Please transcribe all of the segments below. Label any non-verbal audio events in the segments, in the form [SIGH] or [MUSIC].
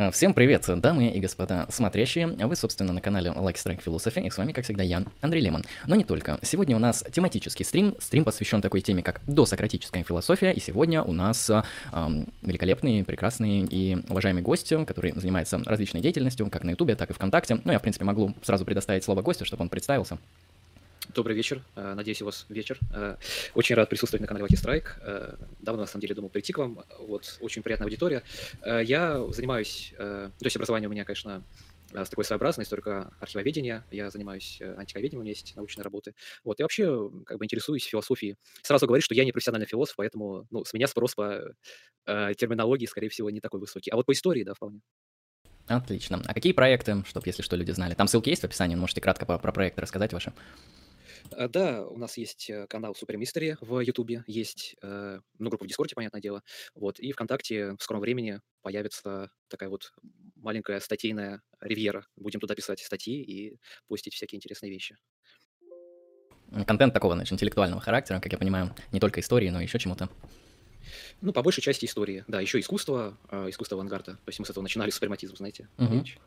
А, Всем привет, дамы и господа смотрящие. Вы, собственно, на канале Lucky Strike Philosophy, и с вами, как всегда, я, Андрей Лемон. Но не только. Сегодня у нас тематический стрим. Стрим посвящен такой теме, как досократическая философия. И сегодня у нас эм, великолепный, прекрасный и уважаемый гость, который занимается различной деятельностью, как на Ютубе, так и ВКонтакте. Ну, я, в принципе, могу сразу предоставить слово гостю, чтобы он представился. Добрый вечер. Э, Надеюсь, у вас вечер. Э, Очень рад присутствовать на канале Lucky Strike. Э, Давно, на самом деле, думал прийти к вам. Вот, очень приятная аудитория. Я занимаюсь... То есть образование у меня, конечно, с такой своеобразной, только архивоведения. Я занимаюсь антиковедением, у меня есть научные работы. Вот, и вообще, как бы интересуюсь философией. Сразу говорю, что я не профессиональный философ, поэтому, ну, с меня спрос по терминологии, скорее всего, не такой высокий. А вот по истории, да, вполне. Отлично. А какие проекты, чтобы, если что, люди знали? Там ссылки есть в описании, можете кратко по- про проекты рассказать ваши. Э, Да, у нас есть э, канал Super Mystery в Ютубе, есть, э, ну, группа в Дискорде, понятное дело, вот, и ВКонтакте в скором времени появится такая вот маленькая статейная ривьера. Будем туда писать статьи и постить всякие интересные вещи. Контент такого, значит, интеллектуального характера, как я понимаю, не только истории, но еще чему-то. Ну, по большей части истории, да, еще искусство, э, искусство авангарда, то есть мы с этого начинали, суперматизм, знаете, речь.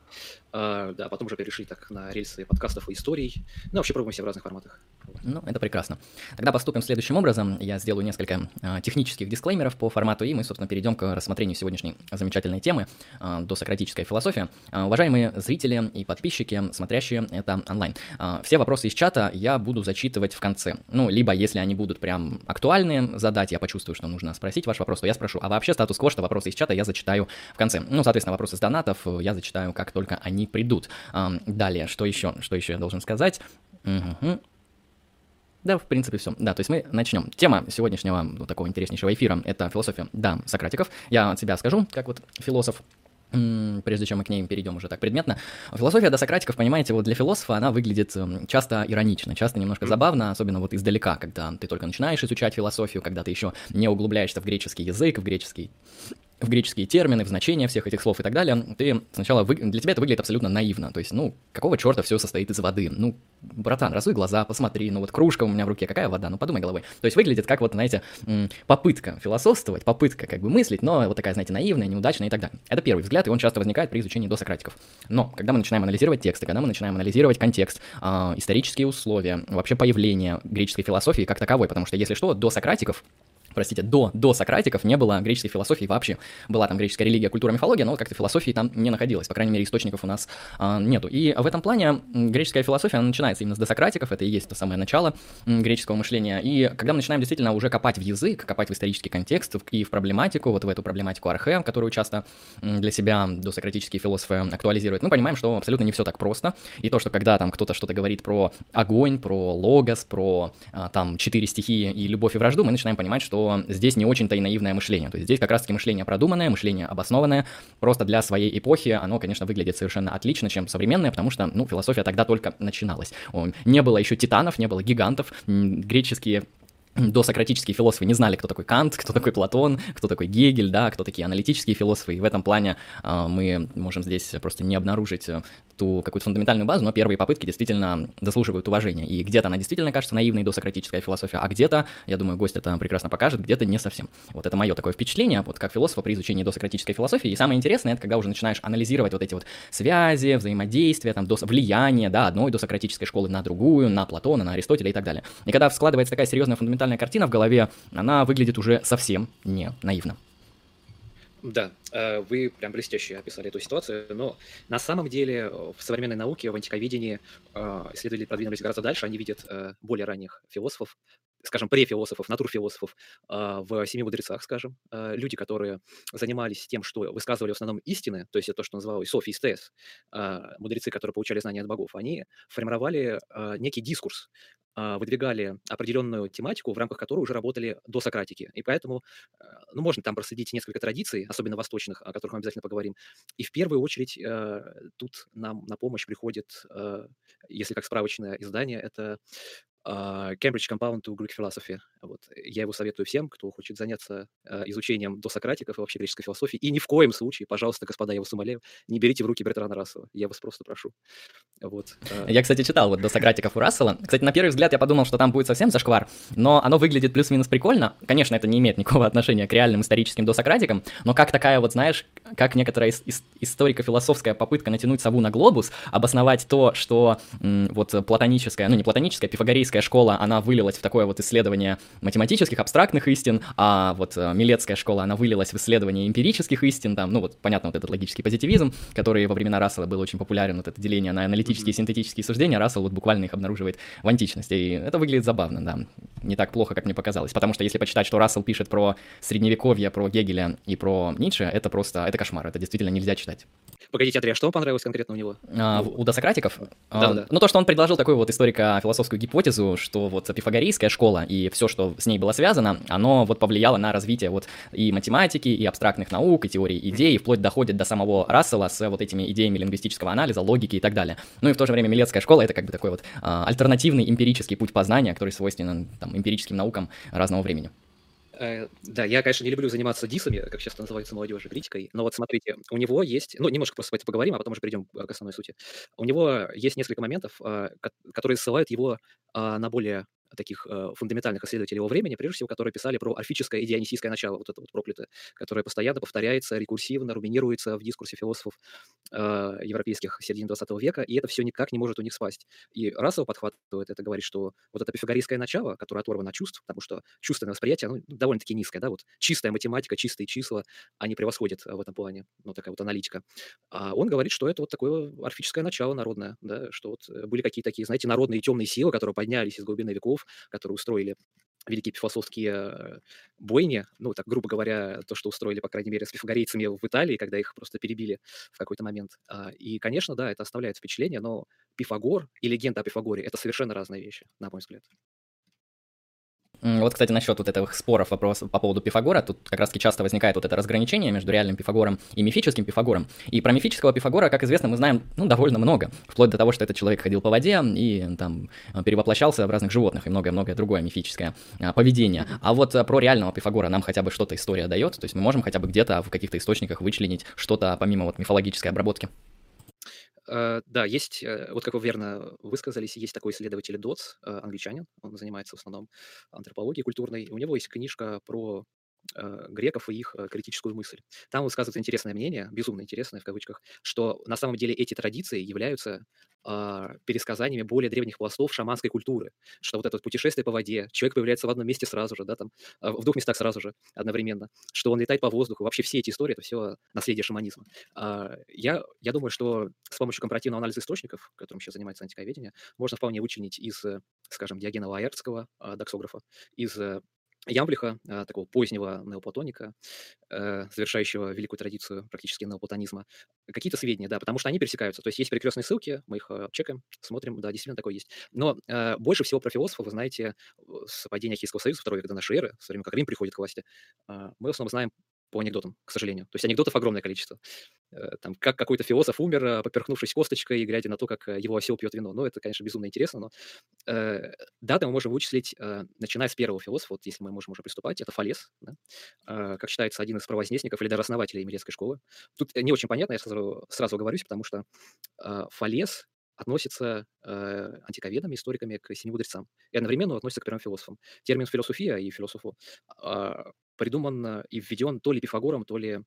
А, да, потом уже перешли так на рельсы подкастов и историй, ну, вообще пробуем себя в разных форматах. Ну, это прекрасно. Тогда поступим следующим образом. Я сделаю несколько а, технических дисклеймеров по формату, и мы, собственно, перейдем к рассмотрению сегодняшней замечательной темы а, досократическая философия. А, уважаемые зрители и подписчики, смотрящие это онлайн, а, все вопросы из чата я буду зачитывать в конце. Ну, либо, если они будут прям актуальные задать, я почувствую, что нужно спросить ваш вопрос, то я спрошу. А вообще статус-кво, что вопросы из чата я зачитаю в конце. Ну, соответственно, вопросы с донатов я зачитаю, как только они придут. Далее, что еще? Что еще я должен сказать? Мгм. Да, в принципе, все. Да, то есть мы начнем. Тема сегодняшнего вот такого интереснейшего эфира – это философия, да, Сократиков. Я от себя скажу, как вот философ, прежде чем мы к ней перейдем уже так предметно. Философия до Сократиков, понимаете, вот для философа она выглядит м, часто иронично, часто немножко забавно, особенно вот издалека, когда ты только начинаешь изучать философию, когда ты еще не углубляешься в греческий язык, в греческий в греческие термины, в значения всех этих слов и так далее, ты сначала, вы... для тебя это выглядит абсолютно наивно, то есть, ну, какого черта все состоит из воды? Ну, братан, разуй глаза, посмотри, ну вот кружка у меня в руке, какая вода, ну подумай головой. То есть выглядит как вот, знаете, попытка философствовать, попытка как бы мыслить, но вот такая, знаете, наивная, неудачная и так далее. Это первый взгляд, и он часто возникает при изучении досократиков. Но когда мы начинаем анализировать тексты, когда мы начинаем анализировать контекст, а, исторические условия, вообще появление греческой философии как таковой, потому что, если что, до сократиков простите, до, до Сократиков не было греческой философии вообще. Была там греческая религия, культура, мифология, но как-то философии там не находилось, по крайней мере, источников у нас а, нету. И в этом плане греческая философия, она начинается именно с досократиков, это и есть то самое начало греческого мышления. И когда мы начинаем действительно уже копать в язык, копать в исторический контекст и в проблематику, вот в эту проблематику архе, которую часто для себя досократические философы актуализируют, мы понимаем, что абсолютно не все так просто. И то, что когда там кто-то что-то говорит про огонь, про логос, про а, там четыре стихии и любовь и вражду, мы начинаем понимать, что здесь не очень-то и наивное мышление. То есть здесь как раз-таки мышление продуманное, мышление обоснованное, просто для своей эпохи оно, конечно, выглядит совершенно отлично, чем современное, потому что, ну, философия тогда только начиналась. Не было еще титанов, не было гигантов, греческие досократические философы не знали, кто такой Кант, кто такой Платон, кто такой Гегель, да, кто такие аналитические философы, и в этом плане а, мы можем здесь просто не обнаружить э, ту какую-то фундаментальную базу, но первые попытки действительно заслуживают уважения, и где-то она действительно кажется наивной досократическая философия, а где-то, я думаю, гость это прекрасно покажет, где-то не совсем. Вот это мое такое впечатление, вот как философа при изучении досократической философии, и самое интересное, это когда уже начинаешь анализировать вот эти вот связи, взаимодействия, там, дос- влияние, да, одной досократической школы на другую, на Платона, на Аристотеля и так далее. И когда складывается такая серьезная фундаментальная картина в голове, она выглядит уже совсем не наивно. Да, э, вы прям блестяще описали эту ситуацию, но на самом деле э, в современной науке, в антиковедении э, исследователи продвинулись гораздо дальше, они видят более ранних философов, скажем, префилософов, натурфилософов э, в «Семи мудрецах», скажем, э, люди, которые занимались тем, что высказывали в основном истины, то есть это то, что называлось софистес, э, мудрецы, которые получали знания от богов, они формировали некий дискурс, выдвигали определенную тематику, в рамках которой уже работали до Сократики. И поэтому, ну, можно там проследить несколько традиций, особенно восточных, о которых мы обязательно поговорим. И в первую очередь тут нам на помощь приходит, если как справочное издание, это а, Cambridge Compound to Greek Philosophy. Вот. Я его советую всем, кто хочет заняться э, изучением досократиков и вообще греческой философии. И ни в коем случае, пожалуйста, господа, я вас умоляю, не берите в руки Бертрана Рассела. Я вас просто прошу. Вот. Э. Я, кстати, читал вот досократиков у Рассела. Кстати, на первый взгляд я подумал, что там будет совсем зашквар, но оно выглядит плюс-минус прикольно. Конечно, это не имеет никакого отношения к реальным историческим досократикам, но как такая вот, знаешь, как некоторая историко-философская попытка натянуть сову на глобус, обосновать то, что вот платоническая, ну не платоническая, пифагорейская школа, она вылилась в такое вот исследование математических, абстрактных истин, а вот э, Милетская школа, она вылилась в исследование эмпирических истин, там, ну вот понятно, вот этот логический позитивизм, который во времена Рассела был очень популярен, вот это деление на аналитические и синтетические суждения, Рассел вот буквально их обнаруживает в античности, и это выглядит забавно, да, не так плохо, как мне показалось, потому что если почитать, что Рассел пишет про средневековье, про Гегеля и про Ницше, это просто, это кошмар, это действительно нельзя читать. Погодите, Андрей, а что вам понравилось конкретно у него? А, у досократиков? Да, а, да. Ну, то, что он предложил такую вот историко-философскую гипотезу, что вот пифагорейская школа и все, что с ней было связано, оно вот повлияло на развитие вот и математики, и абстрактных наук, и теории идей, и вплоть доходит до самого Рассела с вот этими идеями лингвистического анализа, логики и так далее. Ну и в то же время Милетская школа — это как бы такой вот а, альтернативный эмпирический путь познания, который свойственен там эмпирическим наукам разного времени. Э, да, я, конечно, не люблю заниматься дисами, как сейчас называется молодежи, критикой, но вот смотрите, у него есть, ну, немножко просто это поговорим, а потом уже перейдем к основной сути. У него есть несколько моментов, а, которые ссылают его а, на более таких э, фундаментальных исследователей его времени, прежде всего, которые писали про орфическое и дионисийское начало, вот это вот проклятое, которое постоянно повторяется, рекурсивно, руминируется в дискурсе философов э, европейских середины 20 века, и это все никак не может у них спасть. И Рассел подхватывает это, говорит, что вот это пифагорейское начало, которое оторвано от чувств, потому что чувственное восприятие, оно довольно-таки низкое, да, вот чистая математика, чистые числа, они превосходят в этом плане, ну, такая вот аналитика. А он говорит, что это вот такое орфическое начало народное, да, что вот э, были какие-то такие, знаете, народные темные силы, которые поднялись из глубины веков, которые устроили великие пифосовские э, бойни, ну, так, грубо говоря, то, что устроили, по крайней мере, с пифагорейцами в Италии, когда их просто перебили в какой-то момент. А, и, конечно, да, это оставляет впечатление, но Пифагор и легенда о Пифагоре — это совершенно разные вещи, на мой взгляд. Вот, кстати, насчет вот этих споров вопрос по поводу Пифагора, тут как раз-таки часто возникает вот это разграничение между реальным Пифагором и мифическим Пифагором. И про мифического Пифагора, как известно, мы знаем, ну, довольно много, вплоть до того, что этот человек ходил по воде и там перевоплощался в разных животных и многое-многое другое мифическое а, поведение. А вот а, про реального Пифагора нам хотя бы что-то история дает, то есть мы можем хотя бы где-то в каких-то источниках вычленить что-то помимо вот мифологической обработки. Э, да, есть, э, вот как вы верно высказались, есть такой исследователь Дотс, э, англичанин, он занимается в основном антропологией культурной. У него есть книжка про греков и их критическую мысль. Там высказывается интересное мнение, безумно интересное в кавычках, что на самом деле эти традиции являются а, пересказаниями более древних пластов шаманской культуры, что вот это вот путешествие по воде, человек появляется в одном месте сразу же, да, там, а, в двух местах сразу же, одновременно, что он летает по воздуху, вообще все эти истории, это все наследие шаманизма. А, я, я думаю, что с помощью компаративного анализа источников, которым сейчас занимается антиковедение, можно вполне вычленить из, скажем, Диогена Лаэртского, доксографа, из Ямблиха, а, такого позднего неоплатоника, э, завершающего великую традицию практически неоплатонизма, какие-то сведения, да, потому что они пересекаются. То есть есть перекрестные ссылки, мы их э, чекаем, смотрим, да, действительно такое есть. Но э, больше всего про философов, вы знаете, с падения Ахейского союза, второй век до нашей эры, с времен, как Рим приходит к власти, э, мы в основном знаем по анекдотам, к сожалению. То есть анекдотов огромное количество. Э, там, как какой-то философ умер, э, поперхнувшись косточкой и глядя на то, как э, его осел пьет вино. Ну, это, конечно, безумно интересно, но э, даты мы можем вычислить, э, начиная с первого философа, вот если мы можем уже приступать, это Фалес, да? э, как считается, один из провознесников или даже основателей Эмилетской школы. Тут не очень понятно, я сразу, сразу оговорюсь, потому что э, Фалес относится э, антиковедами, историками к семи мудрецам и одновременно относится к первым философам. Термин философия и философу э, придуман и введен то ли Пифагором, то ли э,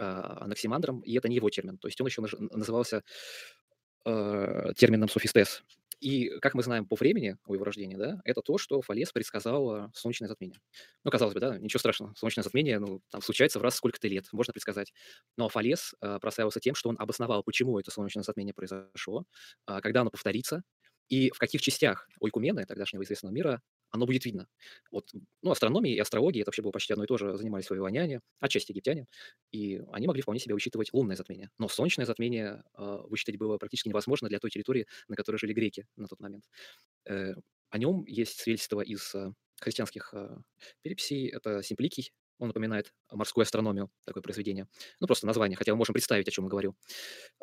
Анаксимандром, и это не его термин. То есть он еще назывался э, термином софистес. И, как мы знаем по времени у его рождения, да, это то, что Фалес предсказал солнечное затмение. Ну, казалось бы, да, ничего страшного. Солнечное затмение, ну, там случается в раз сколько-то лет, можно предсказать. Но Фалес э, прославился тем, что он обосновал, почему это солнечное затмение произошло, э, когда оно повторится, и в каких частях Ойкумены, тогдашнего известного мира, оно будет видно. Вот, ну, астрономия и астрология, это вообще было почти одно и то же, занимались вавилоняне, отчасти египтяне, и они могли вполне себе высчитывать лунное затмение. Но солнечное затмение э, высчитать было практически невозможно для той территории, на которой жили греки на тот момент. Э, о нем есть свидетельство из э, христианских э, переписей. Это Симпликий, он напоминает морскую астрономию, такое произведение. Ну, просто название, хотя мы можем представить, о чем я говорю.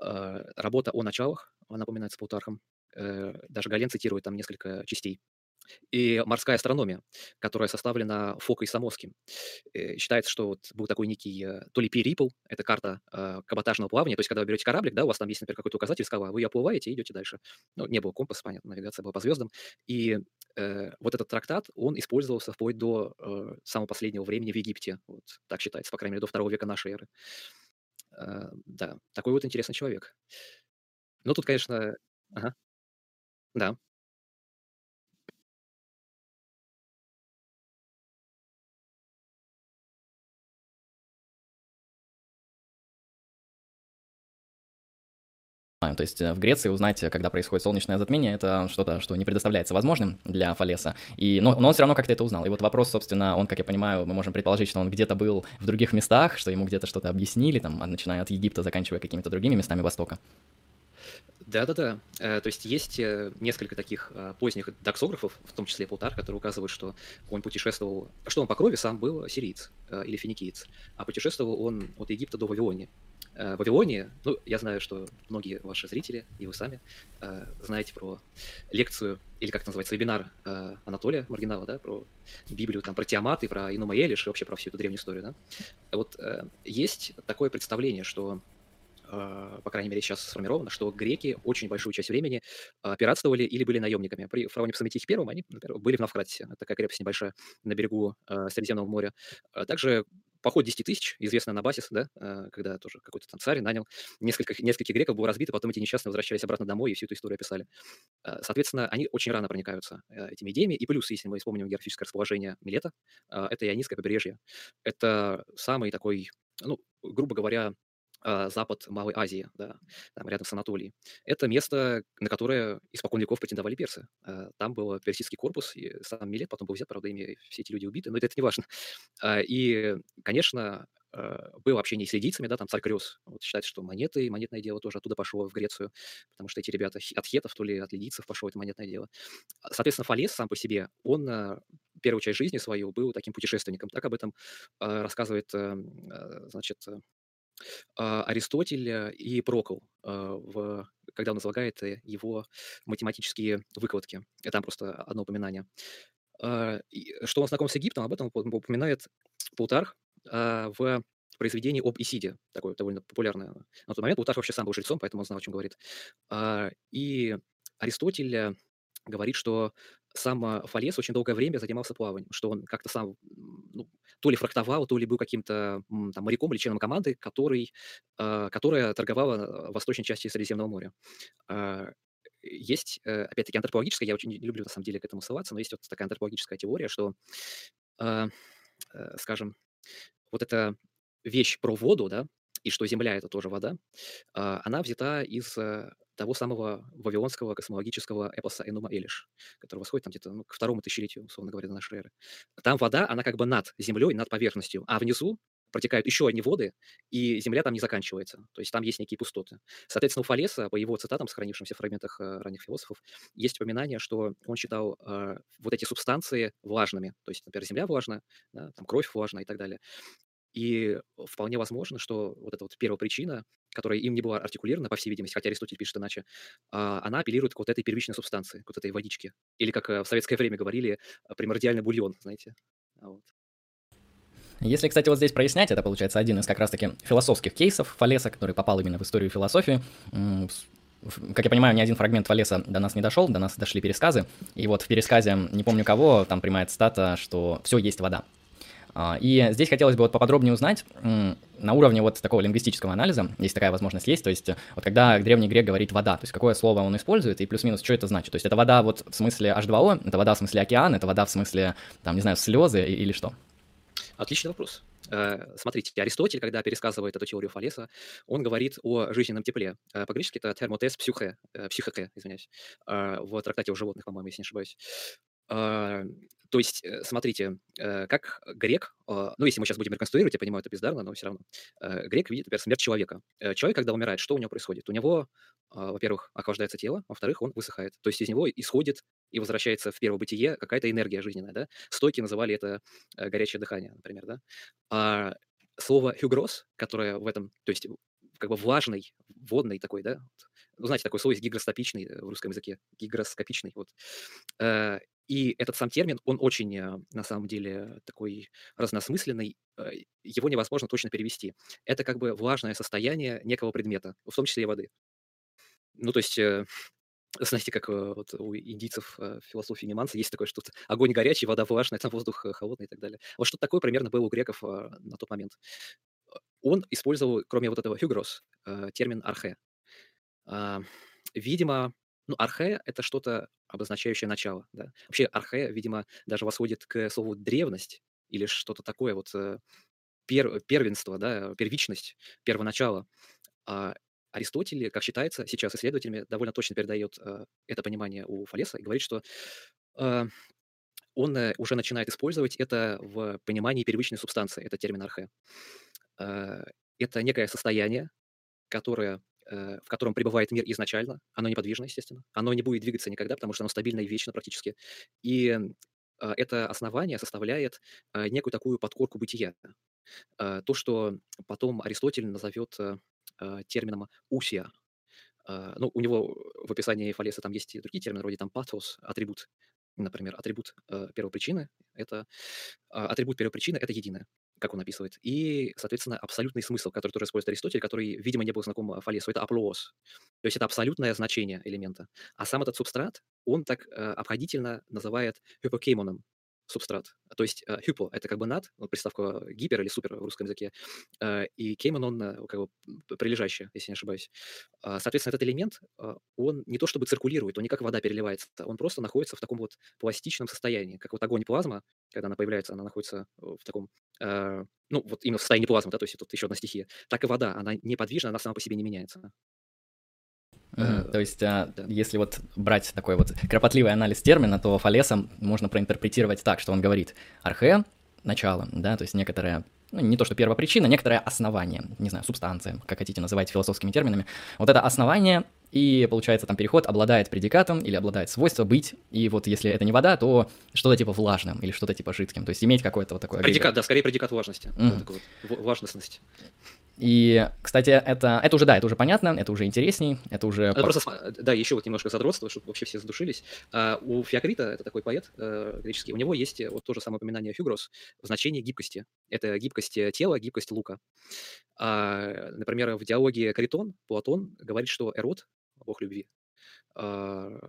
Э, работа о началах, она напоминается Плутархом. Э, даже Гален цитирует там несколько частей и морская астрономия, которая составлена Фокой Самоским. Э, считается, что вот был такой некий э, то ли P-Ripple, это карта э, каботажного плавания, то есть когда вы берете кораблик, да, у вас там есть, например, какой-то указатель скала, вы оплываете и идете дальше. Ну, не было компаса, понятно, навигация была по звездам. И э, вот этот трактат, он использовался вплоть до э, самого последнего времени в Египте. Вот, так считается, по крайней мере, до второго века нашей эры. Э, да, такой вот интересный человек. Ну, тут, конечно... Ага. Да. То есть э, в Греции узнать, когда происходит солнечное затмение, это что-то, что не предоставляется возможным для Фалеса. И, но, но он все равно как-то это узнал. И вот вопрос, собственно, он, как я понимаю, мы можем предположить, что он где-то был в других местах, что ему где-то что-то объяснили, там, начиная от Египта, заканчивая какими-то другими местами Востока. Да-да-да. Э, то есть есть э, несколько таких поздних доксографов, в том числе Плутар, которые указывают, что он путешествовал, что он по крови сам был сириец или финикиец, а путешествовал он от Египта до Вавилонии. Э, Вавилонии, ну, я знаю, что многие ваши зрители, и вы сами, э, знаете про лекцию, или как это называется, вебинар э, Анатолия Маргинала, да, про Библию, там, про Тиамат и про Инума Элиш, и вообще про всю эту древнюю историю, да. Вот э, есть такое представление, что э, по крайней мере, сейчас сформировано, что греки очень большую часть времени э, пиратствовали или были наемниками. При фараоне Псаметихе Первом они, например, были в Навкратисе, такая крепость небольшая на берегу Средиземного моря. Также поход 10 тысяч, известный Анабасис, да, э, когда тоже какой-то там царь нанял несколько, нескольких греков, был разбит, потом эти несчастные возвращались обратно домой и всю эту историю описали. Э, соответственно, они очень рано проникаются э, этими идеями. И плюс, если мы вспомним географическое расположение Милета, это Ионийское побережье. Это самый такой, ну, грубо говоря, запад Малой Азии, да, там рядом с Анатолией. Это место, на которое испокон веков претендовали персы. А, там был персидский корпус, и сам Милет потом был взят, правда, ими все эти люди убиты, но это, это не важно. А, и, конечно, было общение с лидийцами, да, там царь Крёс. Вот считается, что монеты, монетное дело тоже оттуда пошло в Грецию, потому что эти ребята от хетов, то ли от лидийцев пошло это монетное дело. Соответственно, Фалес сам по себе, он первую часть жизни свою был таким путешественником. Так об этом рассказывает, значит, а, Аристотель э, и Прокл, а, когда он излагает э, его математические выкладки. Это там просто одно упоминание. А, что он знаком с Египтом, об этом упоминает Плутарх в произведении об Исиде, такое довольно популярное. На тот момент Плутарх вообще сам был жрецом, поэтому он знал, о чем говорит. И Аристотель говорит, что сам Фалес очень долгое время занимался плаванием, что он как-то сам ну, то ли фрахтовал, то ли был каким-то там, моряком или членом команды, который, э, которая торговала в восточной части Средиземного моря. Э, есть, опять-таки, антропологическая, я очень не люблю на самом деле к этому ссылаться, но есть вот такая антропологическая теория, что, э, э, скажем, вот эта вещь про воду, да, и что Земля — это тоже вода, она взята из того самого вавилонского космологического эпоса Энума Элиш, который восходит там где-то ну, к второму тысячелетию, условно говоря, до нашей эры. Там вода, она как бы над землей, над поверхностью, а внизу протекают еще одни воды, и земля там не заканчивается. То есть там есть некие пустоты. Соответственно, у Фалеса, по его цитатам, сохранившимся в фрагментах э, ранних философов, есть упоминание, что он считал э, вот эти субстанции влажными. То есть, например, земля влажная, да, там кровь влажная и так далее. И вполне возможно, что вот эта вот первая причина, которая им не была артикулирована, по всей видимости, хотя Аристотель пишет иначе, а, она апеллирует к вот этой первичной субстанции, к вот этой водичке. Или, как э, в советское время говорили, э, примордиальный бульон, знаете. А вот. Если, кстати, вот здесь прояснять, это получается один из как раз-таки философских кейсов Фалеса, который попал именно в историю философии. Как я понимаю, ни один фрагмент Фалеса до нас не дошел, до нас дошли пересказы. И вот в пересказе, не помню кого, там прямая цитата, что все есть вода. А, и здесь хотелось бы вот поподробнее узнать на уровне вот такого лингвистического анализа, если такая возможность есть, то есть вот когда древний грек говорит вода, то есть какое слово он использует и плюс-минус, что это значит. То есть это вода вот в смысле H2O, это вода в смысле океан, это вода в смысле, там, не знаю, слезы или что? Отличный вопрос. Э, смотрите, Аристотель, когда пересказывает эту теорию Фалеса, он говорит о жизненном тепле. Э, по-гречески это термотес псюхе, э, психоке, извиняюсь, в трактате о животных, по-моему, если не ошибаюсь. То есть, э, смотрите, э, как грек, а, ну, если мы сейчас будем реконструировать, я понимаю, это бездарно, но все равно, э, грек видит, например, смерть человека. Человек, когда умирает, что у него происходит? У него, во-первых, охлаждается тело, во-вторых, он высыхает. То есть из него исходит и возвращается в первое бытие какая-то энергия жизненная, да? Стойки называли это горячее дыхание, например, да? А слово «хюгрос», которое в этом, то есть как бы влажный, водный такой, да, ну, знаете, слово есть гигроскопичный в русском языке, гигроскопичный, вот. И этот сам термин, он очень, на самом деле, такой разносмысленный, его невозможно точно перевести. Это как бы влажное состояние некого предмета, в том числе и воды. Ну, то есть [LAUGHS] знаете, как э, вот у индийцев э, в философии Миманса есть такое что-то огонь горячий, вода влажная, там воздух э, холодный и так далее. Вот что-то такое примерно было у греков на тот момент. Он использовал, кроме вот этого «hygros», термин «архе». Видимо, ну, архе — это что-то, обозначающее начало. Да? Вообще архе, видимо, даже восходит к слову «древность» или что-то такое, вот пер, первенство, да, первичность, первоначало. А Аристотель, как считается сейчас исследователями, довольно точно передает э, это понимание у Фалеса и говорит, что э, он э, уже начинает использовать это в понимании первичной субстанции, это термин архе. Э, это некое состояние, которое, э, в котором пребывает мир изначально, оно неподвижно, естественно, оно не будет двигаться никогда, потому что оно стабильно и вечно практически. И э, это основание составляет э, некую такую подкорку бытия. Э, то, что потом Аристотель назовет термином «усия». Ну, у него в описании Фалеса там есть и другие термины, вроде там «патос», «атрибут». Например, атрибут э, первопричины – это… Э, атрибут первопричины – это единое, как он описывает. И, соответственно, абсолютный смысл, который тоже использует Аристотель, который, видимо, не был знаком Фалесу, это аплоос. То есть это абсолютное значение элемента. А сам этот субстрат, он так э, обходительно называет hypokemоном, субстрат. То есть э, hypo — это как бы над, вот приставка гипер или супер в русском языке, э, и кейман, он э, как бы прилежащий, если не ошибаюсь. Э, соответственно, этот элемент, э, он не то чтобы циркулирует, он не как вода переливается, он просто находится в таком вот пластичном состоянии, как вот огонь плазма, когда она появляется, она находится в таком, э, ну, вот именно в состоянии плазмы, да, то есть тут еще одна стихия. Так и вода, она неподвижна, она сама по себе не меняется. Mm, то есть, а, если вот брать такой вот кропотливый анализ термина, то Фалеса можно проинтерпретировать так, что он говорит архе — начало, да, то есть некоторая ну, не то что первопричина, некоторое основание, не знаю, субстанция, как хотите называть философскими терминами. Вот это основание, и получается там переход обладает предикатом или обладает свойством быть, и вот если это не вода, то что-то типа влажным или что-то типа жидким, то есть иметь какое-то вот такое... Предикат, да, скорее предикат влажности, mm-hmm. вот, влажностность. И, кстати, это, это уже, да, это уже понятно, это уже интересней, это уже... Это просто, да, еще вот немножко задротство, чтобы вообще все задушились. А, у Феокрита, это такой поэт э, греческий, у него есть вот то же самое упоминание Фюгрос в значении гибкости. Это гибкость тела, гибкость лука. А, например, в диалоге Каритон Платон говорит, что Эрот, бог любви, а,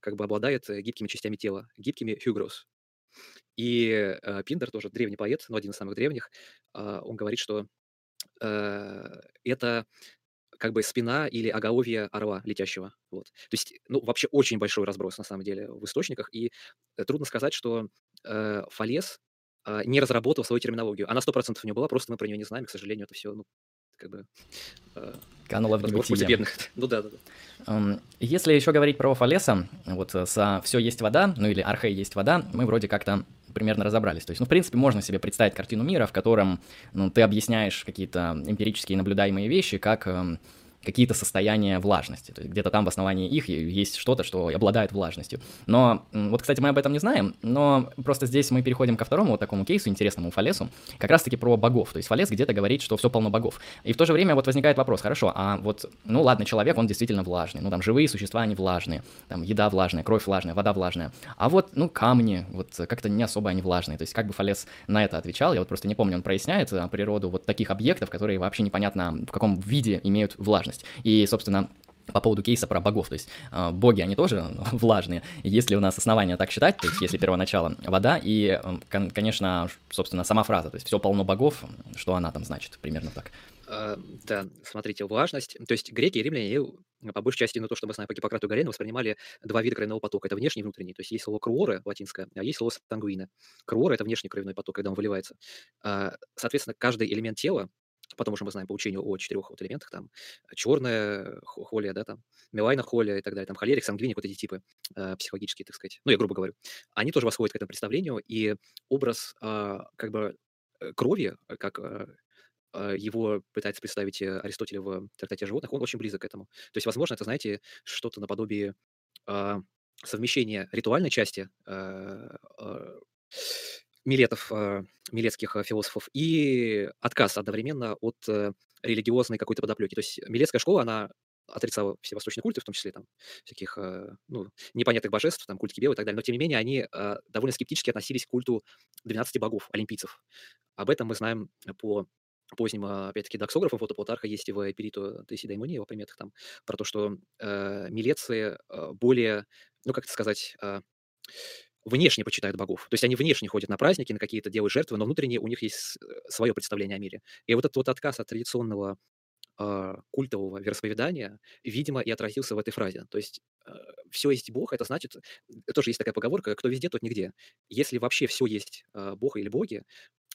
как бы обладает гибкими частями тела, гибкими Фюгрос. И э, Пиндер, тоже древний поэт, но один из самых древних, э, он говорит, что Э, это как бы спина или оголовье орла летящего. Вот. То есть, ну, вообще очень большой разброс, на самом деле, в источниках, и э, трудно сказать, что э, Фалес э, не разработал свою терминологию. Она сто процентов у него была, просто мы про нее не знаем, к сожалению, это все, ну, Э, Канула в небытие. ну да, да, да. Если еще говорить про Фалеса, вот э, со «все есть вода», ну или «архей есть вода», мы вроде как-то примерно разобрались. То есть, ну, в принципе, можно себе представить картину мира, в котором ну, ты объясняешь какие-то эмпирические наблюдаемые вещи, как эм, какие-то состояния влажности. То есть где-то там в основании их есть что-то, что обладает влажностью. Но вот, кстати, мы об этом не знаем, но просто здесь мы переходим ко второму вот такому кейсу, интересному Фалесу, как раз-таки про богов. То есть Фалес где-то говорит, что все полно богов. И в то же время вот возникает вопрос, хорошо, а вот, ну ладно, человек, он действительно влажный, ну там живые существа, они влажные, там еда влажная, кровь влажная, вода влажная. А вот, ну, камни, вот как-то не особо они влажные. То есть как бы Фалес на это отвечал, я вот просто не помню, он проясняет а, природу вот таких объектов, которые вообще непонятно в каком виде имеют влажность влажность. И, собственно, по поводу кейса про богов, то есть э, боги, они тоже [LAUGHS] влажные. Если у нас основания так считать, то есть если первоначало вода, и, э, конечно, собственно, сама фраза, то есть все полно богов, что она там значит, примерно так. Uh, да, смотрите, влажность. То есть греки и римляне, по большей части, ну, то, что мы знаем по Гиппократу Галену, воспринимали два вида кровяного потока. Это внешний и внутренний. То есть есть слово круоре латинское, а есть слово сангвина. Круоре – это внешний кровяной поток, когда он выливается. Uh, соответственно, каждый элемент тела Потом уже мы знаем по учению о четырех вот элементах, там, черная холия, да, там, мелайна холия и так далее, там, холерик, сангвиник, вот эти типы э, психологические, так сказать, ну, я грубо говорю, они тоже восходят к этому представлению, и образ э, как бы э, крови, э, как э, э, его пытается представить Аристотель в трактате животных, он очень близок к этому. То есть, возможно, это, знаете, что-то наподобие э, совмещения ритуальной части э, э, Милетов, э, милетских э, философов, и отказ одновременно от э, религиозной какой-то подоплеки. То есть Милецкая школа, она отрицала все восточные культы, в том числе там всяких ну, непонятных божеств, там культ Кибева и так далее, но тем не менее они довольно скептически относились к культу 12 богов, олимпийцев. Об этом мы знаем по поздним, опять-таки, доксографом фото Плутарха есть в Эпириту Тесидаймони, его приметах там, про то, что э, милецы более, ну, как это сказать, э, внешне почитают богов. То есть они внешне ходят на праздники, на какие-то делают жертвы, но внутренне у них есть свое представление о мире. И вот этот вот отказ от традиционного э, культового вероисповедания, видимо, и отразился в этой фразе. То есть э, все есть Бог, это значит, тоже есть такая поговорка, кто везде, тот нигде. Если вообще все есть э, Бог или боги,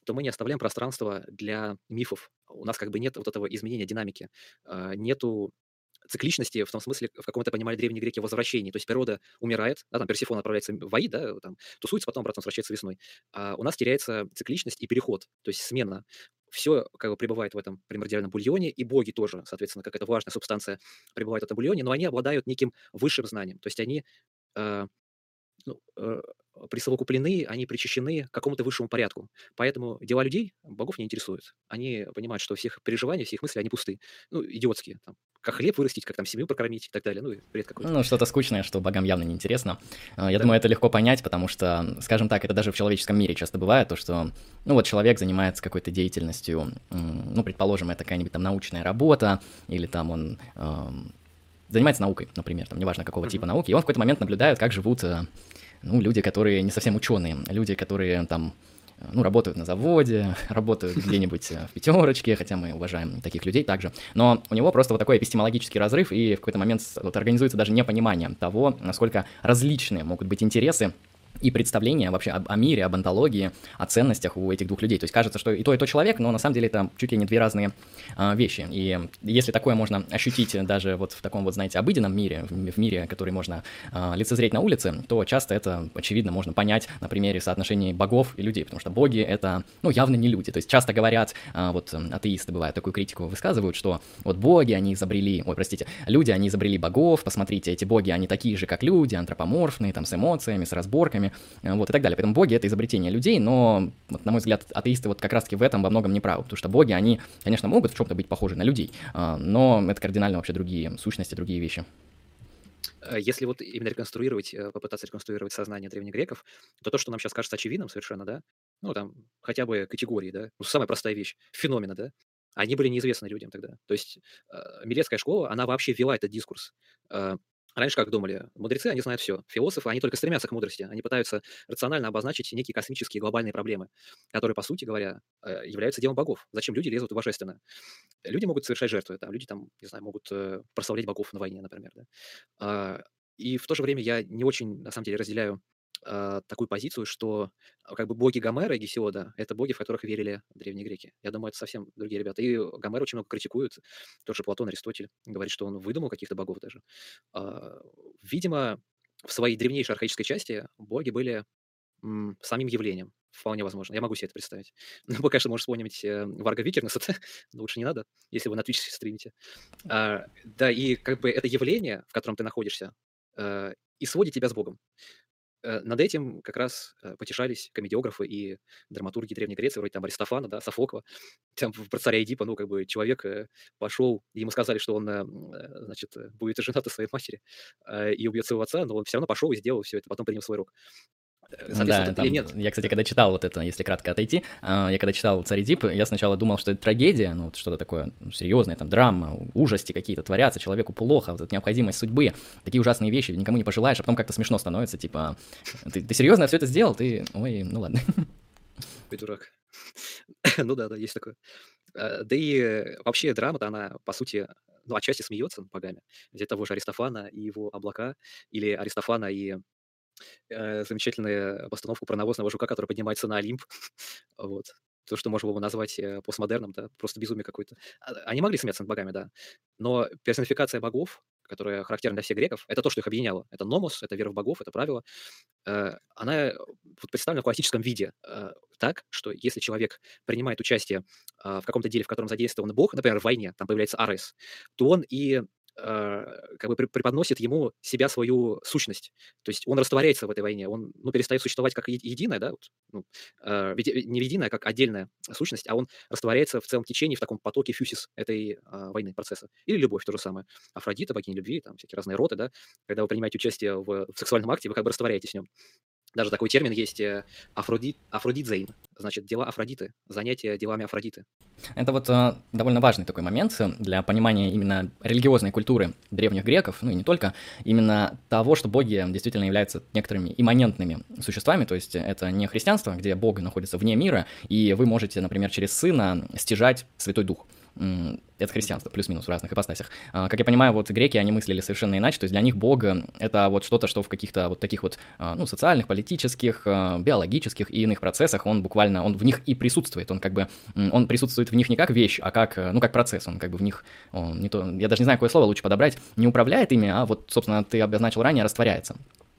то мы не оставляем пространства для мифов. У нас как бы нет вот этого изменения динамики, э, нету цикличности в том смысле, в каком это понимали древние греки, возвращении. То есть природа умирает, да, там Персифон отправляется в Аид, да, там, тусуется, потом обратно возвращается весной. А у нас теряется цикличность и переход, то есть смена все как бы пребывает в этом примордиальном бульоне, и боги тоже, соответственно, какая-то важная субстанция пребывает в этом бульоне, но они обладают неким высшим знанием. То есть они э, ну, э, присовокуплены, они причащены к какому-то высшему порядку. Поэтому дела людей богов не интересуют. Они понимают, что все их переживания, все их мысли, они пусты. Ну, идиотские. Там, как хлеб вырастить, как там семью прокормить и так далее. Ну, бред какой-то. Ну, что-то скучное, что богам явно не интересно. А, я да. думаю, это легко понять, потому что, скажем так, это даже в человеческом мире часто бывает, то, что, ну, вот человек занимается какой-то деятельностью, ну, предположим, это какая-нибудь там научная работа, или там он эм, занимается наукой, например, там, неважно какого mm-hmm. типа науки, и он в какой-то момент наблюдает, как живут, э, ну, люди, которые не совсем ученые, люди, которые там ну, работают на заводе, [LAUGHS] работают где-нибудь э, в пятерочке, хотя мы уважаем таких людей также. Но у него просто вот такой эпистемологический разрыв, и в какой-то момент вот организуется даже непонимание того, насколько различные могут быть интересы и представление вообще об, о мире, об антологии, о ценностях у этих двух людей. То есть кажется, что и то, и то человек, но на самом деле это чуть ли не две разные а, вещи. И если такое можно ощутить даже вот в таком вот, знаете, обыденном мире, в, в мире, который можно а, лицезреть на улице, то часто это, очевидно, можно понять на примере соотношений богов и людей, потому что боги — это, ну, явно не люди. То есть часто говорят, а, вот атеисты, бывают, такую критику высказывают, что вот боги, они изобрели, ой, простите, люди, они изобрели богов, посмотрите, эти боги, они такие же, как люди, антропоморфные, там, с эмоциями, с разборками, богами, э, вот, и так далее. Поэтому боги — это изобретение людей, но, вот, на мой взгляд, атеисты вот как раз-таки в этом во многом не правы, потому что боги, они, конечно, могут в чем-то быть похожи на людей, а, но это кардинально вообще другие сущности, другие вещи. Э, если вот именно реконструировать, э, попытаться реконструировать сознание древних греков, то то, что нам сейчас кажется очевидным совершенно, да, ну там хотя бы категории, да, ну, самая простая вещь, феномена, да, они были неизвестны людям тогда. То есть э, Милецкая школа, она вообще ввела этот дискурс. Э, Раньше как думали? Мудрецы, они знают все. Философы, они только стремятся к мудрости. Они пытаются рационально обозначить некие космические глобальные проблемы, которые, по сути говоря, э, являются делом богов. Зачем люди лезут в божественное? Люди могут совершать жертвы, там, люди там, не знаю, могут э, прославлять богов на войне, например. Да? А, и в то же время я не очень, на самом деле, разделяю э, такую позицию, что а, как бы боги Гомера и Гесиода — это боги, в которых верили древние греки. Я думаю, это совсем другие ребята. И Гомер очень много критикует, тот же Платон, Аристотель, говорит, что он выдумал каких-то богов даже. Э, видимо, в своей древнейшей архаической части боги были м, самим явлением. Вполне возможно. Я могу себе это представить. Ну, вы, конечно, можете вспомнить э, Варга Викернеса, [LAUGHS] но лучше не надо, если вы на Twitch стримите. А, да, и как бы это явление, в котором ты находишься, э, и сводит тебя с Богом. Э, над этим как раз э, потешались комедиографы и драматурги Древней Греции, вроде там Аристофана, да, Софокла. [LAUGHS] Там про царя Эдипа, ну, как бы человек э, пошел, ему сказали, что он, значит, будет женат своей [LAUGHS] матери и убьет своего отца, но он все равно пошел и сделал все это, потом принял свой рок. Да, там, нет? Я, кстати, когда читал вот это, если кратко отойти, а, я когда читал «Царь Дип», я сначала думал, что это трагедия, ну, вот что-то такое ну, серьезное, там, драма, ужасти какие-то творятся, человеку плохо, вот эта необходимость судьбы, такие ужасные вещи, никому не пожелаешь, а потом как-то смешно становится, типа, ты, ты серьезно все это сделал? Ты, ой, ну ладно. [LAUGHS] Ты дурак. [LAUGHS] ну да, да, есть такое. А, да и вообще драма-то, она, по сути, ну, отчасти смеется над богами. Взять того же Аристофана и его облака, или Аристофана и э, замечательную постановку про навозного жука, который поднимается на Олимп. [LAUGHS] вот. То, что можно было назвать э, постмодерном, да, просто безумие какое-то. А, они могли смеяться над богами, да. Но персонификация богов, которая характерна для всех греков, это то, что их объединяло. Это номос, это вера в богов, это правило. Э, она вот представлена в классическом виде э, так, что если человек принимает участие в каком-то деле, в котором задействован бог, например, в войне, там появляется Арес, то он и как бы преподносит ему себя, свою сущность. То есть он растворяется в этой войне, он ну, перестает существовать как единое, да, вот, ну, не единое, а как отдельная сущность, а он растворяется в целом течении, в таком потоке фьюсис этой войны, процесса. Или любовь, то же самое. Афродита, богиня любви, там всякие разные роты, да, когда вы принимаете участие в, в сексуальном акте, вы как бы растворяетесь в нем. Даже такой термин есть э, афродит, афродитзейн, значит, дела Афродиты, занятия делами Афродиты. Это вот э, довольно важный такой момент для понимания именно религиозной культуры древних греков, ну и не только, именно того, что боги действительно являются некоторыми имманентными существами, то есть это не христианство, где бог находится вне мира, и вы можете, например, через сына стяжать Святой Дух это христианство, плюс-минус в разных ипостасях. А, как я понимаю, вот греки, они мыслили совершенно иначе, то есть для них Бог — это вот что-то, что в каких-то вот таких вот, а, ну, социальных, политических, а, биологических и иных процессах он буквально, он в них и присутствует, он как бы, он присутствует в них не как вещь, а как, ну, как процесс, он как бы в них, он не то, я даже не знаю, какое слово лучше подобрать, не управляет ими, а вот, собственно, ты обозначил ранее, растворяется.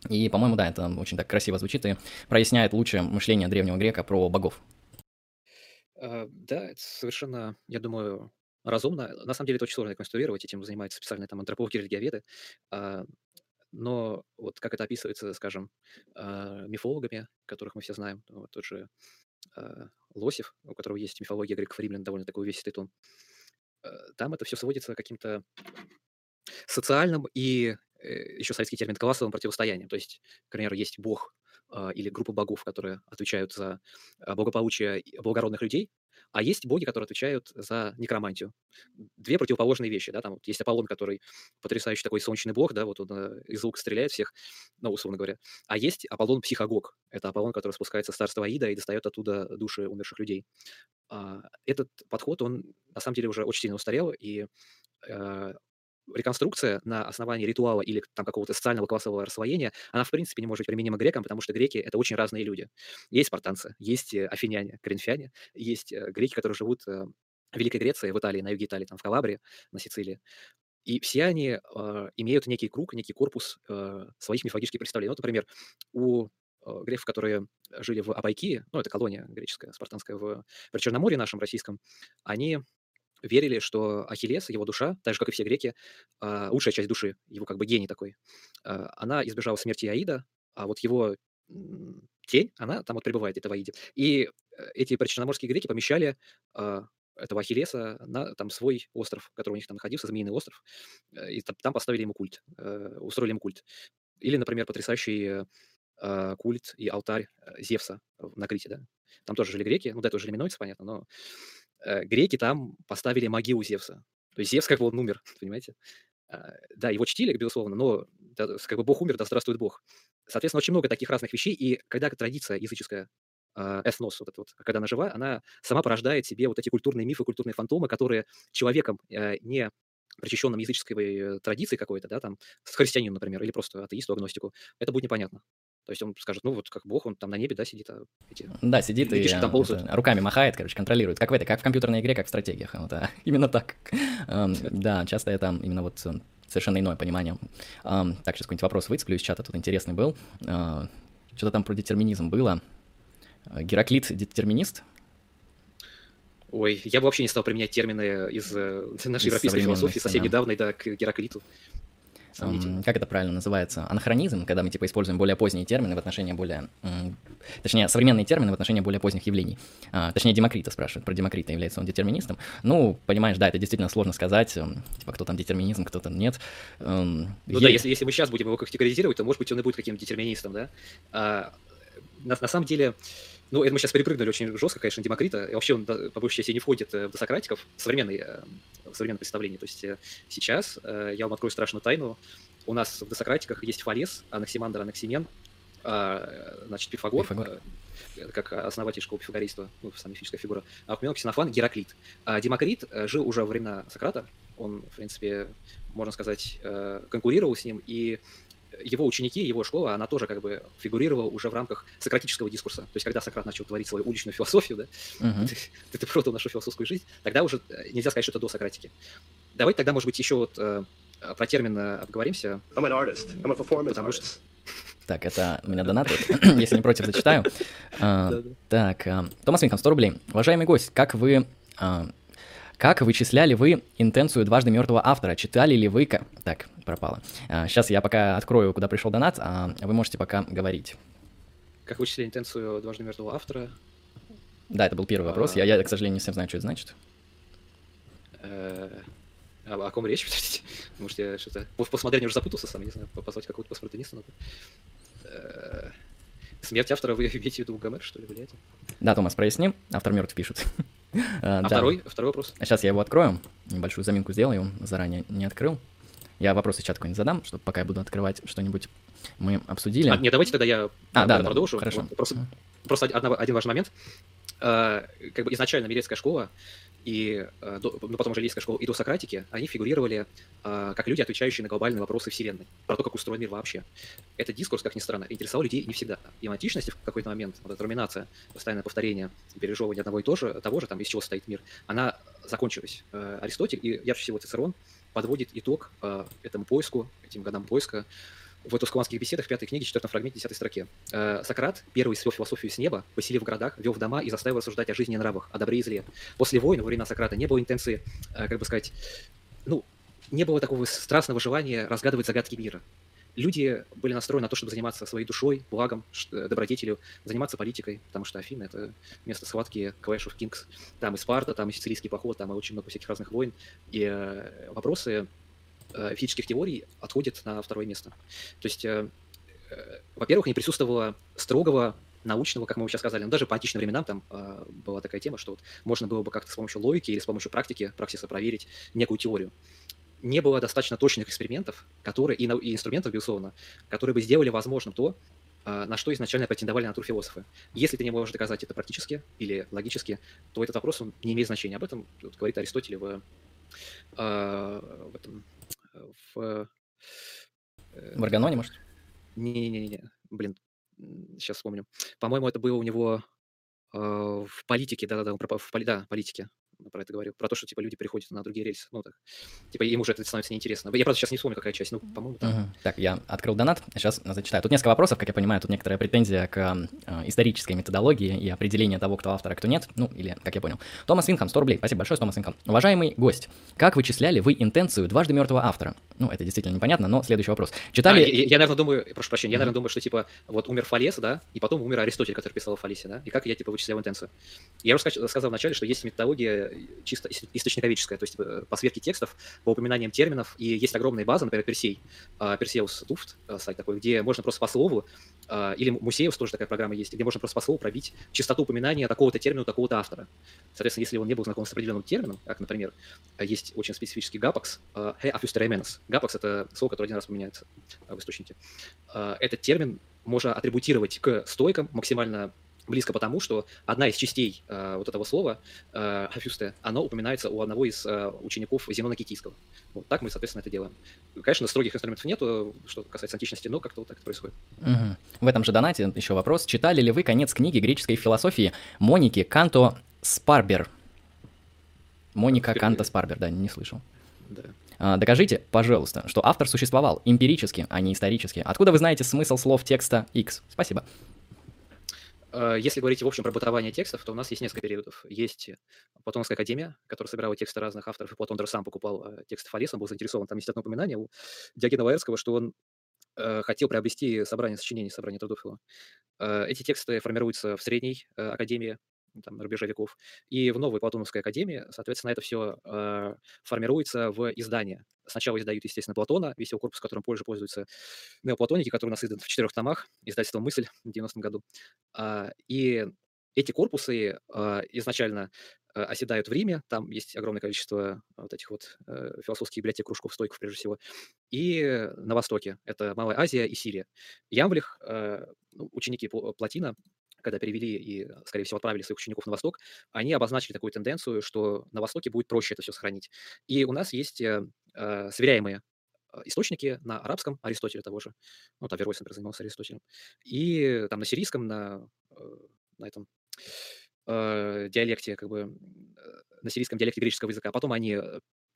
И, по-моему, да, это очень так красиво звучит и проясняет лучше мышление древнего грека про богов. А, да, это совершенно, я думаю, разумно. На самом деле это очень сложно конструировать, этим занимаются специальные там антропологи, религиоведы. А, но вот как это описывается, скажем, а, мифологами, которых мы все знаем, вот тот же Лосев, у которого есть мифология греков римлян, довольно такой увесистый том, там это все сводится к каким-то социальным и э, еще советский термин классовым противостоянием. То есть, к примеру, есть бог а, или группа богов, которые отвечают за а, благополучие благородных людей, а есть боги, которые отвечают за некромантию. Две противоположные вещи, да, там вот есть Аполлон, который потрясающий такой солнечный бог, да, вот он э, из лука стреляет всех, ну, условно говоря. А есть Аполлон Психогог, это Аполлон, который спускается с царства Аида и достает оттуда души умерших людей. А, этот подход, он на самом деле уже очень сильно устарел, и реконструкция на основании ритуала или там какого-то социального классового рассвоения, она в принципе не может быть применима грекам, потому что греки — это очень разные люди. Есть спартанцы, есть э, афиняне, коринфяне, есть э, греки, которые живут э, в Великой Греции, в Италии, на юге Италии, там в Калабрии, на Сицилии. И все они э, имеют некий круг, некий корпус э, своих мифологических представлений. Вот, например, у греков, которые жили в Абайкии, ну, это колония греческая, спартанская в Причерноморье нашем российском, они верили, что Ахиллес, его душа, так же, как и все греки, а, лучшая часть души, его как бы гений такой, а, она избежала смерти Аида, а вот его тень, она там вот пребывает где-то в Аиде. И э, эти причерноморские греки помещали а, этого Ахиллеса на там свой остров, который у них там находился, Змеиный остров, э, и там поставили ему культ, э, устроили ему культ. Или, например, потрясающий культ и алтарь Зевса на Крите, да. Там тоже жили греки, ну, да, тоже жили минойцы, понятно, но греки там поставили могилу Зевса. То есть Зевс как бы он умер, понимаете? А, да, его чтили, безусловно, но как бы Бог умер, да здравствует Бог. Соответственно, очень много таких разных вещей, и когда традиция языческая, а, этнос, вот вот, когда она жива, она сама порождает себе вот эти культурные мифы, культурные фантомы, которые человеком э, не причащенным языческой э, традиции какой-то, да, там, с христианином, например, или просто атеисту, агностику, это будет непонятно. То есть он скажет, ну вот как бог, он там на небе, да, сидит, а эти... Да, сидит и, и там это, руками махает, короче, контролирует. Как в этой, как в компьютерной игре, как в стратегиях. Вот, а, [LAUGHS] именно так. [LAUGHS] да, часто это именно вот совершенно иное понимание. так, сейчас какой-нибудь вопрос выцеплю из чата, тут интересный был. А, что-то там про детерминизм было. Гераклит детерминист? Ой, я бы вообще не стал применять термины из э, нашей из европейской философии совсем да. недавно, да, к Гераклиту. Как это правильно называется? Анахронизм, когда мы типа используем более поздние термины в отношении более... Точнее, современные термины в отношении более поздних явлений. А, точнее, Демокрита спрашивает. Про Демокрита является он детерминистом. Ну, понимаешь, да, это действительно сложно сказать. Типа, кто там детерминизм, кто там нет. Ну Есть... да, если, если мы сейчас будем его категоризировать, то, может быть, он и будет каким-то детерминистом, да? А, на, на самом деле, ну, это мы сейчас перепрыгнули очень жестко, конечно, Демокрита. И вообще он, по большей части, не входит э, в досократиков, современный, э, в современном представлении. То есть э, сейчас я вам открою страшную тайну. У нас в досократиках есть Фалес, Анаксимандр, Анаксимен, а, значит, Пифагор, Пифагор. как основатель школы пифагористства, ну, сама мифическая фигура, а Акумен, Ксенофан, Гераклит. А Демокрит жил уже во времена Сократа, он, в принципе, можно сказать, конкурировал с ним, и его ученики, его школа, она тоже как бы фигурировала уже в рамках сократического дискурса. То есть, когда Сократ начал творить свою уличную философию, да, uh-huh. [LAUGHS] ты, ты, ты продал нашу философскую жизнь, тогда уже э, нельзя сказать, что это до Сократики. Давайте тогда, может быть, еще вот э, про термин обговоримся. I'm an artist. I'm a performance потому artist. Что... Так, это у меня донат, [LAUGHS] если не против, зачитаю. [LAUGHS] А, так, а, Томас Минком, 100 рублей. Уважаемый гость, как вы Как вычисляли вы интенцию дважды мертвого автора? Читали ли вы... Так, пропало. Сейчас я пока открою, куда пришел донат, а вы можете пока говорить. Как вычислили интенцию дважды мертвого автора? Да, это был первый вопрос. А... Я, я, к сожалению, не совсем знаю, что это значит. Э, а о ком речь, [LAUGHS] подождите? Может, я что-то... В постмодерне уже запутался сам, не знаю, позвать какого-то постмодерниста надо. Э, смерть автора вы [LAUGHS] имеете в виду Гомер, что ли, влияет? Да, Томас, проясним. Автор мертв пишут. [LAUGHS] А да. второй, второй вопрос? Сейчас я его открою. Небольшую заминку сделаю, заранее не открыл. Я вопросы чат какой-нибудь задам, чтобы пока я буду открывать что-нибудь мы обсудили. А, нет, давайте тогда я а, да, продолжу. Да, хорошо. Вот, просто, просто один, один важный момент. Uh, как бы изначально Милецкая школа и до, ну, потом уже Лейская школа и до Сократики, они фигурировали uh, как люди, отвечающие на глобальные вопросы Вселенной, про то, как устроен мир вообще. Этот дискурс, как ни странно, интересовал людей не всегда. И в античности в какой-то момент, вот эта руминация, постоянное повторение, пережевывание одного и того же, того же, там, из чего состоит мир, она закончилась. Аристотель и ярче всего Цицерон подводит итог этому поиску, этим годам поиска, в тускуланских беседах пятой книги, четвертом фрагменте, десятой строке. Э, Сократ, первый свел философию с неба, поселив в городах, вел в дома и заставил рассуждать о жизни и нравах, о добре и зле. После войны, во времена Сократа, не было интенции, э, как бы сказать, ну, не было такого страстного желания разгадывать загадки мира. Люди были настроены на то, чтобы заниматься своей душой, благом, э, добродетелью, заниматься политикой, потому что Афины — это место схватки Clash of Kings. Там и Спарта, там и сицилийский поход, там и очень много всяких разных войн. И вопросы физических теорий отходит на второе место. То есть, э, э, во-первых, не присутствовало строгого научного, как мы сейчас сказали, но даже по античным временам там э, была такая тема, что вот можно было бы как-то с помощью логики или с помощью практики, практиса проверить некую теорию. Не было достаточно точных экспериментов, которые, и, и инструментов, безусловно, которые бы сделали возможным то, э, на что изначально претендовали натурфилософы. Если ты не можешь доказать это практически или логически, то этот вопрос он не имеет значения. Об этом вот, говорит Аристотель в, э, в этом в... В Арганоне, может? Не-не-не, блин, сейчас вспомню. По-моему, это было у него э, в политике, да-да-да, в, да, политике про это говорю, про то, что, типа, люди переходят на другие рельсы, ну, так, типа, им уже это становится неинтересно. Я просто сейчас не вспомню, какая часть, ну, по-моему, да. Угу. Так, я открыл донат, сейчас зачитаю. Тут несколько вопросов, как я понимаю, тут некоторая претензия к э, исторической методологии и определению того, кто автор, а кто нет, ну, или, как я понял. Томас Винхам, 100 рублей, спасибо большое, Томас Винхам. Уважаемый гость, как вычисляли вы интенцию дважды мертвого автора? Ну, это действительно непонятно, но следующий вопрос. Читали... А, я, я, наверное, думаю, прошу прощения, я, наверное, думаю, что, типа, вот умер Фалес, да, и потом умер Аристотель, который писал о Фалесе, да, и как я, типа, вычислял интенцию. Я уже сказал вначале, что есть методология чисто источниковедческая, то есть э, по сверке текстов, по упоминаниям терминов, и есть огромная база, например, Персей, Персеус Туфт, э, сайт такой, где можно просто по слову, э, или Мусеус тоже такая программа есть, где можно просто по слову пробить частоту упоминания такого-то термина у такого-то автора. Соответственно, если он не был знаком с определенным термином, как, например, есть очень специфический гапакс, he afusterimenos. Гапакс — это слово, которое один раз упоминается в источнике. Этот термин можно атрибутировать к стойкам максимально близко потому, что одна из частей э, вот этого слова, э, хафюсте, оно упоминается у одного из э, учеников Зенона Китийского. Вот так мы, соответственно, это делаем. Конечно, строгих инструментов нету, что касается античности, но как-то вот так это происходит. Угу. В этом же донате еще вопрос. Читали ли вы конец книги греческой философии Моники Канто Спарбер? Моника Канто Спарбер, да, не слышал. Да. А, докажите, пожалуйста, что автор существовал эмпирически, а не исторически. Откуда вы знаете смысл слов текста X? Спасибо. Э, если говорить в общем про бытование текстов, то у нас есть несколько периодов. Есть Платоновская академия, которая собирала тексты разных авторов, и Платон даже сам покупал э, тексты Фалес, он был заинтересован. Там есть одно упоминание у Диогена Лаэрского, что он э, хотел приобрести собрание сочинений, собрание трудов его. Эти тексты формируются в средней академии, там, рубежа веков. И в новой Платоновской академии, соответственно, это все э, формируется в издание. Сначала издают, естественно, Платона, весь его корпус, которым позже пользуются неоплатоники, который у нас издан в четырех томах, издательство «Мысль» в 90-м году. А, и эти корпусы а, изначально а, оседают в Риме, там есть огромное количество вот этих вот э, философских библиотек, кружков, стойков, прежде всего, и на Востоке, это Малая Азия и Сирия. Ямблих, э, ну, ученики Платина, когда перевели и, скорее всего, отправили своих учеников на Восток, они обозначили такую тенденцию, что на Востоке будет проще это все сохранить. И у нас есть э, э сверяемые э, источники на арабском Аристотеля того же, ну, там Веройс, например, занимался Аристотелем, и там на сирийском, на, э, на этом э, диалекте, как бы, на сирийском диалекте греческого языка. Потом они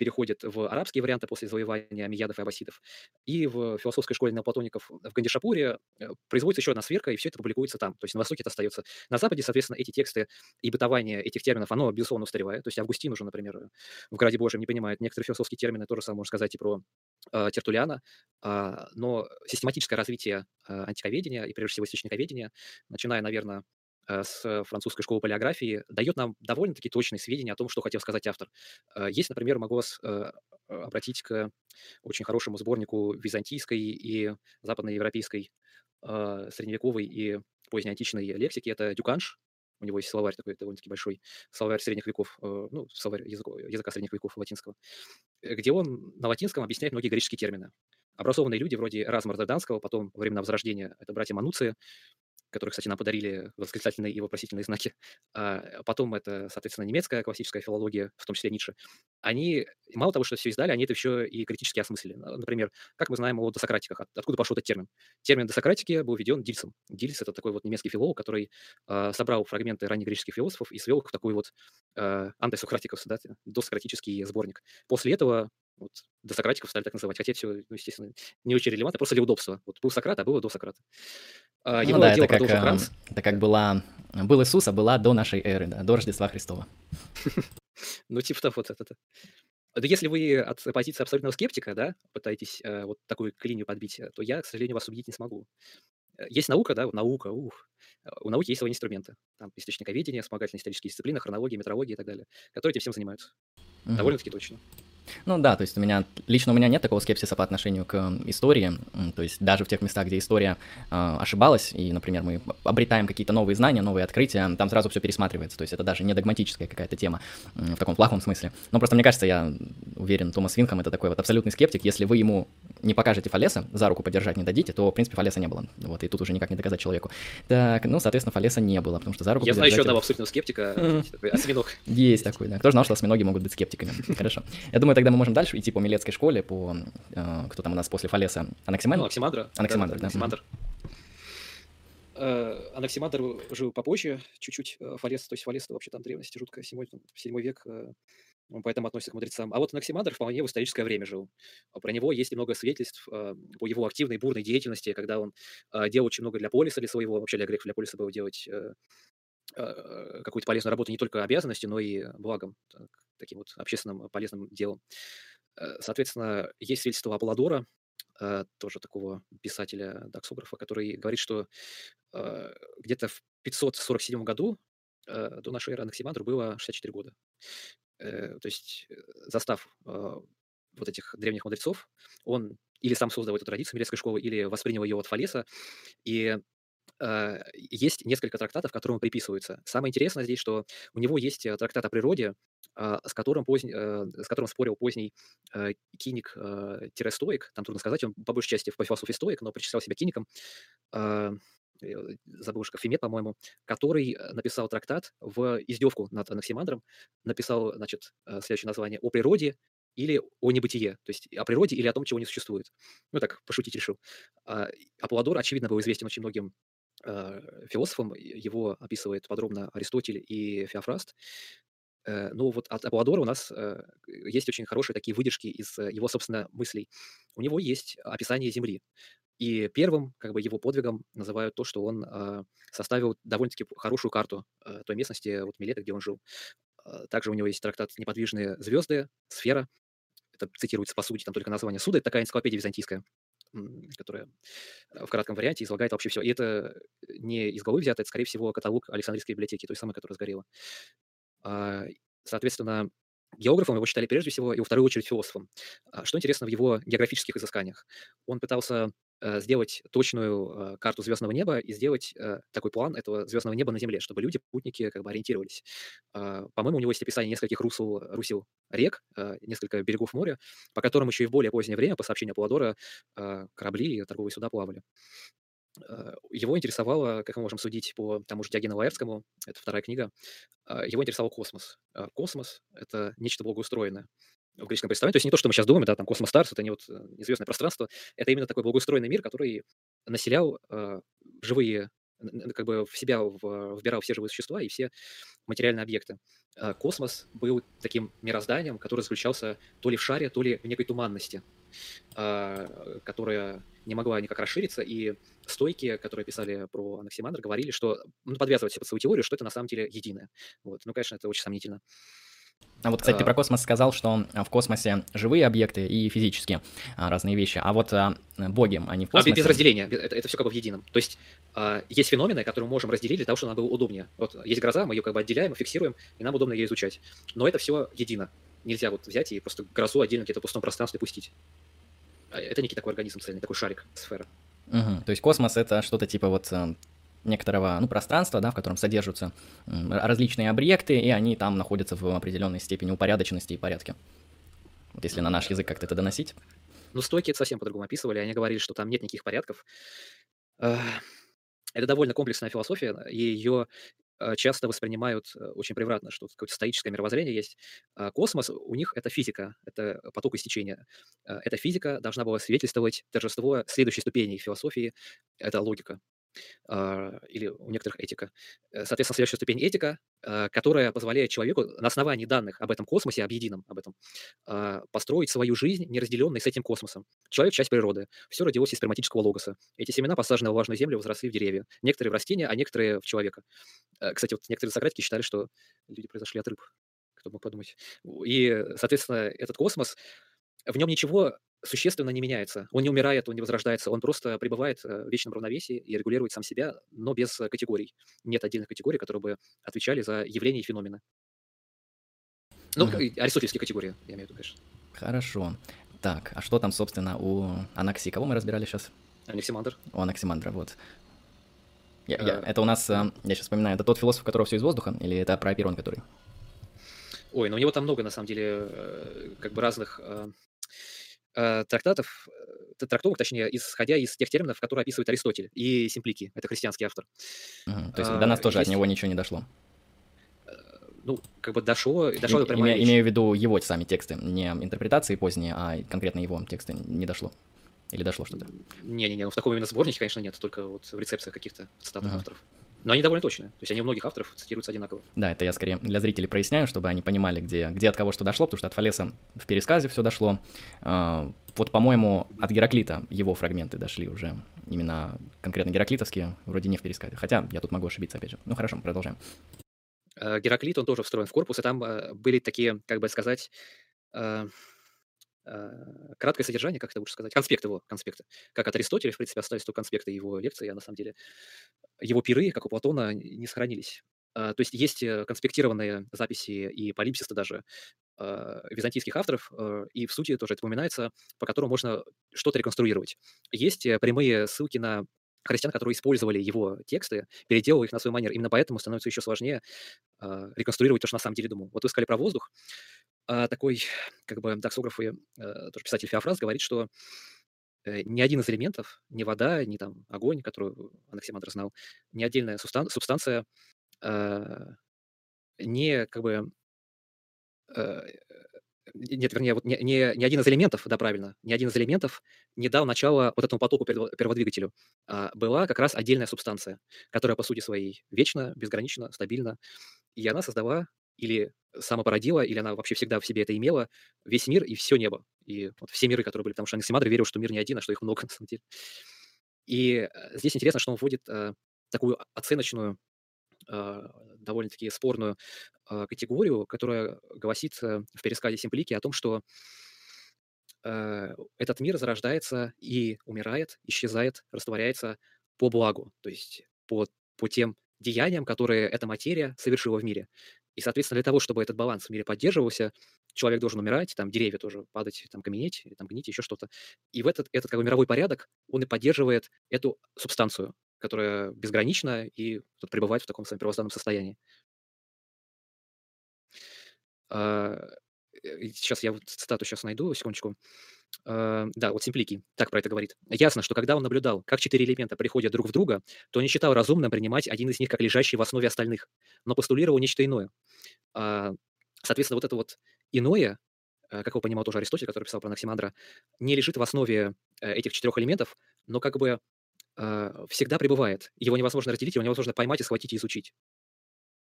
переходит в арабские варианты после завоевания амиядов и аббасидов. И в философской школе неоплатоников в Гандишапуре э, производится еще одна сверка, и все это публикуется там. То есть на Востоке это остается. На Западе, соответственно, эти тексты и бытование этих терминов, оно, безусловно, устаревает. То есть Августин уже, например, в «Граде Божьем» не понимает некоторые философские термины, тоже самое можно сказать и про э, Тертулиана. Э, но систематическое развитие э, антиковедения и, прежде всего, источниковедения, начиная, наверное, с французской школы палеографии дает нам довольно-таки точные сведения о том, что хотел сказать автор. Э, есть, например, могу вас э, обратить к очень хорошему сборнику византийской и западноевропейской средневековой и позднеантичной лексики. Это Дюканш, у него есть словарь такой довольно-таки большой, словарь средних веков, ну, словарь языка, языка средних веков латинского, где он на латинском объясняет многие греческие термины. Образованные люди вроде Разма Розарданского, потом времена Возрождения, это братья Мануции, которые, кстати, нам подарили восклицательные и вопросительные знаки. А потом это, соответственно, немецкая классическая филология, в том числе Ницше. Они, мало того, что все издали, они это еще и критически осмыслили. Например, как мы знаем о досократиках, откуда пошел этот термин? Термин досократики был введен Дильсом. Дильс — это такой вот немецкий филолог, который э, собрал фрагменты ранних греческих философов и свел их в такой вот э, антисократиков, да, досократический сборник. После этого вот до Сократиков стали так называть, хотя все, ну, естественно, не очень релевантно, просто для удобства. Вот был Сократ, а было до Сократа. А, ну, да, это как, э, это как была, был Иисус, а была до нашей эры, да, до Рождества Христова. [LAUGHS] Ну, типа того, вот это. Да если вы от позиции абсолютного скептика, да, пытаетесь э, вот такую линию подбить, то я, к сожалению, вас убедить не смогу. Э, есть наука, да, наука, ух. У науки есть свои инструменты. Там источниковедение, вспомогательные исторические дисциплины, хронология, метрология и так далее, которые этим всем занимаются. Угу. Довольно-таки точно. Ну да, то есть у меня, лично у меня нет такого скепсиса по отношению к истории, то есть даже в тех местах, где история э, ошибалась, и, например, мы обретаем какие-то новые знания, новые открытия, там сразу все пересматривается, то есть это даже не догматическая какая-то тема в таком плохом смысле. Но просто мне кажется, я уверен, Томас Винком это такой вот абсолютный скептик, если вы ему не покажете Фалеса, за руку подержать не дадите, то, в принципе, Фалеса не было. Вот, и тут уже никак не доказать человеку. Так, ну, соответственно, Фалеса не было, потому что за руку Я знаю еще одного абсолютного скептика, [LAUGHS] осьминог. Есть такой, да. Кто знал, что осьминоги могут быть скептиками? [LAUGHS] Хорошо. Я думаю, тогда мы можем дальше идти по Милецкой школе, по... Э, кто там у нас после Фалеса? Анаксимандр? Анаксимандр. Анаксимандр, да. Анаксимандр. Э, Анаксимандр жил попозже, чуть-чуть. Э, Фалес, то есть Фалес это вообще там древности жутко, 7, 7 век, он поэтому относится к мудрецам. А вот Анаксимандр вполне в историческое время жил. Про него есть много свидетельств по его активной, бурной деятельности, когда он делал очень много для полиса, для своего, вообще для греков, для полиса было делать какую-то полезную работу не только обязанностью, но и благом, таким вот общественным полезным делом. Э, соответственно, есть свидетельство Аполлодора, э, тоже такого писателя, даксографа, который говорит, что э, где-то в 547 году до нашей эры Анаксимандру было 64 года. То есть, застав вот этих древних мудрецов, он или сам создал эту традицию Милецкой школы, или воспринял ее от Фалеса, и есть несколько трактатов, которым он приписывается. Самое интересное здесь, что у него есть трактат о природе, а, с которым, поздний, э, с которым спорил поздний э, киник-стоик, там трудно сказать, он по большей части по философии стоик, но причислял себя киником, забыл, что Фимет, по-моему, который написал трактат в издевку над Анаксимандром, написал, значит, э, следующее название «О природе или о небытие», то есть о природе или о том, чего не существует. Ну, так, пошутить решил. А, Аполлодор, очевидно, был известен очень многим философам, его описывает подробно Аристотель и Феофраст. Э, ну вот от Аполлодора у нас э, есть очень хорошие такие выдержки из э, его, собственно, мыслей. У него есть описание Земли. И первым как бы его подвигом называют то, что он составил довольно-таки хорошую карту той местности, вот Милета, где он жил. Также у него есть трактат «Неподвижные звезды», «Сфера». Это цитируется, по сути, там только название суда. Это такая энциклопедия византийская, которая в кратком варианте излагает вообще все. И это не из головы взято, это, скорее всего, каталог Александрийской библиотеки, той самой, которая сгорела. А, соответственно, географом его считали прежде всего и во вторую очередь философом. А, что интересно в его географических изысканиниях? Он пытался э, сделать точную э, карту звездного неба и сделать э, такой план этого звездного неба на Земле, чтобы люди, путники, как бы ориентировались. А, по-моему, у него есть описание нескольких русел, русел рек, несколько берегов моря, по которым еще и в более позднее время, по сообщению Паладора, корабли и торговые суда плавали. Э, его интересовало, как мы можем судить по тому же Диогену Лаевскому, это вторая книга, э, его интересовал космос. Э, космос — это нечто благоустроенное в греческом представлении. То есть не то, что мы сейчас думаем, да, там космос Старс, это не вот неизвестное пространство, это именно такой благоустроенный мир, который населял живые как бы в себя вбирал все живые существа и все материальные объекты. А космос был таким мирозданием, который заключался то ли в шаре, то ли в некой туманности, а, которая не могла никак расшириться, и стойки, которые писали про Анаксимандр, говорили, что, ну, подвязывать под свою теорию, что это на самом деле единое. Вот. Ну, конечно, это очень сомнительно. А вот, кстати, ты про космос сказал, что в космосе живые объекты и физические а, разные вещи. А вот а, боги, они в космосе... А без разделения. Это, это все как бы в едином. То есть а, есть феномены, которые мы можем разделить для того, чтобы нам было удобнее. Вот есть гроза, мы ее как бы отделяем, фиксируем, и нам удобно ее изучать. Но это все едино. Нельзя вот взять и просто грозу отдельно где-то в пустом пространстве пустить. Это некий такой организм цельный, такой шарик, сфера. Угу. То есть космос это что-то типа вот некоторого ну, пространства, да, в котором содержатся различные объекты, и они там находятся в определенной степени упорядоченности и порядке. Вот если на наш язык как-то это доносить. Ну, стойки это совсем по-другому описывали. Они говорили, что там нет никаких порядков. Это довольно комплексная философия, и ее э, часто воспринимают э, очень превратно, что какое-то стоическое мировоззрение есть. А космос у них это физика, это поток истечения. Э, эта физика должна была свидетельствовать торжество следующей ступени философии, это логика. А, или у некоторых этика. Э, соответственно, следующая ступень этика, а, которая позволяет человеку на основании данных об этом космосе, об едином, об этом, а, построить свою жизнь, не разделенной с этим космосом. Человек – часть природы. Все родилось из сперматического логоса. Эти семена, посаженные в влажную землю, возросли в деревья. Некоторые в растения, а некоторые в человека. Э, кстати, вот некоторые сократики считали, что люди произошли от рыб. Кто мог подумать. И, соответственно, этот космос, в нем ничего существенно не меняется. Он не умирает, он не возрождается, он просто пребывает э, в вечном равновесии и регулирует сам себя, но без э, категорий. Нет отдельных категорий, которые бы отвечали за явления и феномены. Ну, mm-hmm. аристотельские категории, я имею в виду, конечно. Хорошо. Так, а что там, собственно, у Анакси? Кого мы разбирали сейчас? Анаксимандр. У Анаксимандра, вот. Я, я, э, это у нас, я сейчас вспоминаю, это тот философ, у которого все из воздуха, или это про Аперон, который? Ой, ну у него там много, на самом деле, как бы разных трактатов, э, трактовок, точнее, исходя из тех терминов, которые описывает Аристотель и Симплики, это христианский автор. Угу, то есть а, до нас тоже есть... от него ничего не дошло? Э, ну, как бы дошло, дошло и, до име, Имею в виду его сами тексты, не интерпретации поздние, а конкретно его тексты не дошло. Или дошло что-то? Не-не-не, ну в таком именно сборнике, конечно, нет, только вот в рецепциях каких-то цитатных uh-huh. авторов. Но они довольно точные. То есть они у многих авторов цитируются одинаково. Да, это я скорее для зрителей проясняю, чтобы они понимали, где, где от кого что дошло, потому что от Фалеса в пересказе все дошло. А, вот, по-моему, от Гераклита его фрагменты дошли уже. Именно конкретно гераклитовские, вроде не в пересказе. Хотя я тут могу ошибиться, опять же. Ну хорошо, продолжаем. Э, Гераклит, он тоже встроен в корпус, и там э, были такие, как бы сказать, э, краткое содержание, как это лучше сказать, конспект его, конспекты. Как от Аристотеля, в принципе, остались только конспекты его лекции, а на самом деле его пиры, как у Платона, не сохранились. А, то есть есть э, конспектированные записи и полипсиста даже а, византийских авторов, э, и в сути тоже это упоминается, по которому можно что-то реконструировать. Есть прямые ссылки на христиан, которые использовали его тексты, переделывая их на свой манер. Именно поэтому становится еще сложнее э, реконструировать то, что на самом деле думал. Вот вы сказали про воздух. А такой, как бы, таксограф и э, тоже писатель Феофраз говорит, что э, ни один из элементов, ни вода, ни там огонь, которую Анаксимандр знал, ни отдельная субстан- субстанция э, не как бы э, нет, вернее, вот не, не, ни один из элементов, да, правильно, ни один из элементов не дал начала вот этому потоку перводвигателю. А была как раз отдельная субстанция, которая по сути своей вечна, безгранична, стабильна, и она создала или самопородила, или она вообще всегда в себе это имела, весь мир и все небо. И вот все миры, которые были, потому что Анаксимандр верил, что мир не один, а что их много [LAUGHS] на самом деле. И э, здесь интересно, что он вводит э, такую оценочную, э, довольно-таки спорную э, категорию, которая гласит э, в пересказе Симплики о том, что э, этот мир зарождается и умирает, исчезает, растворяется по благу, то есть по, по тем деяниям, которые эта материя совершила в мире. И, соответственно, для того, чтобы этот баланс в мире поддерживался, человек должен умирать, там деревья тоже падать, там каменеть, там гнить, еще что-то. И в этот, этот как бы мировой порядок, он и поддерживает эту субстанцию, которая безгранична и тут пребывает в таком своем первозданном состоянии. А, сейчас я вот цитату сейчас найду, секундочку. Uh, да, вот Симплики так про это говорит. Ясно, что когда он наблюдал, как четыре элемента приходят друг в друга, то не считал разумным принимать один из них как лежащий в основе остальных, но постулировал нечто иное. Uh, соответственно, вот это вот иное, uh, как его понимал тоже Аристотель, который писал про Анаксимандра, не лежит в основе э, этих четырех элементов, но как бы всегда пребывает. Его невозможно разделить, его невозможно поймать и схватить и изучить.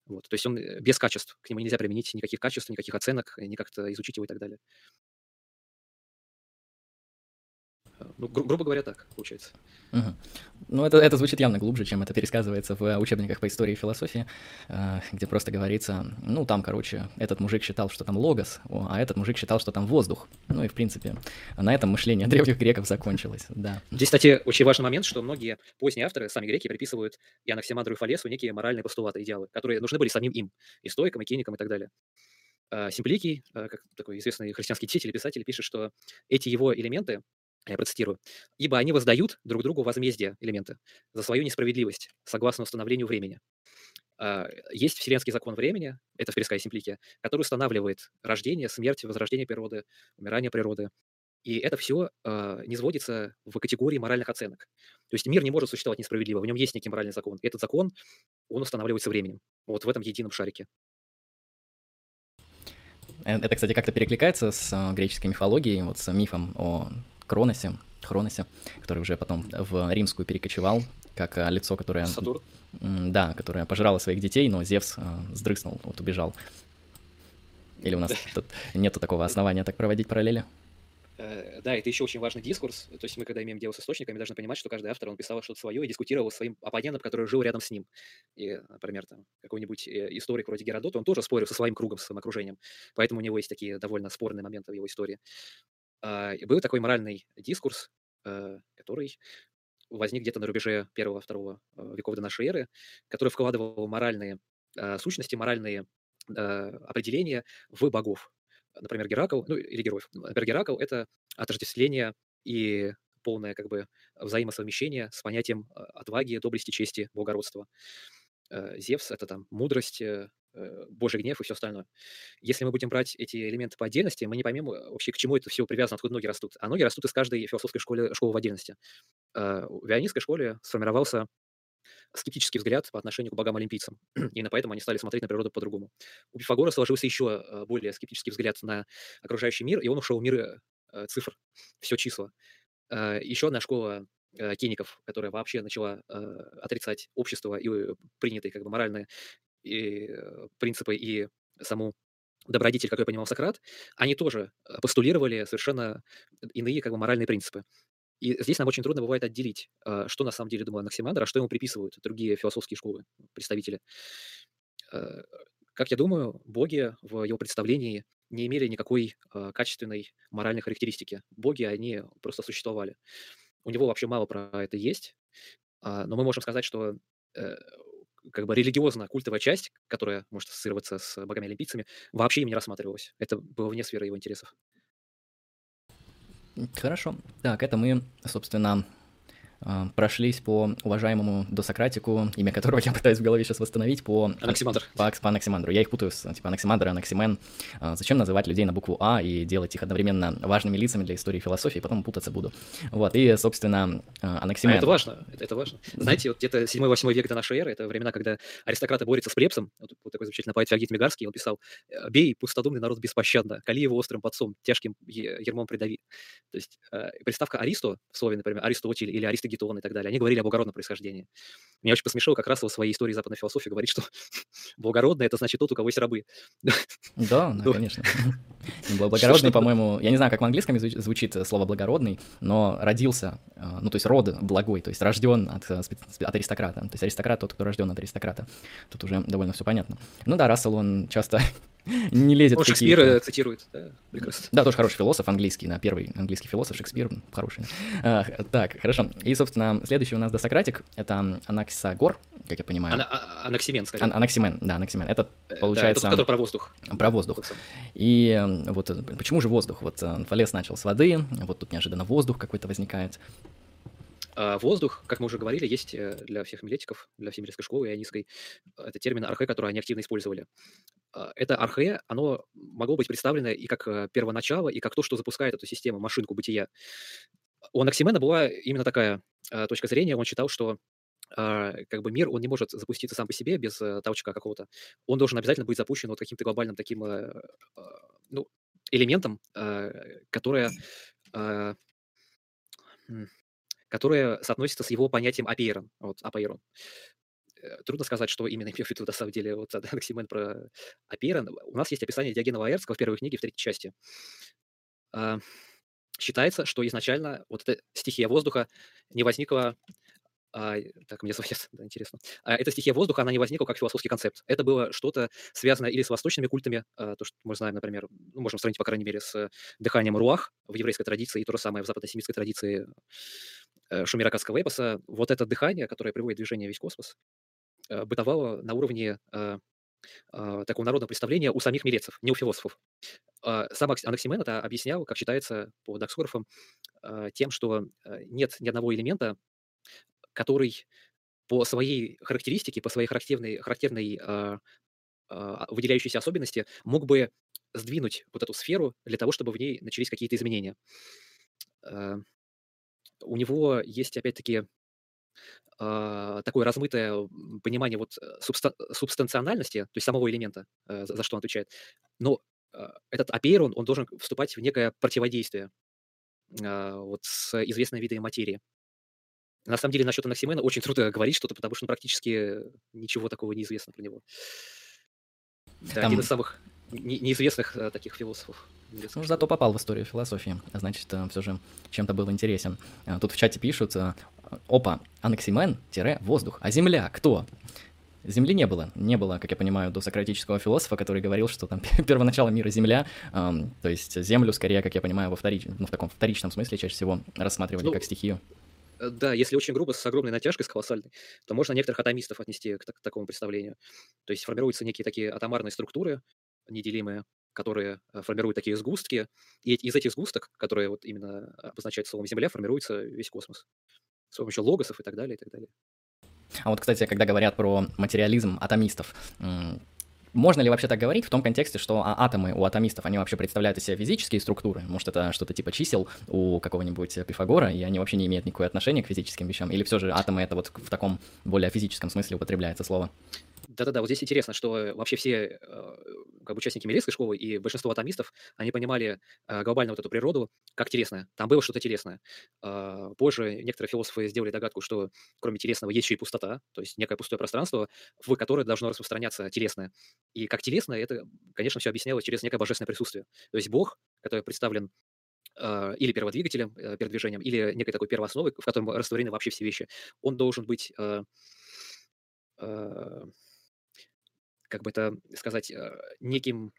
Вот, то есть он без качеств, к нему нельзя применить никаких качеств, никаких оценок, не как-то изучить его и так далее. Ну, гру- грубо говоря, так получается. Угу. Ну, это, это звучит явно глубже, чем это пересказывается в учебниках по истории и философии, э, где просто говорится, ну, там, короче, этот мужик считал, что там логос, а этот мужик считал, что там воздух. Ну и, в принципе, на этом мышление древних греков закончилось, да. Здесь, кстати, очень важный момент, что многие поздние авторы, сами греки, приписывают и Анаксимандру и Фалесу некие моральные постулаты, идеалы, которые нужны были самим им, и стоикам, и киникам, и так далее. А, Симпликий, э, как такой известный христианский деятель и писатель, пишет, что эти его элементы, я процитирую, «ибо они воздают друг другу возмездие, элементы, за свою несправедливость, согласно установлению времени». А, есть вселенский закон времени, это в Переская Симплике, который устанавливает рождение, смерть, возрождение природы, умирание природы. И это все э, не сводится в категории моральных оценок. То есть мир не может существовать несправедливо, в нем есть некий моральный закон. Этот закон, он устанавливается временем, вот в этом едином шарике. Э, это, кстати, как-то перекликается с э, греческой мифологией, вот с мифом о Кроносе, Хроносе, который уже потом в римскую перекочевал, как э, лицо, которое... Сатурн? Да, которое пожирало своих детей, но Зевс сдрыснул, вот убежал. Или у нас [LAUGHS] тут нету такого основания так проводить параллели? Э, да, это еще очень важный дискурс. То есть мы, когда имеем дело с источниками, должны понимать, что каждый автор, он писал что-то свое и дискутировал с своим оппонентом, который жил рядом с ним. И, например, там какой-нибудь э, историк вроде Геродота, он тоже спорил со своим кругом, со своим окружением. Поэтому у него есть такие довольно спорные моменты в его истории. А, и был такой моральный дискурс, э, который возник где-то на рубеже первого-второго веков до нашей эры, который вкладывал моральные сущности, моральные определения в богов например, Геракл, ну или героев. Например, Геракл — это отождествление и полное как бы взаимосовмещение с понятием отваги, доблести, чести, благородства. Э, Зевс — это там мудрость, э, э, божий гнев и все остальное. Если мы будем брать эти элементы по отдельности, мы не поймем вообще, к чему это все привязано, откуда ноги растут. А ноги растут из каждой философской школы, школы в отдельности. В Вионистской школе сформировался скептический взгляд по отношению к богам-олимпийцам. [CLEARS THROAT] Именно поэтому они стали смотреть на природу по-другому. У Пифагора сложился еще э, более скептический взгляд на окружающий мир, и он ушел в мир э, цифр, все числа. Э, еще одна школа киников, которая вообще начала отрицать общество и принятые как бы моральные и, принципы и саму добродетель, как я понимал Сократ, они тоже постулировали совершенно иные как бы моральные принципы. И здесь нам очень трудно бывает отделить, а, что на самом деле думал Анаксимандр, а что ему приписывают другие философские школы, представители. Э, как я думаю, боги в его представлении не имели никакой качественной моральной характеристики. Боги, они просто существовали. У него вообще мало про это есть, а, но мы можем сказать, что э, как бы религиозно-культовая часть, которая может ассоциироваться с богами-олимпийцами, вообще им не рассматривалась. Это было вне сферы его интересов. Хорошо. Так, это мы, собственно, прошлись по уважаемому досократику, имя которого я пытаюсь в голове сейчас восстановить, по... Анаксимандр. По, по Анаксимандру. Я их путаю с типа Анаксимандр и Анаксимен. А, зачем называть людей на букву А и делать их одновременно важными лицами для истории и философии, потом путаться буду. Вот, и, собственно, а, Анаксимен. А это важно, это, это важно. Знаете, вот где-то 7-8 век до нашей эры, это времена, когда аристократы борются с плебсом, вот, вот такой замечательный поэт Феогит Мигарский, он писал «Бей пустодумный народ беспощадно, кали его острым подцом, тяжким ермом придави». То есть приставка «аристо» в слове, например, «аристотель» или «аристогетон» и так далее, они говорили о благородном происхождении. Меня очень посмешило, как раз в своей истории западной философии говорит, что [LAUGHS] благородный – это значит тот, у кого есть рабы. Да, да, [LAUGHS] ну, конечно. [LAUGHS] Благородный, по-моему, я не знаю, как в английском звучит слово благородный, но родился, э, ну, то есть род благой, то есть рожден от, э, от аристократа. То есть аристократ тот, кто рожден от аристократа. Тут уже довольно все понятно. Ну да, Рассел, он часто [LAUGHS] не лезет Он Шекспира цитирует, да, прекрасно. Да, тоже хороший философ английский, на первый английский философ Шекспир, хороший. А, так, хорошо. И, собственно, следующий у нас Досократик, это Анаксагор, как я понимаю. Ана а, Анаксимен, скорее. Ан Анаксимен, да, Анаксимен. Это получается... Да, это который про воздух. Про воздух. И вот почему же воздух? Вот Фалес начал с воды, вот тут неожиданно воздух какой-то возникает. А воздух, как мы уже говорили, есть э, для всех милетиков, для всей милетской школы ионистской. Это термин архе, который они активно использовали. А, это архе, оно могло быть представлено и как э, первоначало, и как то, что запускает эту систему, машинку бытия. У Анаксимена была именно такая а, точка зрения. Он считал, что как бы мир, он не может запуститься сам по себе без э, толчка какого-то. Он должен обязательно быть запущен вот каким-то глобальным таким ну, элементом, которое которое соотносится с его понятием апейрон. Вот, апейрон. Э, трудно сказать, что именно имел в виду, на самом деле, вот Анаксимен про апейрон. У нас есть описание Диогена Лаэртского в первой книге, в третьей части. А, считается, что изначально вот эта стихия воздуха не возникла а, так, мне звонят, [LAUGHS] да, интересно. А, эта стихия воздуха, она не возникла как философский концепт. Это было что-то связанное или с восточными культами, а, то, что мы знаем, например, ну, можем сравнить, по крайней мере, с дыханием руах в еврейской традиции, и то же самое в западно-семитской традиции э, шумеракадского эпоса. Вот это дыхание, которое приводит движение весь космос, бытовало на уровне э, э, такого народного представления у самих милецов, не у философов. Э, сам Анаксимен это объяснял, как считается по доксографам, э, тем, что э, нет ни одного элемента, который по своей характеристике, по своей характерной, характерной э, э, выделяющейся особенности мог бы сдвинуть вот эту сферу для того, чтобы в ней начались какие-то изменения. Э, у него есть, опять-таки, э, такое размытое понимание вот субста- субстанциональности, то есть самого элемента, э, за, за что он отвечает. Но э, этот апейрон, он должен вступать в некое противодействие э, вот с известной видой материи. На самом деле, насчет Анаксимена очень трудно говорить что-то, потому что ну, практически ничего такого не известно про него. Да, один из самых неизвестных э, таких философов. Ну, зато попал в историю философии, значит, э, все же чем-то был интересен. Э, тут в чате пишут, э, опа, Анаксимен-воздух, а Земля кто? Земли не было. Не было, как я понимаю, до сократического философа, который говорил, что там [LAUGHS] первоначало мира Земля, эм, то есть Землю, скорее, как я понимаю, во вторич... ну, в таком вторичном смысле чаще всего рассматривали ну, как стихию. Э, да, если очень грубо, с огромной натяжкой, с колоссальной, то можно некоторых атомистов отнести к, к такому представлению. То есть формируются некие такие атомарные структуры, неделимые, которые э, формируют такие сгустки, и из этих сгусток, которые вот именно обозначают словом Земля, формируется весь космос с помощью логосов и так далее, и так далее. А вот, кстати, когда говорят про материализм атомистов, можно ли вообще так говорить в том контексте, что а, атомы у атомистов, они вообще представляют из себя физические структуры? Может, это что-то типа чисел у какого-нибудь Пифагора, и они вообще не имеют никакого отношения к физическим вещам? Или все же атомы это вот в таком более физическом смысле употребляется слово? Да-да-да, вот здесь интересно, что вообще все э, как бы участники Милецкой школы и большинство атомистов, они понимали э, глобально вот эту природу как телесное. Там было что-то телесное. Э, позже некоторые философы сделали догадку, что кроме телесного есть еще и пустота, то есть некое пустое пространство, в которое должно распространяться телесное. И как телесное, это, конечно, все объяснялось через некое божественное присутствие. То есть Бог, который представлен или перводвигателем, передвижением, или некой такой первоосновой, в котором растворены вообще все вещи, он должен быть как бы это сказать, э, неким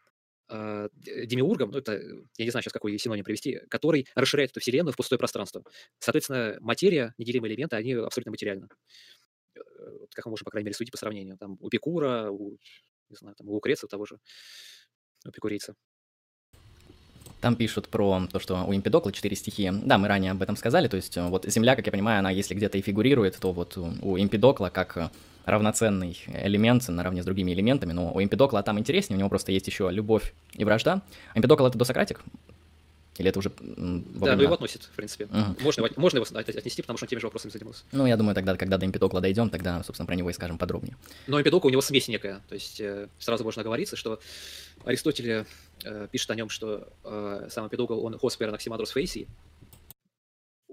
э, демиургом, ну это, я не знаю сейчас, какой синоним привести, который расширяет эту вселенную в пустое пространство. Соответственно, материя, неделимые элементы, они абсолютно материальны. Э, как мы можем, по крайней мере, судить по сравнению. Там у Пикура, у, не знаю, там у Лукреца того же, у Пикурийца. Там пишут про то, что у Эмпидокла четыре стихии. Да, мы ранее об этом сказали, то есть вот Земля, как я понимаю, она если где-то и фигурирует, то вот у Эмпидокла как равноценный элемент наравне с другими элементами, но у Эмпидокла там интереснее, у него просто есть еще любовь и вражда. Эмпидокл — это досократик? Или это уже Да, ну его относит, в принципе. Угу. Можно, можно его отнести, потому что он теми же вопросами занимался. Ну, я думаю, тогда, когда до Эмпидокла дойдем, тогда, собственно, про него и скажем подробнее. Но Эмпидокл у него смесь некая. То есть э, сразу можно оговориться, что Аристотель э, пишет о нем, что э, сам Эмпидокл, он хоспер Анаксимандрус Фейси,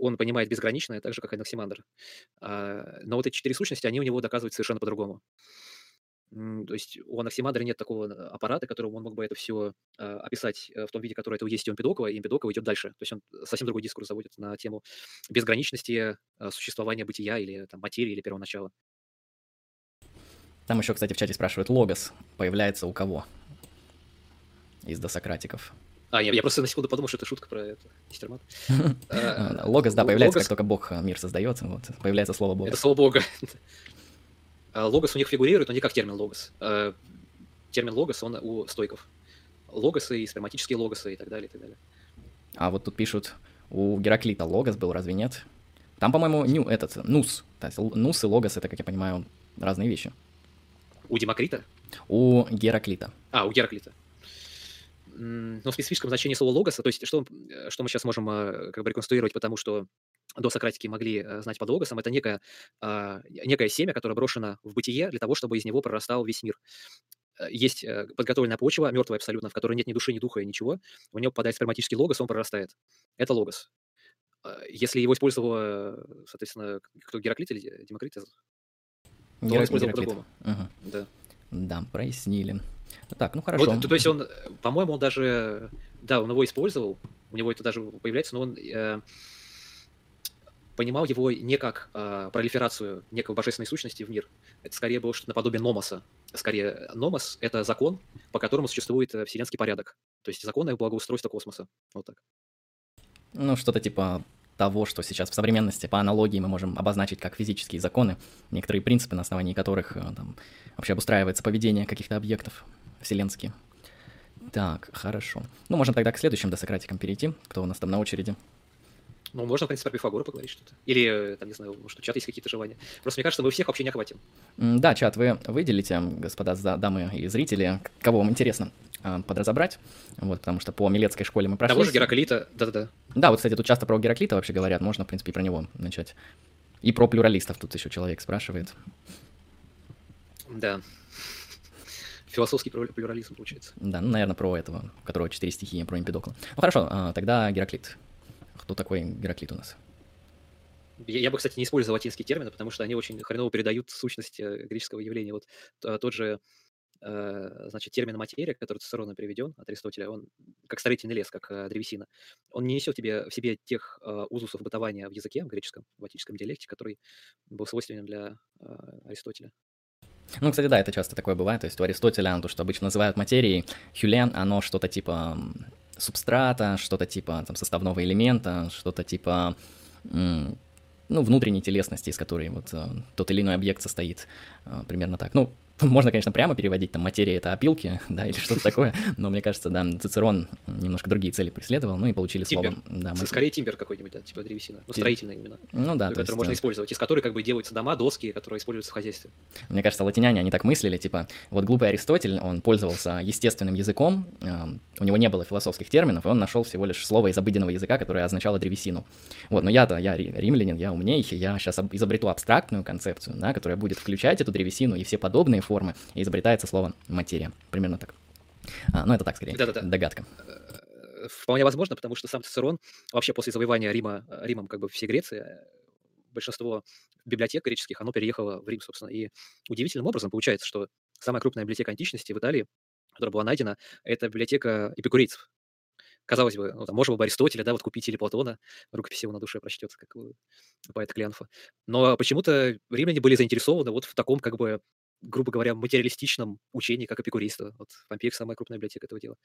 он понимает безграничное, так же, как и Анаксимандр. А, но вот эти четыре сущности, они у него доказывают совершенно по-другому. То есть у Анаксимандра нет такого э, аппарата, которым он мог бы это все а, описать э, в том виде, который это есть у Эмпидокова, и Эмпидокова идет дальше. То есть он совсем другой дискурс заводит на тему безграничности а, существования бытия или там, материи или первоначала. Там еще, кстати, в чате спрашивают, логос появляется у кого из досократиков? А, я, я просто на секунду подумал, что это шутка про это, Стермат. [LAUGHS] А, логос, да, появляется, как только Бог э, мир создается, вот, появляется слово Бога. Это слово Бога. [LAUGHS] А, логос у них фигурирует, но не как термин логос. А, термин логос, он у стойков. Логосы и сперматические логосы и так далее, и так далее. А вот тут пишут, у Гераклита логос был, разве нет? Там, по-моему, ню, этот, нус. То есть нус и логос, это, как я понимаю, разные вещи. У Демокрита? У Гераклита. А, у Гераклита но в специфическом значении слова логоса, то есть что, э, что мы сейчас можем э, как бы реконструировать, потому что до Сократики могли э, знать под логосом, это некое, а, некое семя, которое брошено в бытие для того, чтобы из него прорастал весь мир. Есть подготовленная почва, мертвая абсолютно, в которой нет ни души, ни духа, ничего. В нее попадает сперматический логос, он прорастает. Это логос. если его использовал, соответственно, кто, Гераклит или Демокрит, то он Гера- использовал Гераклит. по-другому. Мгм. Да. Да, прояснили. Так, ну хорошо. Вот, то, то есть он, по-моему, он даже, да, он его использовал, у него это даже появляется, но он э, понимал его не как э, пролиферацию некой божественной сущности в мир. Это скорее было что-то наподобие номоса. Скорее, номос — это закон, по которому существует э, вселенский порядок. То есть законы благоустройства космоса. Вот так. Ну, что-то типа того, что сейчас в современности по аналогии мы можем обозначить как физические законы, некоторые принципы, на основании которых э, там, вообще обустраивается поведение каких-то объектов вселенские. Так, хорошо. Ну, можем тогда к следующим досократикам перейти. Кто у нас там на очереди? Ну, можно, в принципе, про Пифагора поговорить что-то. Или, э, там, не знаю, может, у чата есть какие-то желания. Просто мне кажется, мы всех вообще не охватим. Да, чат, вы выделите, господа дамы и зрители, кого вам интересно а, подразобрать, вот, потому что по Милецкой школе мы прошли. Того же Гераклита, да-да-да. Да, вот, кстати, тут часто про Гераклита вообще говорят, можно, в принципе, и про него начать. И про плюралистов тут еще человек спрашивает. Да. Философский плюра- плюрализм, получается. Да, ну, наверное, про этого, у которого четыре стихии, про Эмпидокла. Ну, хорошо, а, тогда Гераклит. Кто такой Гераклит у нас? Я, бы, кстати, не использовал латинские термины, потому что они очень хреново передают сущность э, греческого явления. Вот э, тот же, э, значит, термин материя, который Цицероном переведен от Аристотеля, он как строительный лес, как древесина, он не несет тебе, в себе тех узусов бытования в языке, в греческом, в латинском диалекте, который был свойственен для Аристотеля. Ну, кстати, да, это часто такое бывает. То есть у Аристотеля, то, что обычно называют материей, хюлен, оно что-то типа субстрата, что-то типа там, составного элемента, что-то типа ну, внутренней телесности, из которой вот э, тот или иной объект состоит. Э, примерно так. Ну, [LAUGHS] можно, конечно, прямо переводить, там, материя — это опилки, [LAUGHS] да, или что-то такое, но мне кажется, да, Цицерон немножко другие цели преследовал, ну и получили слово. Да, мы- Скорее тимбер какой-нибудь, да, типа древесина. Ну, строительный именно. Ну да, то который есть, можно э, использовать, из которой как бы делаются дома, доски, которые используются в хозяйстве. Мне кажется, латиняне, они так мыслили, типа, вот глупый Аристотель, он пользовался естественным языком, эм, у него не было философских терминов, и он нашел всего лишь слово из обыденного языка, которое означало древесину. Вот, но я-то, я ри- римлянин, я умнее, я сейчас изобрету абстрактную концепцию, да, которая будет включать эту древесину и все подобные формы, и изобретается слово материя. Примерно так. А, ну, это так, скорее, Да-да-да. догадка. Э, Вполне возможно, потому что сам Цицерон вообще после завоевания Рима, э, Римом как бы всей Греции, э, большинство библиотек греческих, оно переехало в Рим, собственно. И удивительным образом получается, что самая крупная библиотека античности в Италии, которая была найдена, это библиотека эпикурейцев. Казалось бы, ну, там, можно было бы Аристотеля, да, вот купить или Платона, рукопись его на душе прочтется, как у поэта Клеанфа. Но почему-то римляне были заинтересованы вот в таком, как бы, грубо говоря, материалистичном учении, как эпикурейство. Вот Помпей самая крупная библиотека этого дела.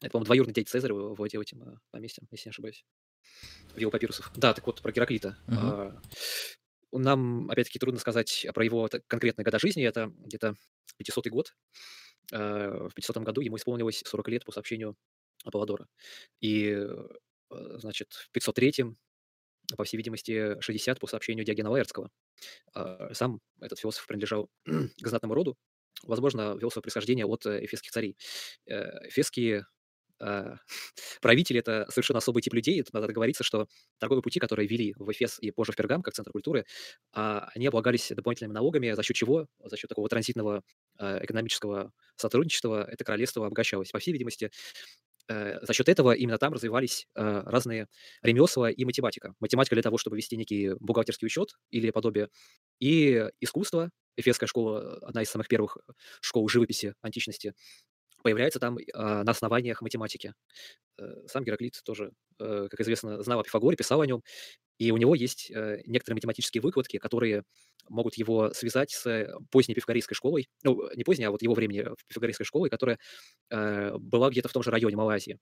Это, по-моему, двоюродный дядя Цезарь владел этим э, поместьем, если не ошибаюсь. В его папирусах. Да, так вот, про Гераклита. А, Нам, опять-таки, трудно сказать про его конкретные года жизни. Это где-то 500 год. А, В 500 году ему исполнилось 40 лет по сообщению Аполлодора. И, э, значит, в 503 по всей видимости, 60 по сообщению Диогена Лаэртского. А, Сам этот философ принадлежал [CLEARS THROAT] к знатному роду, возможно, вел свое происхождение от э, эфесских царей. Э, Эфесские а, [LAUGHS] правители — это совершенно особый тип людей. Надо говориться, что торговые пути, которые вели в Эфес и позже в Пергам, как центр культуры, а, они облагались дополнительными налогами, за счет чего, за счет такого транзитного экономического сотрудничества, это королевство обогащалось. По всей видимости, за счет этого именно там развивались э, разные ремесла и математика. Математика для того, чтобы вести некий бухгалтерский учет или подобие, и искусство. Эфесская школа, одна из самых первых школ живописи античности, появляется там э, на основаниях математики. Э, Сам Гераклит тоже, э, как известно, знал о Пифагоре, писал о нем, и у него есть э, некоторые математические выкладки, которые могут его связать с э, поздней пифагорейской школой, ну, не поздней, а вот его времени э, пифагорейской школой, которая э, была где-то в том же районе Малайзии.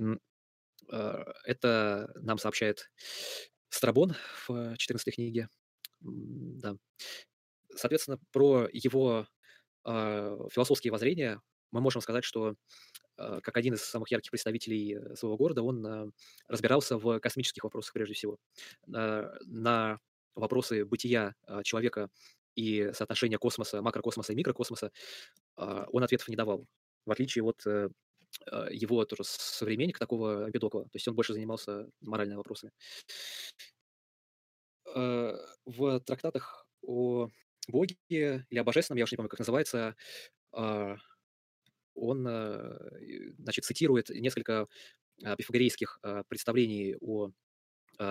Э, Это нам сообщает Страбон в 14 книге. Да. Соответственно, про его философские воззрения мы можем сказать, что как один из самых ярких представителей э, своего города, он а, разбирался в космических вопросах прежде всего. На, вопросы бытия человека и соотношения космоса, макрокосмоса и микрокосмоса он ответов не давал. В отличие от э, его тоже современника, такого Эмпидокла. То есть он больше занимался моральными вопросами. Э, В трактатах о Боге или о Божественном, я уж не помню, как называется, он э, значит, цитирует несколько а, пифагорейских а, представлений о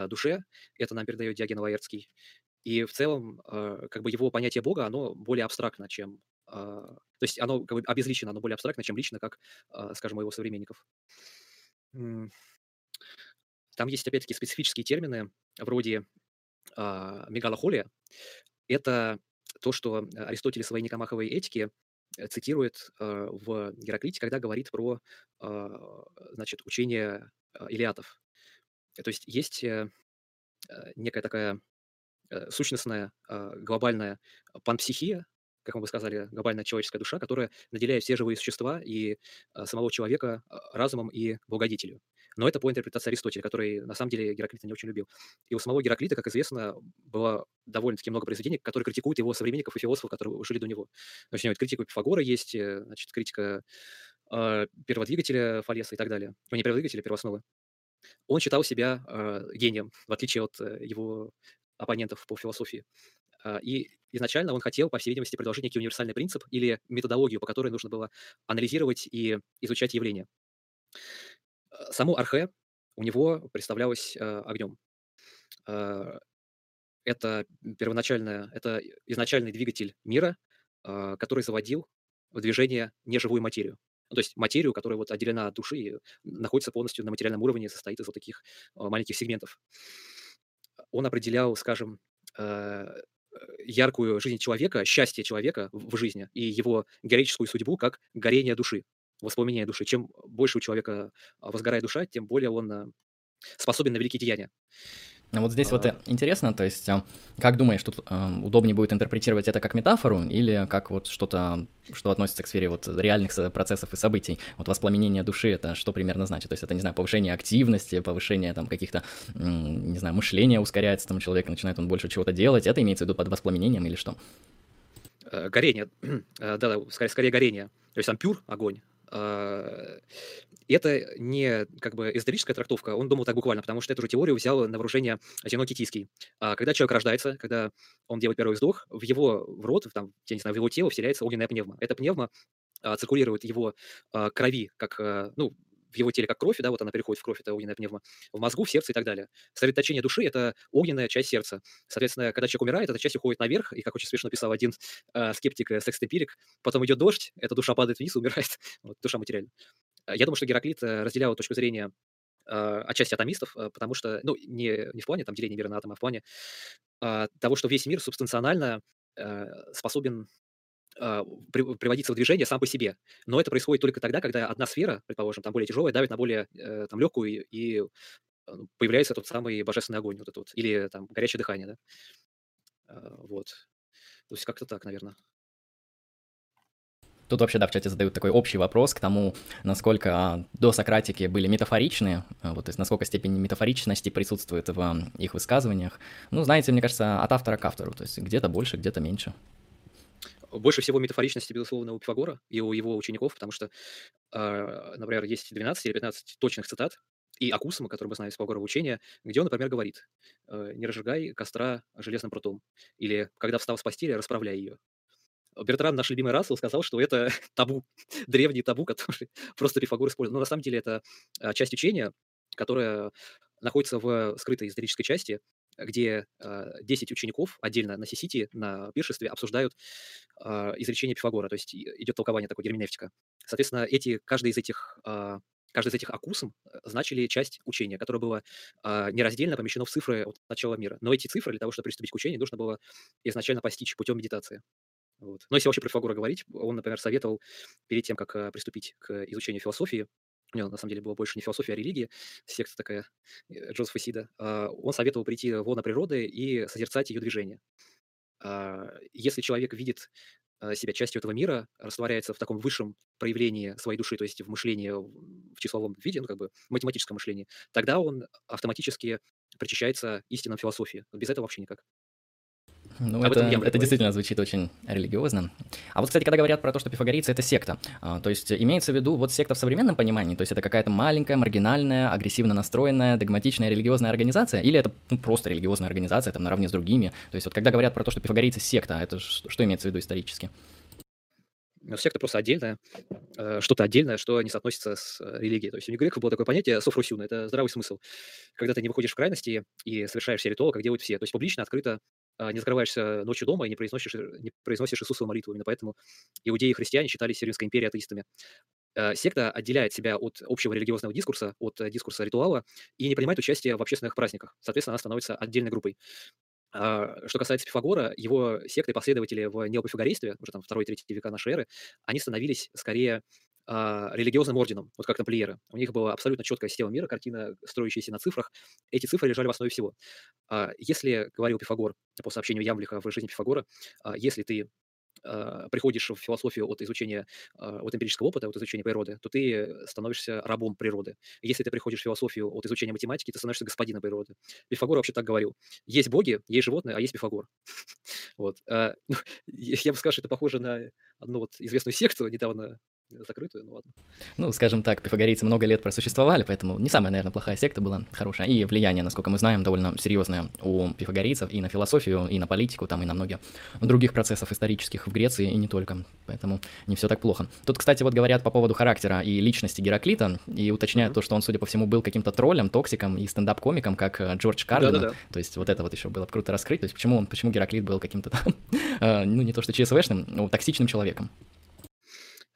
душе. Это нам передает Диоген Лаэртский. И в целом, как бы его понятие Бога, оно более абстрактно, чем... То есть оно как бы обезличено, оно более абстрактно, чем лично, как, скажем, у его современников. Там есть, опять-таки, специфические термины вроде мегалохолия. Это то, что Аристотель в своей Никомаховой этике э, цитирует в Гераклите, когда говорит про значит, учение Илиатов. То есть есть э, э, некая такая сущностная глобальная панпсихия, как мы бы сказали, глобальная человеческая душа, которая наделяет все живые существа и самого человека разумом и благодетелью. Но это по интерпретации Аристотеля, который на самом деле Гераклита не очень любил. И у самого Гераклита, как известно, было довольно-таки много произведений, которые критикуют его современников и философов, которые жили до него. Значит, вот критика Пифагора есть, э, значит, критика э, перводвигателя Фалеса и так далее. Ну, не перводвигателя, а первоосновы. Он считал себя э, гением, в отличие от э, его оппонентов по философии. Э, и изначально он хотел, по всей видимости, предложить некий универсальный принцип или методологию, по которой нужно было анализировать и изучать явления. Само архе у него представлялось э, огнем. Э, это первоначальное, это изначальный двигатель мира, э, который заводил в движение неживую материю. Ну, то есть материю, которая вот отделена от души и находится полностью на материальном уровне, состоит из вот таких маленьких сегментов. Он определял, скажем, яркую жизнь человека, счастье человека в жизни и его героическую судьбу как горение души воспламенение души. Чем больше у человека а, возгорает душа, тем более он а, способен на великие деяния. Ну вот здесь а... вот интересно, то есть как думаешь, тут э, удобнее будет интерпретировать это как метафору или как вот что-то, что относится к сфере вот реальных процессов и событий? Вот воспламенение души это что примерно значит? То есть это, не знаю, повышение активности, повышение там каких-то, не знаю, мышления ускоряется, там человек начинает он больше чего-то делать, это имеется в виду под воспламенением или что? Э, горение, [CLEARS THROAT] да-да, скорее, скорее горение. То есть там пюр, огонь, а, это не как бы эзотерическая трактовка, он думал так буквально, потому что эту же теорию взял на вооружение Зенон Китийский. А когда человек рождается, когда он делает первый вздох, в его в рот, там, я не знаю, в его тело вселяется огненная пневма. Эта пневма а, циркулирует его а, крови, как, а, ну, в его теле как кровь, да, вот она переходит в кровь, это огненная пневма, в мозгу, в сердце и так далее. Сосредоточение души — это огненная часть сердца. Соответственно, когда человек умирает, эта часть уходит наверх, и, как очень смешно писал один э, скептик э, секстемпирик, потом идет дождь, эта душа падает вниз умирает. [LAUGHS] вот, душа материальна. Я думаю, что Гераклит э, разделял точку зрения э, отчасти атомистов, э, потому что, ну, не, не в плане там деления мира на атомы, а в плане э, того, что весь мир субстанционально э, способен а, приводиться в движение сам по себе. Но это происходит только тогда, когда одна сфера, предположим, там более тяжелая, давит на более э, там, легкую, и а, ну, появляется тот самый божественный огонь, вот этот вот, или там горячее дыхание, да. А, вот. То есть как-то так, наверное. Тут вообще, да, в чате задают такой общий вопрос к тому, насколько до Сократики были метафоричны, вот, то есть насколько степень метафоричности присутствует в их высказываниях. Ну, знаете, мне кажется, от автора к автору, то есть где-то больше, где-то меньше больше всего метафоричности, безусловно, у Пифагора и у его учеников, потому что, э, например, есть 12 или 15 точных цитат, и Акусама, который мы знаем из Пифагорова учения, где он, например, говорит э, «Не разжигай костра железным прутом» или «Когда встал с постели, расправляй ее». Бертран, наш любимый Рассел, сказал, что это [LAUGHS] табу, древний табу, [LAUGHS] который просто Пифагор использует. Но на самом деле это э, часть учения, которая находится в скрытой исторической части, где 10 а, учеников отдельно на Сисити, на пиршестве обсуждают а, изречение Пифагора, то есть идет толкование такой герменевтика. Соответственно, эти, каждый из этих а, каждый из этих акусом э, значили часть учения, которое было э, нераздельно помещено в цифры от начала мира. Но эти цифры для того, чтобы приступить к учению, нужно было изначально постичь путем медитации. Вот. Но если вообще про Пифагора говорить, он, например, советовал перед тем, как приступить к изучению философии, него на самом деле было больше не философия, а религия, секта такая э, Джозефа Сида, а, он советовал прийти в лоно природы и созерцать ее движение. А, если человек видит а, себя частью этого мира, растворяется в таком высшем проявлении своей души, то есть в мышлении в числовом виде, ну, как бы математическом мышлении, тогда он автоматически причащается истинам философии. Без этого вообще никак. Ну, это, это действительно звучит очень религиозно. А вот, кстати, когда говорят про то, что пифагорейцы — это секта, а, то есть имеется в виду вот секта в современном понимании, то есть это какая-то маленькая, маргинальная, агрессивно настроенная, догматичная религиозная организация, или это ну, просто религиозная организация, там, наравне с другими? То есть вот когда говорят про то, что пифагорейцы — секта, это что, что имеется в виду исторически? Но секта просто отдельная, э, что-то отдельное, что не соотносится с э, религией. То есть у греков было такое понятие софрусюна, это здравый смысл. Когда ты не выходишь в крайности и совершаешь все ритуалы, как делают все. То есть публично, открыто а, не закрываешься ночью дома и не произносишь, не произносишь Иисусову молитву. Именно поэтому иудеи и христиане считались Римской империей атеистами. Секта отделяет себя от общего религиозного дискурса, от дискурса ритуала и не принимает участие в общественных праздниках. Соответственно, она становится отдельной группой. А, что касается Пифагора, его секты последователи в неопифагорействе, уже там 2-3 века нашей эры, они становились скорее а, религиозным орденом, вот как тамплиеры. У них была абсолютно четкая система мира, картина, строящаяся на цифрах. Эти цифры лежали в основе всего. А, если, говорил Пифагор по сообщению Ямблиха в жизни Пифагора, если ты приходишь в философию от изучения, от эмпирического опыта, от изучения природы, то ты становишься рабом природы. Если ты приходишь в философию от изучения математики, ты становишься господином природы. Пифагор вообще так говорил. Есть боги, есть животные, а есть Пифагор. [LAUGHS] Вот. Ну, [LAUGHS] я бы сказал, что это похоже на одну вот известную секту, недавно закрытую, ну ладно. Ну, скажем так, пифагорейцы много лет просуществовали, поэтому не самая, наверное, плохая секта была хорошая. И влияние, насколько мы знаем, довольно серьезное у пифагорейцев и на философию, и на политику, там, и на многие других процессов исторических в Греции, и не только. Поэтому не все так плохо. Тут, кстати, вот говорят по поводу характера и личности Гераклита, и уточняют mm-hmm. то, что он, судя по всему, был каким-то троллем, токсиком и стендап-комиком, как э, Джордж Карлин. Да-да-да. То есть вот это вот еще было бы круто раскрыть. То есть почему, он, почему Гераклит был каким-то там, [LAUGHS] э, ну, не то что ЧСВшным, но токсичным человеком.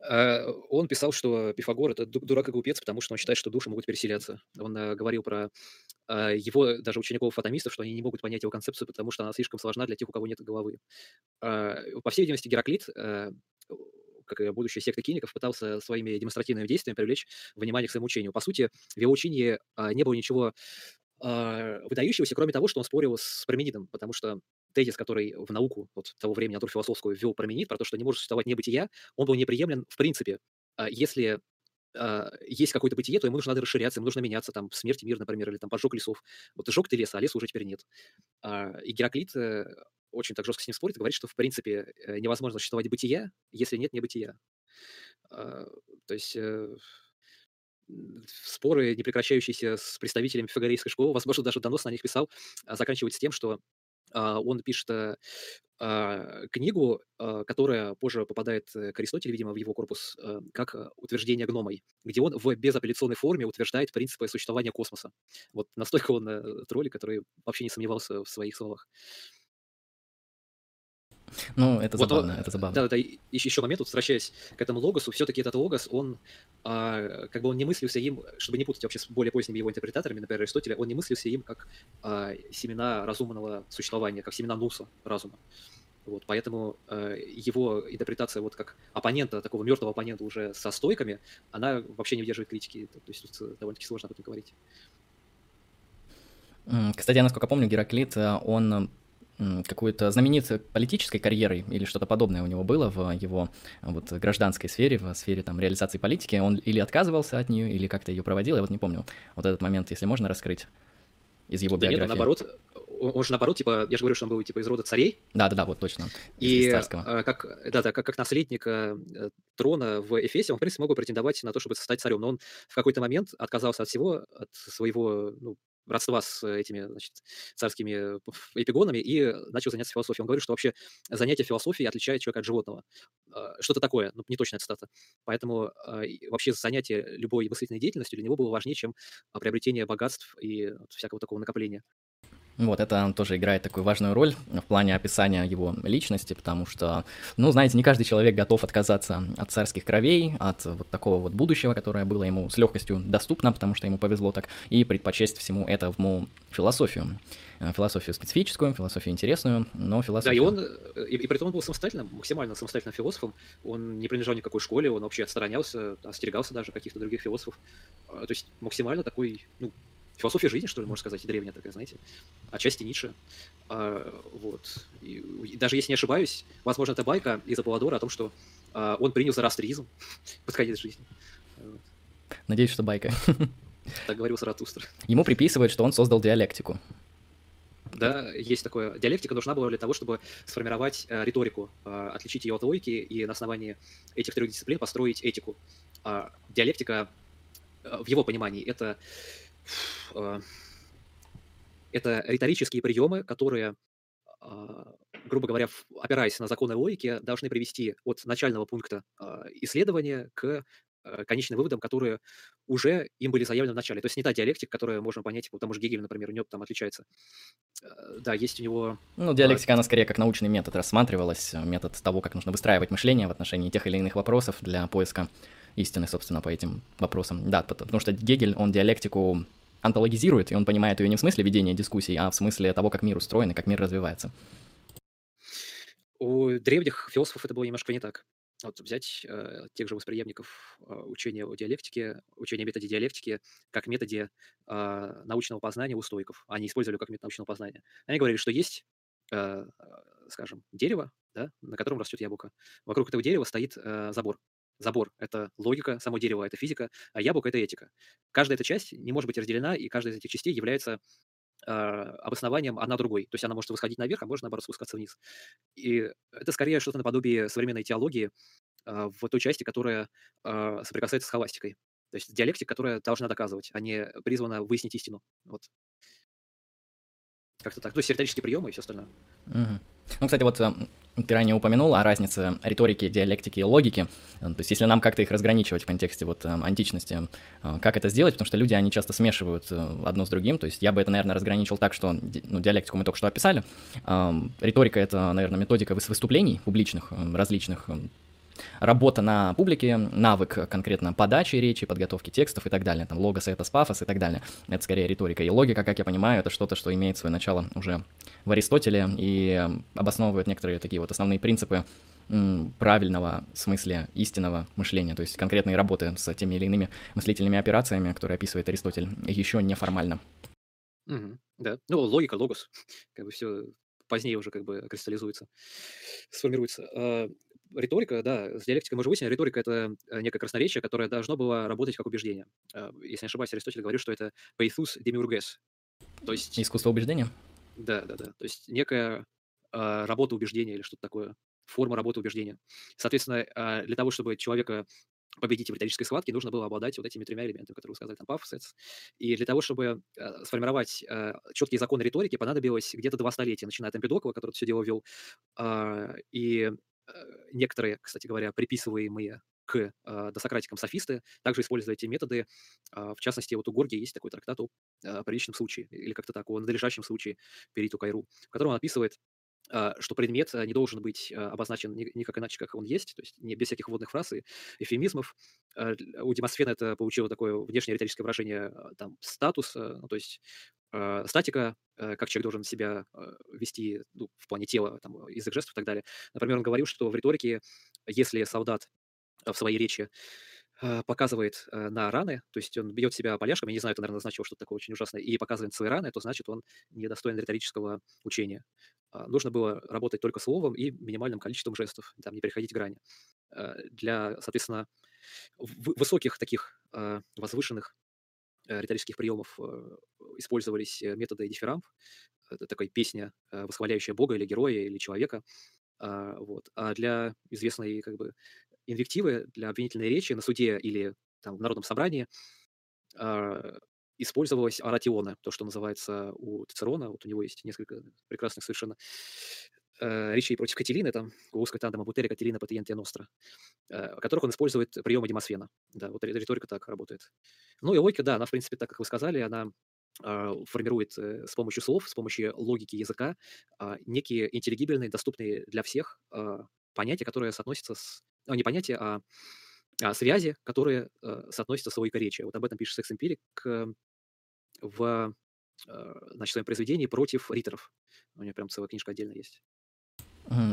А, он писал, что Пифагор– это дурак и глупец, потому что он считает, что души могут переселяться. Он э, говорил про а, его, даже учеников-атомистов, что они не могут понять его концепцию, потому что она слишком сложна для тех, у кого нет головы. По всей видимости, Гераклит э, как и будущая секта киников, пытался своими демонстративными действиями привлечь внимание к своему учению. По сути, в его учении не было ничего выдающегося, кроме того, что он спорил с Парменидом, потому что тезис, который в науку вот того времени натурфилософскую ввел Парменид, про то, что не может существовать небытия, он был неприемлем в принципе. А если а, есть какое-то бытие, то ему нужно надо расширяться, ему нужно меняться, там, смерть мир, например, или там поджог лесов. Вот сжег ты лес, а леса уже теперь нет. А, и Гераклит э, очень так жестко с ним спорит и говорит, что, в принципе, э, невозможно существовать бытия, если нет небытия. То есть э, споры, не прекращающиеся с представителями фигурейской школы, возможно, даже донос на них писал, заканчиваются тем, что он пишет э, а, книгу, а, которая позже попадает э, к Аристотелю, видимо, в его корпус, э, как утверждение гномой, где он в безапелляционной форме утверждает принципы существования космоса. Вот настолько он тролль, который вообще не сомневался в своих словах. Ну, это вот, забавно, это забавно. Да, да, еще, еще момент, вот, возвращаясь к этому логосу, все-таки этот логос, он, а, как бы он не мыслился им, чтобы не путать вообще с более поздними его интерпретаторами, например, Аристотеля, он не мыслился им как а, семена разумного существования, как семена нуса разума. Вот, поэтому э, его интерпретация вот как оппонента, такого мертвого оппонента уже со стойками, она вообще не выдерживает критики. То есть тут довольно-таки сложно об этом говорить. Кстати, я насколько помню, Гераклит, э, он какую-то знаменитой политической карьерой или что-то подобное у него было в его вот гражданской сфере, в сфере там реализации политики, он или отказывался от нее, или как-то ее проводил, я вот не помню. Вот этот момент, если можно раскрыть из его да биографии. Нет, наоборот, он же наоборот, типа, я же говорю, что он был типа из рода царей. Да, да, да, вот точно. И э, как, да, да, как, как наследник э, трона в Эфесе, он, в принципе, мог бы претендовать на то, чтобы стать царем, но он в какой-то момент отказался от всего, от своего ну, родства с этими значит, царскими эпигонами и начал заняться философией. Он говорит, что вообще занятие философией отличает человека от животного. А, что-то такое, ну, не точная цитата. Поэтому а, вообще занятие любой мыслительной деятельностью для него было важнее, чем а, приобретение богатств и всякого такого накопления. Вот, это тоже играет такую важную роль в плане описания его личности, потому что, ну, знаете, не каждый человек готов отказаться от царских кровей, от вот такого вот будущего, которое было ему с легкостью доступно, потому что ему повезло так, и предпочесть всему этому философию. Э, философию специфическую, философию интересную, но философию... Да, и он, и, и при этом он был самостоятельным, максимально самостоятельным философом, он не принадлежал никакой школе, он вообще отстранялся, остерегался даже каких-то других философов, э, то есть максимально такой, ну, философия жизни, что ли, можно сказать, древняя такая, знаете, отчасти Ницше. А, вот. И, и даже если не ошибаюсь, возможно, это байка из Аполлодора о том, что а, он принял зороастризм [LAUGHS] под конец жизни. Вот. Надеюсь, что байка. [LAUGHS] Так говорил Саратустр. Ему приписывают, что он создал диалектику. Да, есть такое. Диалектика нужна была для того, чтобы сформировать э, риторику, э, отличить ее от логики и на основании этих трех дисциплин построить этику. А диалектика, э, в его понимании, это это риторические приемы, которые а, грубо говоря, опираясь на законы логики, должны привести от начального пункта а, исследования к э, конечным выводам, которые уже им были заявлены в начале. То есть не та диалектика, которую можно понять, вот тому же Гегель, например, у него там отличается. Э, да, есть у него... Ну, диалектика, она скорее как научный метод рассматривалась, метод того, как нужно выстраивать мышление в отношении тех или иных вопросов для поиска истины, собственно, по этим вопросам. Да, потому что Гегель, он диалектику антологизирует, и он понимает ее не в смысле ведения дискуссий, а в смысле того, как мир устроен и как мир развивается. У древних философов это было немножко не так. Вот взять э, тех же восприемников э, учения о диалектике, учения о методе диалектики как методе э, научного познания у стоиков. Они использовали как метод научного познания. Они говорили, что есть, э, скажем, дерево, да, на котором растет яблоко. Вокруг этого дерева стоит э, забор. Забор — это логика, само дерево — это физика, а яблоко — это этика. Каждая эта часть не может быть разделена, и каждая из этих частей является а, обоснованием одна другой. То есть она может восходить наверх, а может, наоборот, спускаться вниз. И это скорее что-то наподобие современной теологии а, в той части, которая а, соприкасается с холастикой. То есть диалектика, которая должна доказывать, а не призвана выяснить истину. Вот. Как-то так. То есть риторические приемы и все остальное. Ну, кстати, вот э, ты ранее упомянул о разнице риторики, диалектики и логики. Э, то есть если нам как-то их разграничивать в контексте вот э, античности, как это сделать? Потому что люди, они часто смешивают одно с другим. То есть я бы это, наверное, разграничил так, что ну, диалектику мы только что описали. Риторика — это, наверное, методика выступлений публичных, различных, работа на публике, навык конкретно подачи речи, подготовки текстов и так далее, там логос, это пафос и так далее. Это скорее риторика. И логика, как я понимаю, это что-то, что имеет свое начало уже в Аристотеле и обосновывает некоторые такие вот основные принципы правильного, смысле истинного мышления, то есть конкретные работы с теми или иными мыслительными операциями, которые описывает Аристотель, еще неформально. Угу, да, ну логика, логос, как бы все позднее уже как бы кристаллизуется, сформируется. А, риторика, да, с диалектикой мы уже выяснили, риторика — это э, некое красноречие, которое должно было работать как убеждение. А, если не ошибаюсь, Аристотель говорил, что это «paethus demiurges», то есть... Искусство убеждения? Да, да, да. То есть некая а, работа убеждения или что-то такое, форма работы убеждения. Соответственно, а, для того, чтобы человека победить в риторической схватке, нужно было обладать вот этими тремя элементами, которые вы сказали, там, пафос, И для того, чтобы э, сформировать э, четкие законы риторики, понадобилось где-то два столетия, начиная от Эмпидокла, который все дело вел, э, и Э, некоторые, кстати говоря, приписываемые к э, досократикам софисты, также используют эти методы. Э, в частности, вот у Горги есть такой трактат о э, приличном случае, или как-то так, о надлежащем случае Периту Кайру, в котором он описывает э, что предмет не должен быть обозначен никак иначе, как он есть, то есть не без всяких вводных фраз и эфемизмов. У Демосфена это получило такое внешнее риторическое выражение там, статус, ну, то есть э, статика, э, как человек должен себя э, вести ну, в плане тела, там, язык жестов и так далее. Например, он говорил, что в риторике, если солдат в своей речи э, показывает э, на раны, то есть он бьет себя поляшком, я не знаю, это, наверное, значило что-то такое очень ужасное, и показывает свои раны, то значит, он недостоин риторического учения. Э, нужно было работать только словом и минимальным количеством жестов, там, не переходить грани. Э, для, соответственно, высоких таких э, возвышенных Э, риторических приемов э, использовались э, методы дифирамб. Это такая песня, восхваляющая Бога или героя, или человека. А, вот. А для известной как бы, инвективы, для обвинительной речи на суде или там, в народном собрании а, использовалась оратиона, то, что называется у Цицерона. Вот у него есть несколько прекрасных совершенно э, речей против Катерины, там, «Гуус катандам абутере Катерина патиентия ностра», э, в которых он использует приемы Демосфена. Да, вот риторика так работает. Ну и логика, да, она, в принципе, так, как вы сказали, она э, формирует э, с помощью слов, с помощью логики языка э, некие интеллигибельные, доступные для всех э, понятия, которые соотносятся с... Ну, не понятия, а, а связи, которые э, соотносятся с логикой речи. Вот об этом пишет Секс Эмпирик э, в э, значит, своем произведении против риторов. У него прям целая книжка отдельно есть.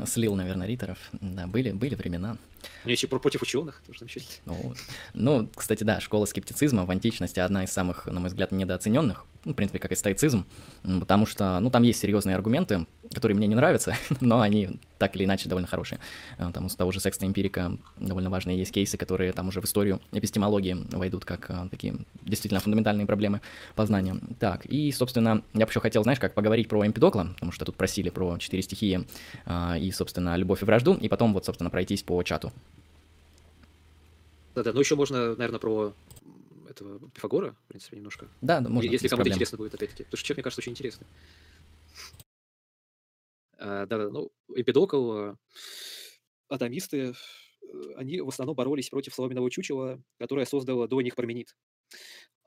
Слил, наверное, риторов. Да, были, были времена. Ну, еще против ученых тоже замечательно. Ну, ну, кстати, да, школа скептицизма в античности одна из самых, на мой взгляд, недооцененных ну, в принципе, как и стоицизм, потому что, ну, там есть серьезные аргументы, которые мне не нравятся, [LAUGHS] но они так или иначе довольно хорошие. Э, там у того же секста эмпирика довольно важные есть кейсы, которые там уже в историю эпистемологии войдут как а, такие действительно фундаментальные проблемы познания. Так, и, собственно, я бы еще хотел, знаешь, как поговорить про Эмпидокла, потому что тут просили про четыре стихии а, и, собственно, любовь и вражду, и потом вот, собственно, пройтись по чату. Да-да, ну еще можно, наверное, про этого Пифагора, в принципе, немножко. Да, да можно. Если кому-то интересно будет, опять-таки. Потому что человек, мне кажется, очень интересный. А, Да-да, ну, Эмпидокл, э, атомисты, э, они в основном боролись против соломенного чучела, которое создало до них Парменид.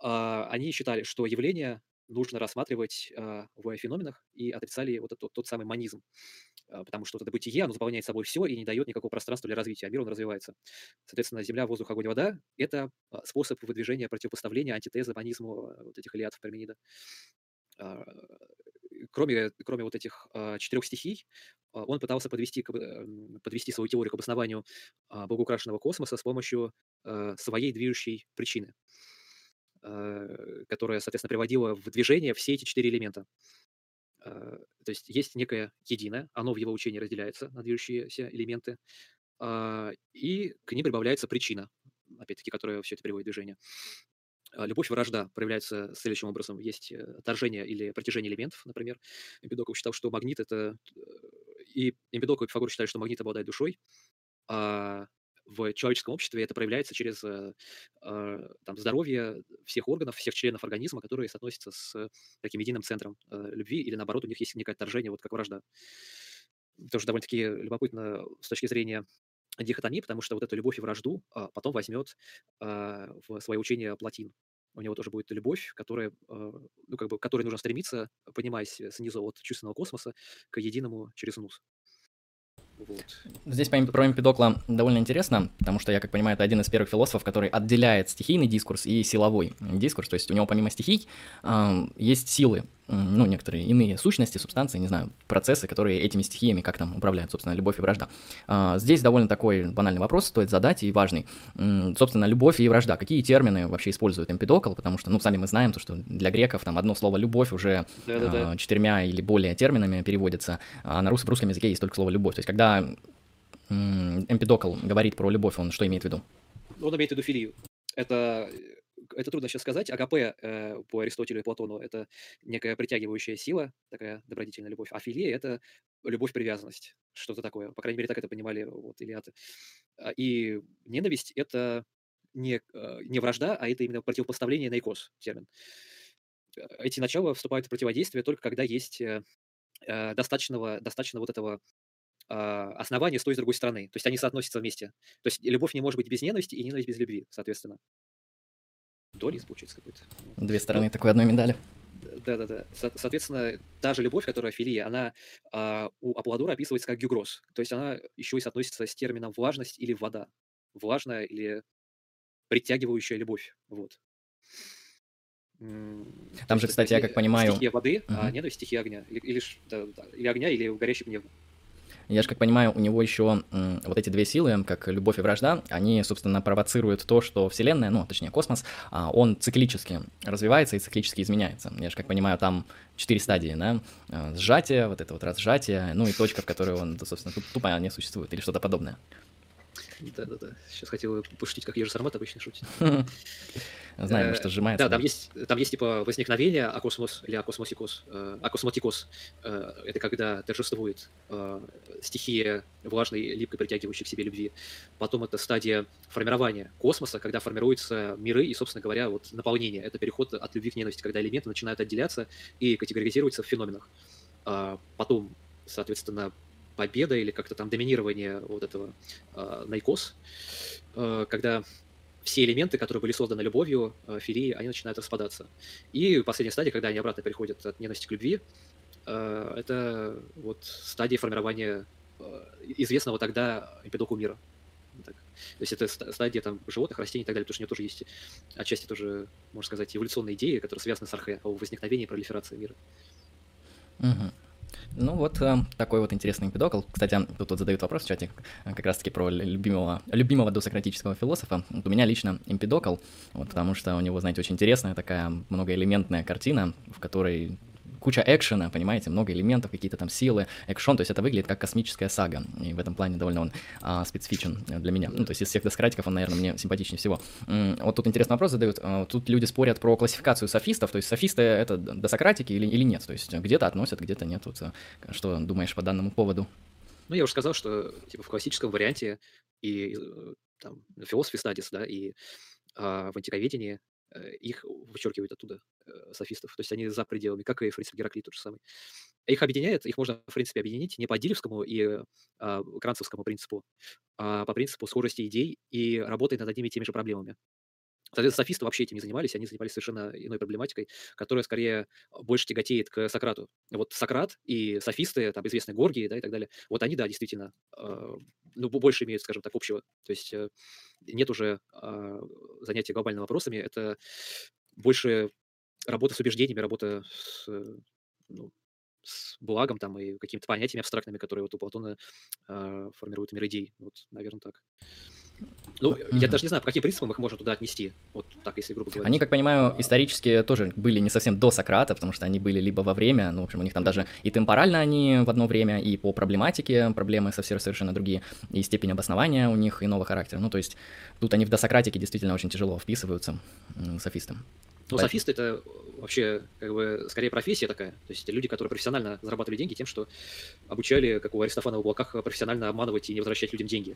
А, Они считали, что явления нужно рассматривать а, в феноменах и отрицали вот этот тот самый манизм. А, Потому что вот это бытие, оно заполняет собой все и не дает никакого пространства для развития, а мир, он развивается. Соответственно, земля, воздух, огонь, вода– это а, способ выдвижения противопоставления антитезы манизму вот этих илиадов Парменида. Кроме, кроме вот этих четырех стихий, он пытался подвести, подвести свою теорию к обоснованию а, богоукрашенного космоса с помощью своей движущей причины, которая, соответственно, приводила в движение все эти четыре элемента. А, То есть есть некое единое, оно в его учении разделяется на движущиеся элементы, а, и к ним прибавляется причина, опять-таки, которая все это приводит в движение. А, Любовь вражда проявляются следующим образом. Есть э, отторжение или притяжение элементов, например. Эмпидокл считал, что магнит— это... э, И Эмпидокл и Пифагор считали, что магнит обладает душой, а в человеческом обществе это проявляется через э, э, там, здоровье всех органов, всех членов организма, которые соотносятся с таким единым центром э, любви, или наоборот, у них есть некое отторжение, вот как вражда. Тоже довольно-таки любопытно с точки зрения дихотомии, потому что вот эту любовь и вражду а, потом возьмет в свое учение Платин. У него тоже будет любовь, которая, ну, как бы, которой нужно стремиться, поднимаясь снизу от чувственного космоса к единому через нус. Вот. Здесь по Эмп- про Эмпидокла довольно интересно, потому что, я как понимаю, это один из первых философов, который отделяет стихийный дискурс и силовой дискурс. То есть у него помимо стихий ам, есть силы, м, ну, некоторые иные сущности, субстанции, не знаю, процессы, которые этими стихиями как там управляют, собственно, любовь и вражда. А, Здесь довольно такой банальный вопрос стоит задать и важный. М, Собственно, любовь и вражда. Какие термины вообще использует Эмпидокл? Потому что, ну, сами мы знаем, то, что для греков там одно слово «любовь» уже а, четырьмя или более терминами переводится, а на рус- в русском языке есть только слово «любовь». То есть когда м, Эмпидокл говорит про любовь, он что имеет в виду? Он имеет в виду филию. Это, это трудно сейчас сказать. Агапе э, по Аристотелю и Платону– это некая притягивающая сила, такая добродетельная любовь. А филия– это любовь-привязанность, что-то такое. По крайней мере, так это понимали вот Илиаты. А, И ненависть– это не, э, не вражда, а это именно противопоставление наикос термин. Э, Эти начала вступают в противодействие только когда есть э, достаточного, достаточно вот этого основания с той и с другой стороны. То есть они соотносятся вместе. То есть любовь не может быть без ненависти и ненависть без любви, соответственно. Дуализм получается какой-то. Две Ну, стороны такой одной медали. да-да-да. Со- Соответственно, та же любовь, которая филия, она а, у Аполлодора описывается как гюгрос. То есть она еще и соотносится с термином влажность или вода. Влажная или притягивающая любовь. Вот. Там же, кстати, я как понимаю... стихия воды, а Мгм. ненависть стихия огня. Или, или да, да, или огня, или горящий гнев. Я же как понимаю, у него еще вот эти две силы, как любовь и вражда, они, собственно, провоцируют то, что Вселенная, ну, точнее, космос, а, он циклически развивается и циклически изменяется. Я же как понимаю, там четыре стадии, да? А, Сжатие, вот это вот разжатие, ну и точка, в которой он, собственно, туп- тупо не существует, или что-то подобное. Да-да-да. Сейчас хотел пошутить, как Ежи Сармат обычно шутит. [LAUGHS] Знаем, Э, что сжимается. Да, там есть, там есть типа возникновение акосмос или акосмосикос. э, Акосмотикос. э, Это когда торжествует стихия влажной, липкой, притягивающей к себе любви. Потом это стадия формирования космоса, когда формируются миры и, собственно говоря, вот наполнение. Это переход от любви к ненависти, когда элементы начинают отделяться и категоризируются в феноменах. А Потом, соответственно, победа или как-то там доминирование вот этого э, найкос, э, когда все элементы, которые были созданы любовью, э, филией, они начинают распадаться. И последняя стадия, когда они обратно переходят от ненависти к любви, э, это вот стадия формирования э, известного тогда эпидоку мира. Так. То есть это ста- стадия там, животных, растений и так далее, потому что у нее тоже есть отчасти тоже, можно сказать, эволюционные идеи, которые связаны с архе, о возникновении и пролиферации мира. Мгм. Ну вот э, такой вот интересный эмпидокл. Кстати, тут вот задают вопрос в чате э, как раз-таки про лю- любимого, любимого досократического философа. Вот у меня лично эмпидокл, вот, потому что у него, знаете, очень интересная такая многоэлементная картина, в которой куча экшена, понимаете, много элементов, какие-то там силы, экшон, то есть это выглядит как космическая сага, и в этом плане довольно он а, специфичен для меня. Ну, то есть из всех доскратиков он, наверное, мне симпатичнее всего. Вот тут интересный вопрос задают. А, Тут люди спорят про классификацию софистов, то есть софисты — это досократики или, или нет, то есть где-то относят, где-то нет. Вот, э, что думаешь по данному поводу? Ну, я уже сказал, что типа в классическом варианте и э, там философии стадис, да, и а, в антиковедении э, их вычеркивают оттуда. Э, софистов, то есть они за пределами, как и, в принципе, Гераклит тот же самый. Их объединяет, их можно, в принципе, объединить не по Дилевскому и а, Кранцевскому принципу, а по принципу скорости идей и работы над одними и теми же проблемами. Соответственно, софисты вообще этим не занимались, они занимались совершенно иной проблематикой, которая скорее больше тяготеет к Сократу. Вот Сократ и софисты, там, известные Горгии, да, и так далее, вот они, да, действительно, э, ну, больше имеют, скажем так, общего. То есть э, нет уже э, занятия глобальными вопросами, это больше работа с убеждениями, работа с, ну, с благом там и какими-то понятиями абстрактными, которые вот у Платона э, формируют мир идей. Вот, наверное, так. Ну, я даже не знаю, по каким принципам их можно туда отнести. Вот так, если грубо говоря. Они, как понимаю, исторически тоже были не совсем до Сократа, потому что они были либо во время, ну, в общем, у них там даже и темпорально они в одно время, и по проблематике проблемы совсем совершенно другие, и степень обоснования у них иного характера. Ну, то есть тут они в досократике действительно очень тяжело вписываются софистам. Ну, Поэтому... софисты это вообще как бы скорее профессия такая. То есть это люди, которые профессионально зарабатывали деньги тем, что обучали, как у Аристофана в облаках, профессионально обманывать и не возвращать людям деньги.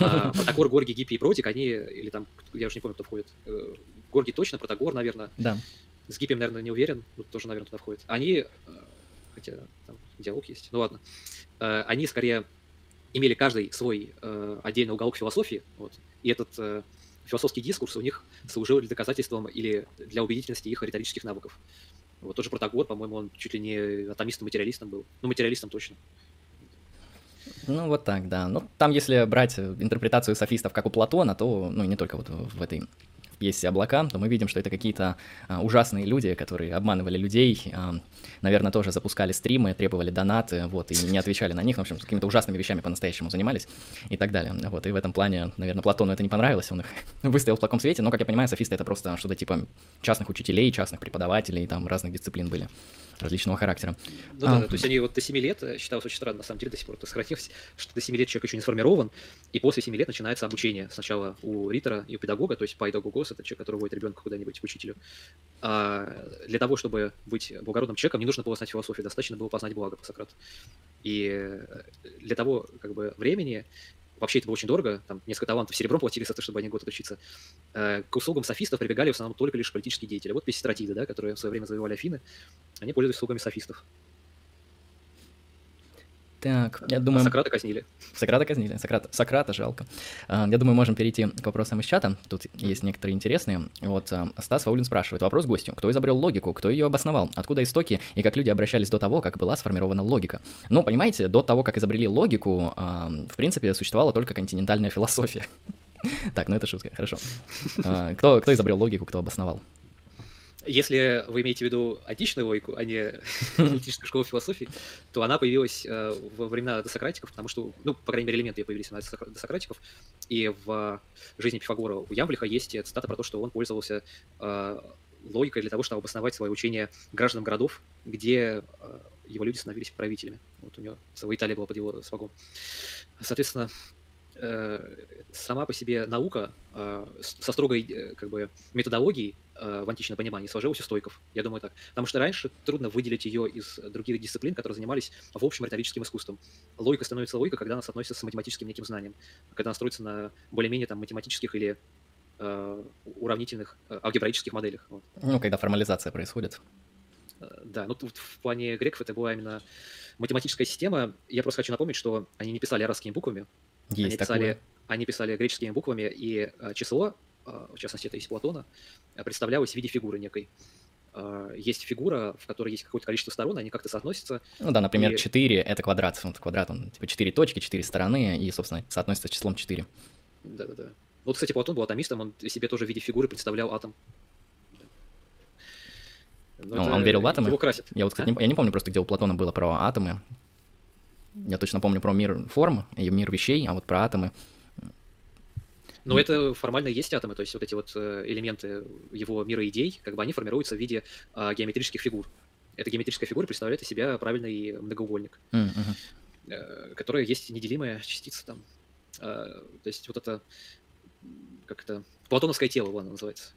А, [LAUGHS] Протагор, Горги, Гиппи и Протик, они, или там, я уже не помню, кто входит. Э, Горги точно, Протагор, наверное. Да. С Гиппием, наверное, не уверен, но тоже, наверное, туда входит. Они, э, хотя там диалог есть, ну ладно, э, они скорее имели каждый свой отдельный уголок философии, вот, и этот философский дискурс у них служил для доказательством или для убедительности их риторических навыков. Вот тот же Протагор, по-моему, он чуть ли не атомистом-материалистом был. Ну, материалистом точно. Ну, вот так, да. Ну, там, если брать интерпретацию софистов, как у Платона, то, ну, не только вот в этой пьесе «Облака», то мы видим, что это какие-то а, ужасные люди, которые обманывали людей, а, наверное, тоже запускали стримы, требовали донаты, вот, и не отвечали на них, в общем, с какими-то ужасными вещами по-настоящему занимались и так далее. Вот, и в этом плане, наверное, Платону это не понравилось, он их [LAUGHS] выставил в таком свете, но, как я понимаю, софисты — это просто что-то типа частных учителей, частных преподавателей, там разных дисциплин были различного характера. Ну а, да, то есть они вот до 7 лет, э, считалось очень странно, на самом деле до сих пор это сохранилось, что до 7 лет человек еще не сформирован, и после 7 лет начинается обучение сначала у ритора и у педагога, то есть пайдагогос, это человек, который вводит ребенка куда-нибудь к учителю. А для того, чтобы быть благородным человеком, не нужно было знать философию, достаточно было познать благо по Сократу. И э, для того как бы времени вообще это было очень дорого, там несколько талантов серебром платили за то, чтобы они год отучиться. Э, к услугам софистов прибегали в основном только лишь политические деятели. Вот Песистратиды, да, которые в свое время завоевали Афины, они пользовались услугами софистов. Так, я думаю... А Сократа казнили. Сократа казнили. Сократа, Сократа жалко. А, я думаю, можем перейти к вопросам из чата. Тут есть некоторые интересные. Вот а, Стас Фаулин спрашивает. Вопрос гостю. Кто изобрел логику? Кто ее обосновал? Откуда истоки? И как люди обращались до того, как была сформирована логика? Ну, понимаете, до того, как изобрели логику, в принципе, существовала только континентальная философия. [LAUGHS] Так, ну это шутка, хорошо. Кто, кто изобрел логику, кто обосновал? Если вы имеете в виду античную логику, а не [LAUGHS] античную школу философии, то она появилась э, во времена досократиков, потому что, ну, по крайней мере, элементы ее появились у досократиков, и в жизни Пифагора у Ямблиха есть цитата про то, что он пользовался э, логикой для того, чтобы обосновать свое учение гражданам городов, где э, его люди становились правителями. Вот у него целая Италия была под его свагом. Соответственно, Э, сама по себе наука э, со строгой э, как бы, методологией в античном понимании сложилась у стойков. Я думаю так. Потому что раньше трудно выделить ее из других дисциплин, которые занимались в общем риторическим искусством. Логика становится логикой, когда она соотносится с математическим неким знанием, когда она строится на более-менее там математических или э, уравнительных э, алгебраических моделях. Вот. Ну, когда формализация происходит. Да, ну тут в плане греков это была именно математическая система. Я просто хочу напомнить, что они не писали арабскими буквами, есть они писали, они писали греческими буквами, и э, число, э, в частности, это из Платона, э, представлялось в виде фигуры некой. Есть фигура, в которой есть какое-то количество сторон, они как-то соотносятся. Ну да, например, и... 4 — это квадрат. Вот квадрат, он типа 4 точки, 4 стороны, и, собственно, соотносится с числом 4. Да-да-да. Вот, кстати, Платон был атомистом, он себе тоже в виде фигуры представлял атом. Но ну, он верил в атомы? Его красит. Я вот, кстати, а? не, я не помню просто, где у Платона было про атомы. Я точно помню про мир форм и мир вещей, а вот про атомы. Но это формально есть атомы, то есть вот эти вот э, элементы его мира идей, как бы они формируются в виде а, геометрических фигур. Эта геометрическая фигура представляет из себя правильный многоугольник, mm-hmm. которая есть неделимая частица там. А, то есть вот это как это платоновское тело, ладно, называется.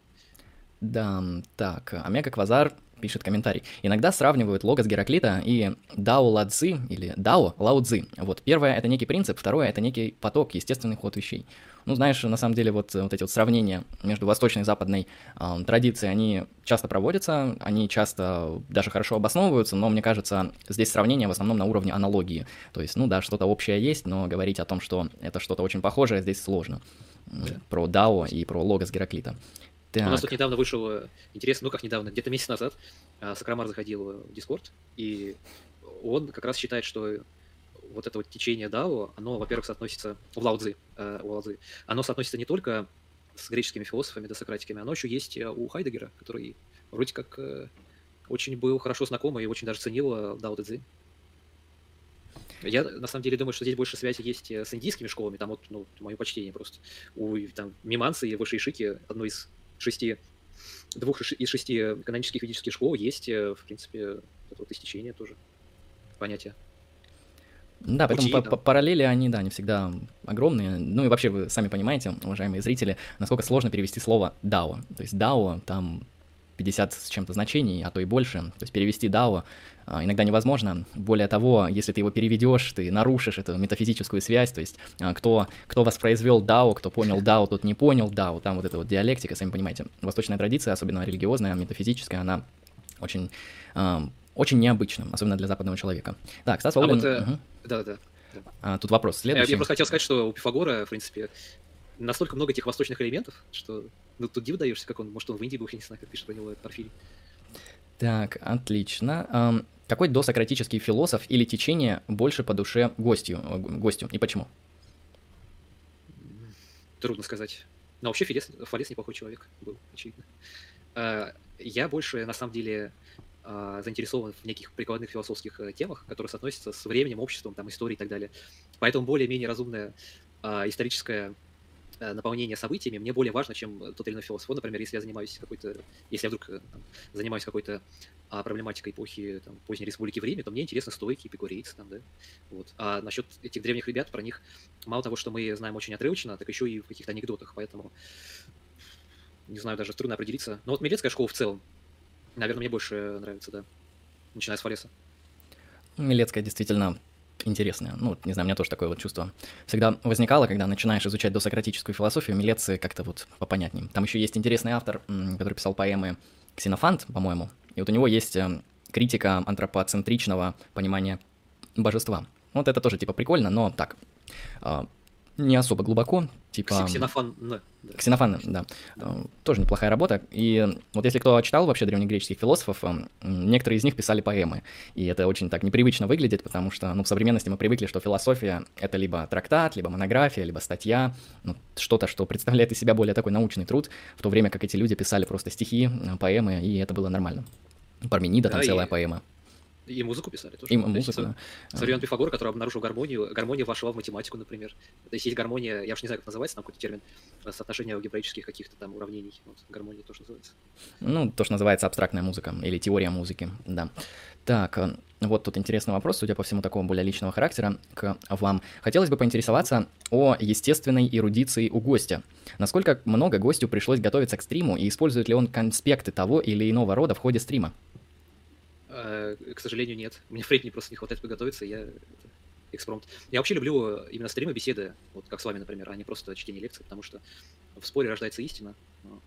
Да, так, Омега Квазар пишет комментарий. Иногда сравнивают логос Гераклита и Дао Ла Цзи, или Дао Лао Цзи. Вот первое — это некий принцип, второе — это некий поток, естественный ход вещей. Ну, знаешь, на самом деле вот, вот эти вот сравнения между восточной и западной э, традицией, они часто проводятся, они часто даже хорошо обосновываются, но мне кажется, здесь сравнение в основном на уровне аналогии. То есть, ну да, что-то общее есть, но говорить о том, что это что-то очень похожее, здесь сложно. Да. Про Дао и про логос Гераклита. Так. У нас тут недавно вышел, э, интересно, ну как недавно, где-то месяц назад э, Сакрамар заходил в Discord, и он как раз считает, что вот это вот течение Дао, оно, во-первых, соотносится в Лао-цзы, э, у Лао-цзы, оно соотносится не только с греческими философами, досократиками, оно еще есть у Хайдеггера, который вроде как очень был хорошо знаком и очень даже ценил Дао Цзи. Я на самом деле думаю, что здесь больше связи есть с индийскими школами, там вот, ну, мое почтение просто. У там, Миманцы и Высшей Шики, одной из шести, двух из шести канонических ведических школ есть, э, в принципе, это вот истечение тоже понятие. Да, поэтому Пути, да. параллели, они, да, не всегда огромные. Ну и вообще вы сами понимаете, уважаемые зрители, насколько сложно перевести слово DAO. То есть DAO, там 50 с чем-то значений, а то и больше. То есть перевести DAO а, иногда невозможно. Более того, если ты его переведешь, ты нарушишь эту метафизическую связь, то есть а, кто, кто воспроизвел DAO, кто понял DAO, тот не понял DAO, там вот эта вот диалектика, сами понимаете. Восточная традиция, особенно религиозная, метафизическая, она очень, а, очень необычна, особенно для западного человека. Так, Стас Волгин... А вот, угу. да, да. А, тут вопрос следующий. Я, я просто хотел сказать, что у Пифагора, в принципе, настолько много этих восточных элементов, что ну, тут диву даешься, как он, может, он в Индии был, я не знаю, как пишет про него Порфирий. Так, отлично. Какой досократический философ или течение больше по душе гостю, э, гостю и почему? Трудно сказать. Но вообще Фалес, Фалес неплохой человек был, очевидно. А, я больше, на самом деле, а, заинтересован в неких прикладных философских э, темах, которые соотносятся с временем, обществом, там, историей и так далее. Поэтому более-менее разумная а, историческая наполнение событиями мне более важно, чем тот или иной философ. Вот, например, если я занимаюсь какой-то, если я вдруг э, там, занимаюсь какой-то а, проблематикой эпохи там, поздней республики в Риме, то мне интересны стойки, эпикурейцы, там, да, вот. А насчет этих древних ребят, про них мало того, что мы знаем очень отрывочно, так еще и в каких-то анекдотах, поэтому не знаю, даже трудно определиться. Но вот Милецкая школа в целом, наверное, мне больше нравится, да, начиная с Фалеса. Милецкая действительно интересное. Ну, не знаю, у меня тоже такое вот чувство всегда возникало, когда начинаешь изучать досократическую философию, Милеции как-то вот попонятнее. Там еще есть интересный автор, который писал поэмы Ксенофант, по-моему, и вот у него есть э, критика антропоцентричного понимания божества. Вот это тоже типа прикольно, но так, а, не особо глубоко, типа... Ксенофан, да. Ксенофан, да. да. Тоже неплохая работа. И вот если кто читал вообще древнегреческих философов, некоторые из них писали поэмы. И это очень так непривычно выглядит, потому что ну, в современности мы привыкли, что философия — это либо трактат, либо монография, либо статья, ну, что-то, что представляет из себя более такой научный труд, в то время как эти люди писали просто стихи, поэмы, и это было нормально. Парменида, там да, целая и... поэма. И музыку писали тоже. И музыку, да. Современный Пифагор, который обнаружил гармонию. Гармония вошла в математику, например. То есть есть гармония, я уж не знаю, как называется, там какой-то термин, э, соотношение алгебраических каких-то там уравнений. Вот, гармония тоже называется. Ну, то, что называется абстрактная музыка или теория музыки, да. Так, э, вот тут интересный вопрос, судя по всему, такого более личного характера к вам. Хотелось бы поинтересоваться о естественной эрудиции у гостя. Насколько много гостю пришлось готовиться к стриму и использует ли он конспекты того или иного рода в ходе стрима? Э, к сожалению, нет. Мне времени просто не хватает подготовиться, я экспромт. Я вообще люблю именно стримы, беседы, вот как с вами, например, а не просто чтение лекций, потому что в споре рождается истина. Ну,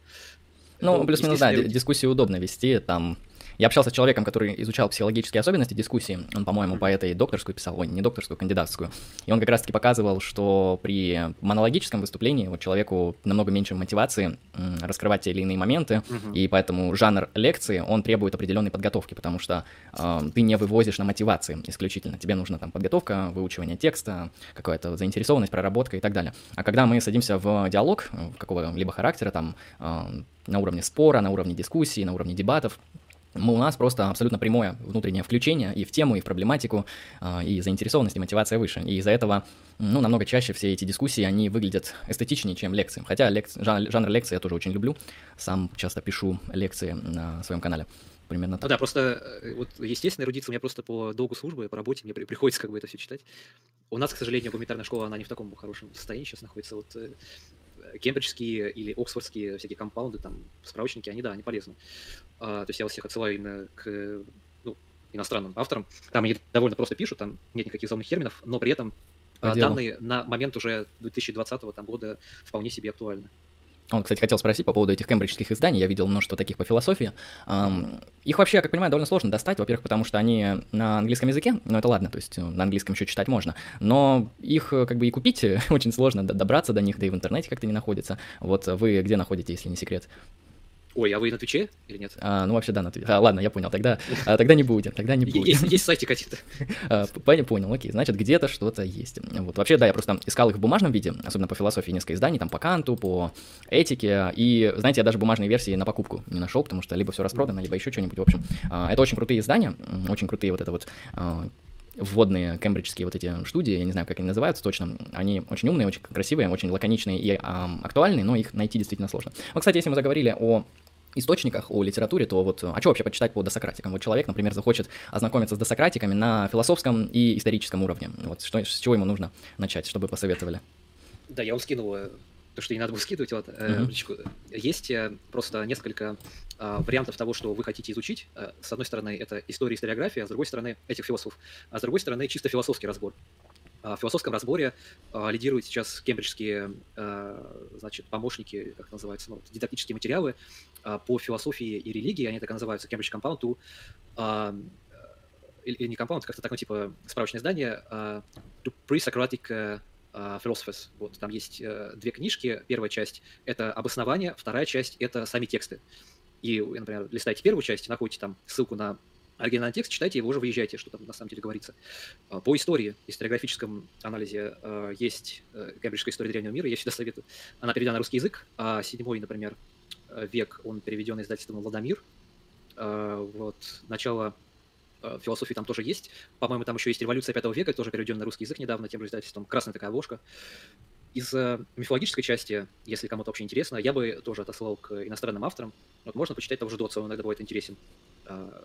ну плюс-минус, да, дискуссии удобно вести, там я общался с человеком, который изучал психологические особенности дискуссии. Он, по-моему, по этой докторскую писал, ой, не докторскую, кандидатскую. И он как раз-таки показывал, что при монологическом выступлении вот человеку намного меньше мотивации раскрывать те или иные моменты, uh-huh. и поэтому жанр лекции, он требует определенной подготовки, потому что э, ты не вывозишь на мотивации исключительно. Тебе нужна там подготовка, выучивание текста, какая-то заинтересованность, проработка и так далее. А когда мы садимся в диалог э, какого-либо характера, там, э, на уровне спора, на уровне дискуссии, на уровне дебатов, у нас просто абсолютно прямое внутреннее включение и в тему, и в проблематику, а, и заинтересованность, и мотивация выше. И из-за этого, ну, намного чаще все эти дискуссии, они выглядят эстетичнее, чем лекции. Хотя лек... жанр, жанр лекции я тоже очень люблю, сам часто пишу лекции на своем канале. Примерно так. Ну да, просто э, вот естественно эрудиция у меня просто по долгу службы, по работе, мне приходится как бы это все читать. У нас, к сожалению, гуманитарная школа, она не в таком хорошем состоянии сейчас находится. Вот э, кембриджские или оксфордские всякие компаунды, там, справочники, они, да, они полезны. А, то есть я вас всех отсылаю именно к ну, иностранным авторам. Там они довольно просто пишут, там нет никаких заумных терминов, но при этом а, данные на момент уже 2020 там, года вполне себе актуальны. Он, кстати, хотел спросить по поводу этих кембриджских изданий. Я видел множество таких по философии. Их вообще, как понимаю, довольно сложно достать. Во-первых, потому что они на английском языке. Ну, это ладно, то есть э, на английском еще читать можно. Но их э, как бы и купить [LAUGHS] очень сложно, добраться до них, да и в интернете как-то не находится. Вот вы где находите, если не секрет? Ой, а вы на Твиче или нет? А, ну, вообще, да, на Твиче. А, ладно, я понял. Тогда, а, тогда не будем, тогда не будем. Есть, есть сайтик какие-то. [LAUGHS] А, понял, окей, значит, где-то что-то есть. Вот, вообще, да, я просто искал их в бумажном виде, особенно по философии несколько изданий, там, по Канту, по этике, и, знаете, я даже бумажные версии на покупку не нашел, потому что либо все распродано, либо еще что-нибудь, в общем. А, это очень крутые издания, очень крутые вот это вот а, вводные кембриджские вот эти студии, я не знаю, как они называются точно, они очень умные, очень красивые, очень лаконичные и а, актуальные, но их найти действительно сложно. Вот, кстати, если мы заговорили о источниках, о литературе, то вот, а что вообще почитать по досократикам? Вот человек, например, захочет ознакомиться с досократиками на философском и историческом уровне. Вот что, с чего ему нужно начать, чтобы посоветовали? Да, я вам скинул э, то, что не надо было скидывать. Вот, mm-hmm. Есть э, просто несколько э, вариантов того, что вы хотите изучить. Э, с одной стороны, это история и историография, а с другой стороны, этих философов. А с другой стороны, чисто философский разбор. А, в философском разборе а, лидируют сейчас кембриджские а, значит, помощники, как называется, ну, дидактические материалы по философии и религии, они так и называются, Cambridge Compound to или не Compound, как-то такое типа справочное издание to pre-Socratic Philosophers. Вот, там есть э, две книжки. Первая часть — это обоснование, вторая часть — это сами тексты. И, например, листаете первую часть, находите там ссылку на оригинальный текст, читайте его уже, выезжайте, что там на самом деле говорится. А, по истории, историографическом анализе а, есть э, Кембриджская история древнего мира, я всегда советую. Она переведена на русский язык, а седьмой, например, э, век, он переведен издательством «Владомир». А, вот, начало э, философии там тоже есть. По-моему, там еще есть «Революция пятого века», тоже переведен на русский язык недавно тем же издательством. Красная такая обложка. Из мифологической части, если кому-то вообще интересно, я бы тоже отослал к иностранным авторам. Вот можно почитать того же Дотса, он иногда бывает интересен.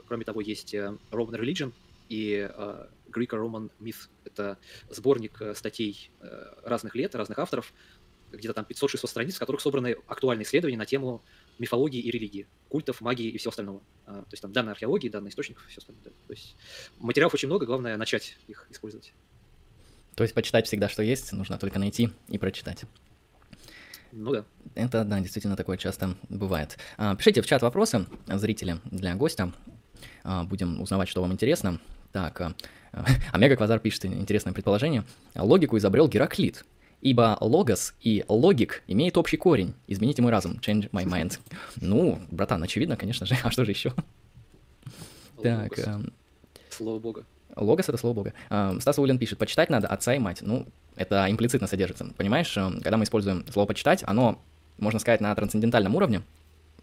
Кроме того, есть э, Roman Religion и э, Greco-Roman Myth. Это сборник э, статей разных лет, разных авторов, где-то там 500-600 страниц, в которых собраны актуальные исследования на тему мифологии и религии, культов, магии и всего остального. А, то есть там данные археологии, данные источников, все остальное. То есть материалов очень много, главное начать их использовать. То есть почитать всегда, что есть, нужно только найти и прочитать. Ну да. Это, да, действительно такое часто бывает. А, пишите в чат вопросы, зрители, для гостя. А, будем узнавать, что вам интересно. Так, Омега Квазар пишет интересное предположение. Логику изобрел Гераклит, ибо логос и логик имеют общий корень. Измените мой разум. Change my mind. [LAUGHS] Ну, братан, очевидно, конечно же. [LAUGHS] А что же еще? Так. Слово Бога. Логос — это слово Бога. Стас Улин пишет, почитать надо отца и мать. Ну, это имплицитно содержится. Понимаешь, э, когда мы используем слово «почитать», оно, можно сказать, на трансцендентальном уровне,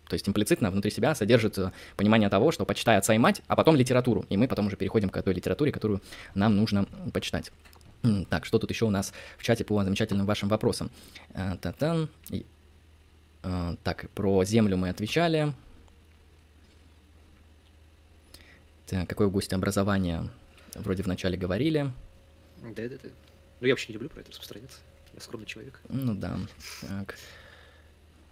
то есть имплицитно внутри себя содержит понимание того, что почитай отца и мать, а потом литературу. И мы потом уже переходим к той литературе, которую нам нужно почитать. Так, что тут еще у нас в чате по замечательным вашим вопросам? Э, та-тан. Так, про землю мы отвечали. Так, какое у гостя образование? Вроде вначале говорили. Да-да-да. Ну, я вообще не люблю про это распространяться. Я скромный человек. Ну да. Так.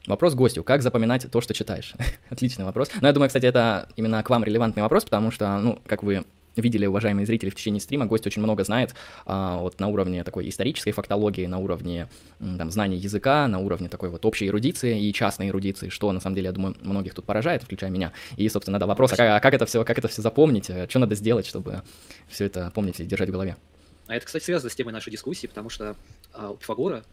Вопрос гостю. Как запоминать то, что читаешь? [LAUGHS] Отличный вопрос. Но я думаю, кстати, это именно к вам релевантный вопрос, потому что, ну, как вы видели, уважаемые зрители, в течение стрима, гость очень много знает а, вот на уровне такой исторической фактологии, на уровне там, знания языка, на уровне такой вот общей эрудиции и частной эрудиции, что, на самом деле, я думаю, многих тут поражает, включая меня. И, собственно, да, вопрос, а как, а как это все, как это все запомнить, э, что надо сделать, чтобы все это помнить и держать в голове? А это, кстати, связано с темой нашей дискуссии, потому что а, у Пифагора,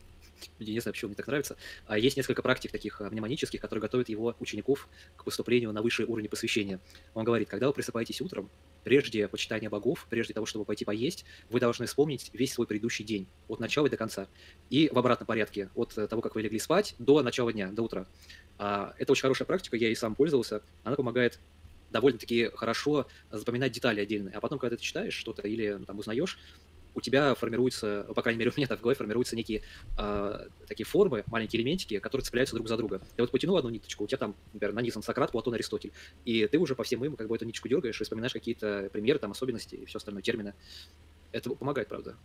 не знаю, почему мне так нравится, а есть несколько практик таких а, мнемонических, которые готовят его учеников к поступлению на высший уровень посвящения. Он говорит, когда вы просыпаетесь утром, прежде почитания богов, прежде того, чтобы пойти поесть, вы должны вспомнить весь свой предыдущий день, от начала и до конца. И в обратном порядке, от того, как вы легли спать, до начала дня, до утра. А, это очень хорошая практика, я и сам пользовался. Она помогает довольно-таки хорошо запоминать детали отдельные. А потом, когда ты читаешь что-то или ну, там узнаешь, у тебя формируются, по крайней мере, [LAUGHS] у меня так в голове формируются некие э, такие формы, маленькие элементики, которые цепляются друг за друга. Ты вот потянул одну ниточку, у тебя там, например, нанизан Сократ, Платон, Аристотель, и ты уже по всем им как бы эту ниточку дергаешь и вспоминаешь какие-то примеры, там, особенности и все остальное, термины. Это помогает, правда.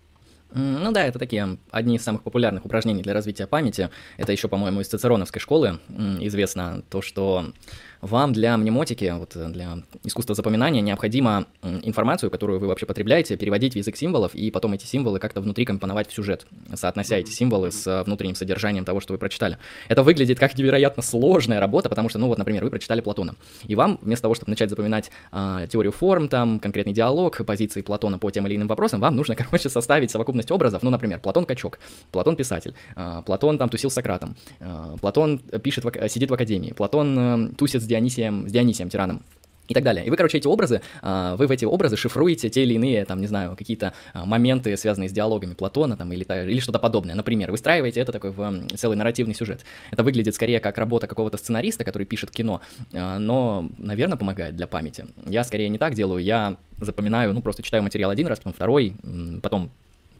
Ну да, это такие одни из самых популярных упражнений для развития памяти. Это еще, по-моему, из цицероновской школы известно то, что вам для мнемотики, вот э, для искусства запоминания необходимо информацию, которую вы вообще потребляете, переводить в язык символов и потом эти символы как-то внутри компоновать в сюжет, соотнося эти символы с э, внутренним содержанием того, что вы прочитали. Это выглядит как невероятно сложная работа, потому что, ну вот, например, вы прочитали Платона, и вам вместо того, чтобы начать запоминать а, теорию форм, там, конкретный диалог, позиции Платона по тем или иным вопросам, вам нужно, [LAUGHS] короче, составить совокупность образов, ну, например, Платон качок, Платон писатель, а, Платон там тусил с Сократом, а, Платон пишет, в, сидит в академии, Платон а, тусит с Дионисием, с Дионисием тираном и так далее. И вы, короче, эти образы, а, вы в эти образы шифруете те или иные, там, не знаю, какие-то а, моменты, связанные с диалогами Платона, там, или, или что-то подобное. Например, выстраиваете это такой в целый нарративный сюжет. Это выглядит скорее как работа какого-то сценариста, который пишет кино, а, но, наверное, помогает для памяти. Я скорее не так делаю, я запоминаю, ну, просто читаю материал один раз, потом второй, потом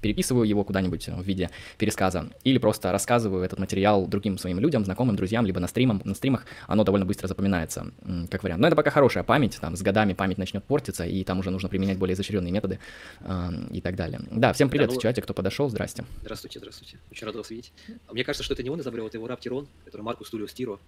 переписываю его куда-нибудь в виде пересказа, или просто рассказываю этот материал другим своим людям, знакомым, друзьям, либо на, стримам, на стримах, оно довольно быстро запоминается, как вариант. Но это пока хорошая память, там, с годами память начнет портиться, и там уже нужно применять более изощренные методы э, и так далее. Да, всем привет да, ну... в чате, кто подошел, здрасте. Здравствуйте, здравствуйте. Очень рад вас видеть. Мне кажется, что это не он изобрел, это его раб Тирон, который Маркус Тулиус Тиро.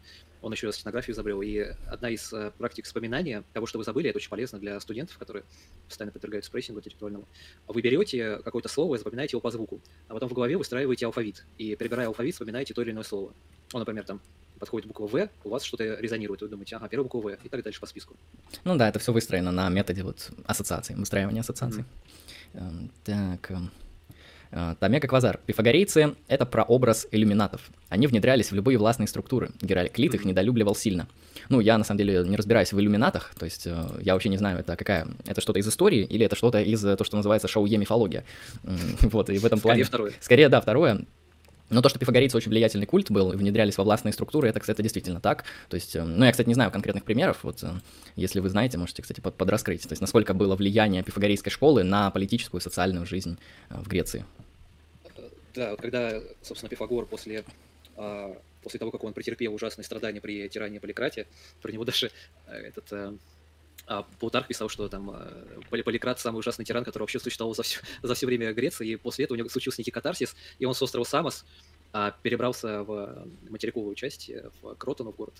Он еще стенографию изобрел, и одна из uh, практик вспоминания того, что вы забыли, это очень полезно для студентов, которые постоянно подвергаются прессингу интеллектуальному. Вы берете какое-то слово запоминаете его по звуку а потом в голове выстраиваете алфавит. И перебирая алфавит, вспоминаете то или иное слово. Ну, например, там подходит буква В, у вас что-то резонирует, вы думаете, ага, первая буква В, и так дальше по списку. Ну да, это все выстроено на методе вот ассоциации, выстраивания ассоциаций. Mm-hmm. Так, эм, Томека Квазар. Пифагорейцы — это прообраз иллюминатов. Они внедрялись в любые властные структуры. Гераклит их недолюбливал сильно. Ну, я на самом деле не разбираюсь в иллюминатах, то есть э, я вообще не знаю, это какая, это что-то из истории или это что-то из э, то, что называется шоу-е мифология. [LAUGHS] Вот, и в этом плане... Скорее второе. Скорее, да, второе. Но то, что пифагорейцы очень влиятельный культ был, внедрялись во властные структуры, это, кстати, действительно так. То есть, э, ну, я, кстати, не знаю конкретных примеров, вот, если вы знаете, можете, кстати, под, подраскрыть, то есть, насколько было влияние пифагорейской школы на политическую и социальную жизнь в Греции. Да, вот когда, собственно, Пифагор после а, после того, как он претерпел ужасные страдания при тирании Поликрате, про него [LAUGHS] даже э, этот э, а Плутарх писал, что там э, Поликрат самый ужасный тиран, который вообще существовал за все, [LAUGHS] за все время Греции, и после этого у него случился некий катарсис, и он с острова Самос а, перебрался в материковую часть, в Кротону, в город.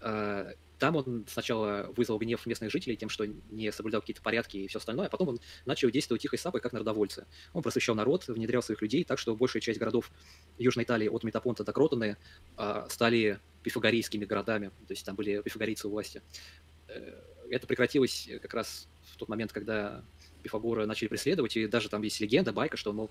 А, там он сначала вызвал гнев местных жителей тем, что не соблюдал какие-то порядки и все остальное, а потом он начал действовать тихой сапой, как народовольцы. Он просвещал народ, внедрял своих людей, так что большая часть городов Южной Италии от Метапонта до Кротоны а, стали пифагорейскими городами, то есть там были пифагорейцы у власти. Э, это прекратилось как раз в тот момент, когда Пифагора начали преследовать, и даже там есть легенда, байка, что, мол,